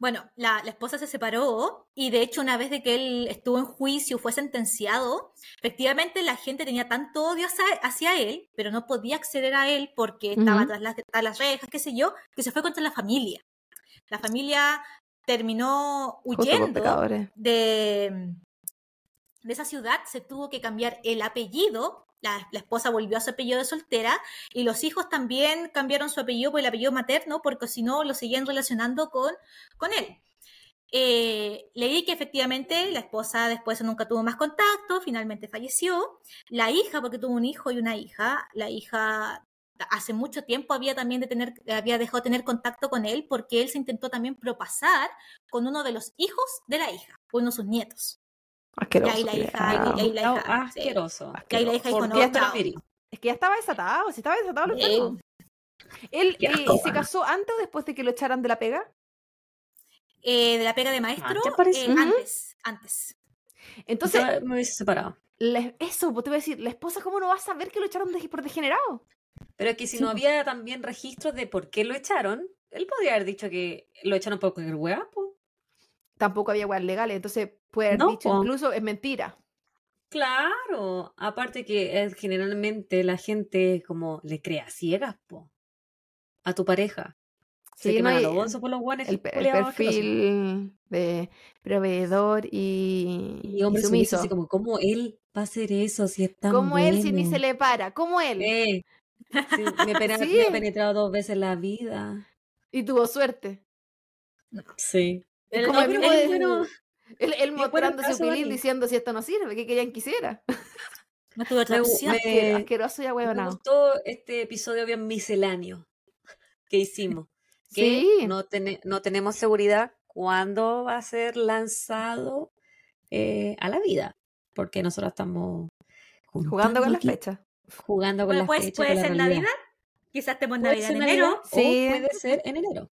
Bueno, la, la esposa se separó y de hecho una vez de que él estuvo en juicio, fue sentenciado, efectivamente la gente tenía tanto odio hacia, hacia él, pero no podía acceder a él porque estaba Ujú. tras las, tras las rejas, qué sé yo, que se fue contra la familia. La familia terminó huyendo de, de esa ciudad, se tuvo que cambiar el apellido. La, esposa volvió a su apellido de soltera y los hijos también cambiaron su apellido por el apellido materno porque si no lo seguían relacionando con, con él. Eh, leí que efectivamente la esposa después nunca tuvo más contacto, finalmente falleció. La hija, porque tuvo un hijo y una hija, la hija hace mucho tiempo había también había dejado de tener contacto con él porque él se intentó también propasar con uno de los hijos de la hija, uno de sus nietos. Y Asqueroso. ahí la hija, culiao. y ahí la No, hija, sí. asqueroso. Y ahí la hija dijo, ¿Por no? Es que ya estaba desatado, si estaba desatado lo enfermo. ¿Él eh, se casó antes o después de que lo echaran de la pega? Eh, de la pega de maestro, Antes parece. eh, antes, antes. Entonces, Yo me hubiese separado. la- eso, pues te voy a decir, ¿la esposa cómo no va a saber que lo echaron de- por degenerado? Pero es que si Sí, no po. había también registros de por qué lo echaron, él podría haber dicho que lo echaron por cualquier hueá, po. Tampoco había weas legales, entonces puede haber No, dicho po. incluso es mentira. Claro, aparte que eh, generalmente la gente como le crea ciegas, po, a tu pareja. Se Sí, no, queman a y los por los guanes el, perfil de proveedor y, Y hombre y sumiso, sumiso. así como, ¿cómo él va a hacer eso si es tan Como él si ni se le para, como él. Eh, sí, me, [laughs] Sí. he penetrado dos veces la vida. Y tuvo suerte. Sí. El- como el el- mismo el- de- bueno, Él, él bueno, su pilín diciendo si esto no sirve, ¿qué querían que hiciera? No tuve otra opción. me- Asquero- asqueroso y me gustó este episodio bien misceláneo que hicimos. Que Sí. no, tene- no tenemos seguridad cuándo va a ser lanzado eh, a la vida. Porque nosotros estamos Jugando con las fechas. Jugando con Bueno, las pues fechas. puede ser. Navidad, quizás estemos Navidad en Navidad enero. Sí. o puede ser en enero.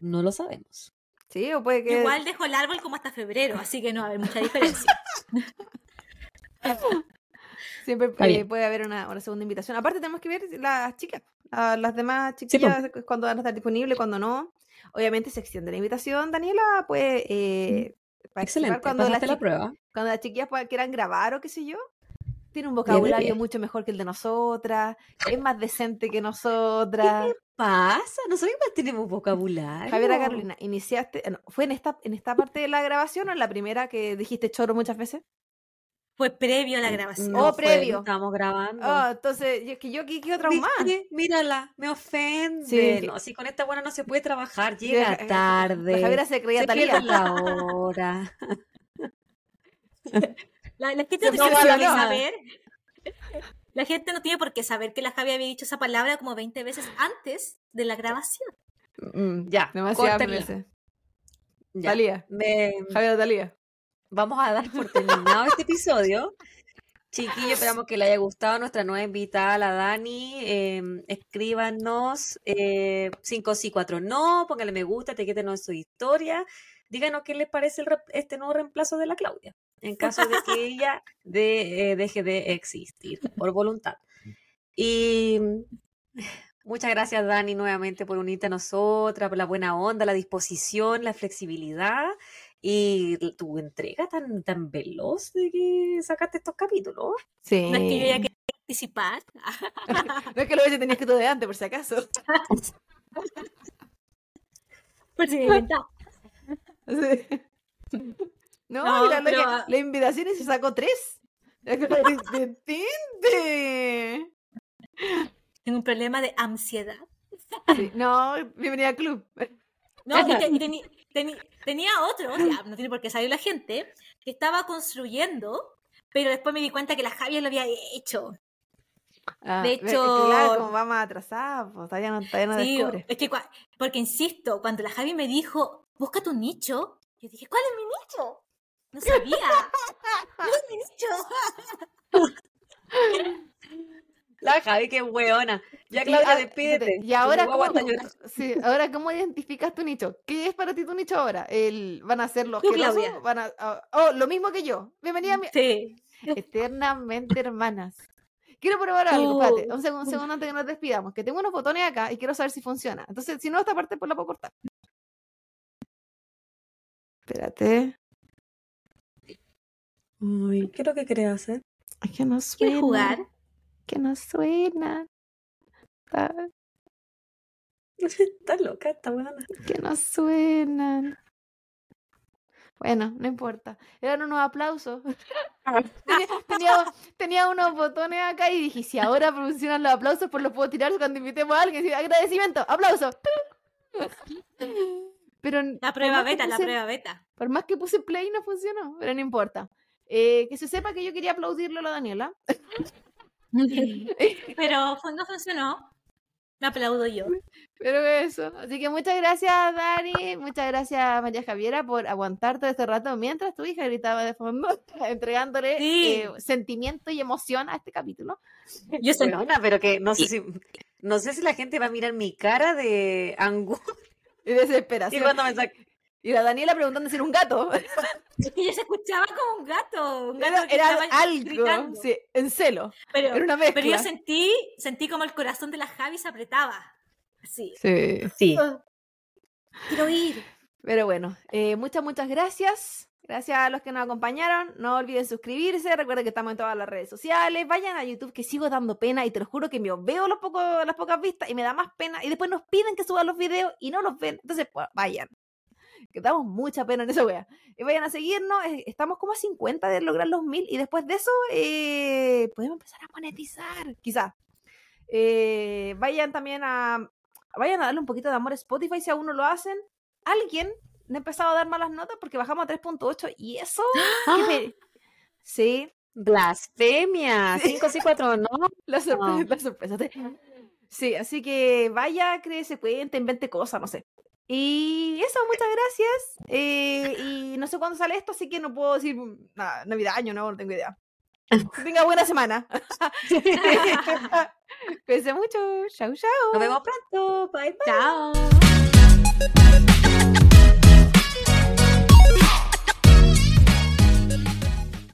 No lo sabemos. Sí, o puede que. Igual dejo el árbol como hasta febrero, así que no va a haber mucha diferencia. [laughs] Siempre eh, puede haber una, una segunda invitación. Aparte, tenemos que ver las chicas, a las demás Sí, chiquillas, cuando van a estar disponibles, cuando no. Obviamente se extiende la invitación, Daniela, pues eh, Excelente. cuando las, la prueba. cuando las chiquillas puedan- quieran grabar o qué sé yo. Tiene un vocabulario diez. mucho mejor que el de nosotras, es más decente que nosotras. Pasa, nosotros igual tenemos vocabulario. Javiera Carolina, iniciaste, eh, no, ¿fue en esta, en esta parte de la grabación o en la primera que dijiste choro muchas veces? Fue previo a la grabación. No Oh, previo. Estábamos grabando. Oh, entonces, yo, que yo aquí quedo traumada. ¿Viste? Mírala, me ofende. Sí. No, si con esta buena no se puede trabajar, llega ja- ja- tarde. La Javiera se creía se Talía. la hora. [laughs] La, la gente no tiene por qué saber. La gente no tiene por qué saber que la Javi había dicho esa palabra como 20 veces antes de la grabación. Mm, Ya, demasiadas veces. Ya. Talía. Me- Javiera Talía. vamos a dar por terminado este episodio. Chiquillos, esperamos que les haya gustado nuestra nueva invitada, la Dani. Eh, escríbanos eh, 5 sí, 4 no, pónganle me gusta, etiquétenos en su historia. Díganos qué les parece el este nuevo reemplazo de la Claudia. En caso de que ella de- eh, deje de existir [laughs] por voluntad. Y muchas gracias, Dani, nuevamente por unirte a nosotras, por la buena onda, la disposición, la flexibilidad y tu entrega tan, tan veloz de que sacaste estos capítulos. Sí. No es que yo ya quería participar. [laughs] No es que lo hubiese tenido que todo de antes, por si acaso. [laughs] Por si me. Sí. No, No, la, pero- que- la invitación y se sacó tres. [laughs] Es tinte. Tengo un problema de ansiedad. Sí, No, bienvenida al club. [laughs] No, y, te- y teni- teni- tenía otro, ya, no tiene por qué salir la gente, que estaba construyendo, pero después me di cuenta que la Javier lo había hecho. Ah, De hecho- claro, como vamos atrasados, pues todavía no, todavía no Sí, descubre. es que, porque insisto, cuando la Javi me dijo, busca tu nicho, yo dije, ¿cuál es mi nicho? No sabía. [laughs] ¿Cuál es mi nicho? La Javi, qué weona. Ya, Claudia, despídete. Y ahora, ¿cómo, [laughs] sí, ahora, ¿cómo identificas tu nicho? ¿Qué es para ti tu nicho ahora? El, ¿Van a ser los? Claudia. ¿Van a, oh, lo mismo que yo. Bienvenida a mi... Sí. Eternamente hermanas. Quiero probar algo, espérate, un segundo, un segundo antes que nos despidamos, que tengo unos botones acá y quiero saber si funciona. Entonces, si no, esta parte pues la puedo cortar. Espérate. Uy, ¿qué es lo que querés hacer? Es que no suena. ¿Quieres jugar? Que no suena. Ah, [laughs] Está loca esta weona. Que no suenan. Bueno, no importa. Eran unos aplausos. [laughs] tenía, tenía, tenía unos botones acá y dije, si ahora funcionan los aplausos, pues los puedo tirar cuando invitemos a alguien. Sí, agradecimiento, aplauso. [laughs] Pero La prueba beta, la puse- prueba beta. Por más que puse play no funcionó, pero no importa. Eh, que se sepa que yo quería aplaudirle a la Daniela. [laughs] [laughs] Pero fue- no funcionó. Me aplaudo yo. Pero eso. Así que muchas gracias, Dani. Muchas gracias, María Javiera, por aguantar todo este rato mientras tu hija gritaba de fondo, [laughs] entregándole Sí. eh, sentimiento y emoción a este capítulo. Yo soy Weona, pero que no sé si no sé si la gente va a mirar mi cara de angustia Y desesperación. cuando me sac- Y la Daniela preguntando si era un gato. [laughs] Es que yo se escuchaba como un gato. Un gato Era, algo, gritando. sí, en celo. Pero, Era una mezcla. pero yo sentí, sentí como el corazón de la Javi se apretaba. Así. Sí. Sí. Quiero ir. Pero bueno, eh, muchas, muchas gracias. Gracias a los que nos acompañaron. No olviden suscribirse. Recuerden que estamos en todas las redes sociales. Vayan a YouTube, que sigo dando pena. Y te lo juro que me veo los pocos, las pocas vistas y me da más pena. Y después nos piden que suba los videos y no los ven. Entonces, pues, vayan. Que damos mucha pena en esa wea. Y vayan a seguirnos. eh, Estamos como a 50 de lograr los 1000. Y después de eso, eh, podemos empezar a monetizar. Quizás. Eh, vayan también a. Vayan a darle un poquito de amor a Spotify si aún no lo hacen alguien le ha empezado a dar malas notas porque bajamos a 3.8 y eso. [gasps] Sí, Blasfemia. Sí. 5 sí, 4 no. [laughs] la sorpresa. No. La sorpresa. Sí, así que vaya, créese cuenta, invente cosas, no sé. Y eso, muchas gracias. Eh, y no sé cuándo sale esto, así que no puedo decir nada, Navidad, año nuevo, no tengo idea. Que [laughs] tenga buena semana. [laughs] Cuídense mucho. Chau, chau. Nos vemos pronto. Bye bye. Chao.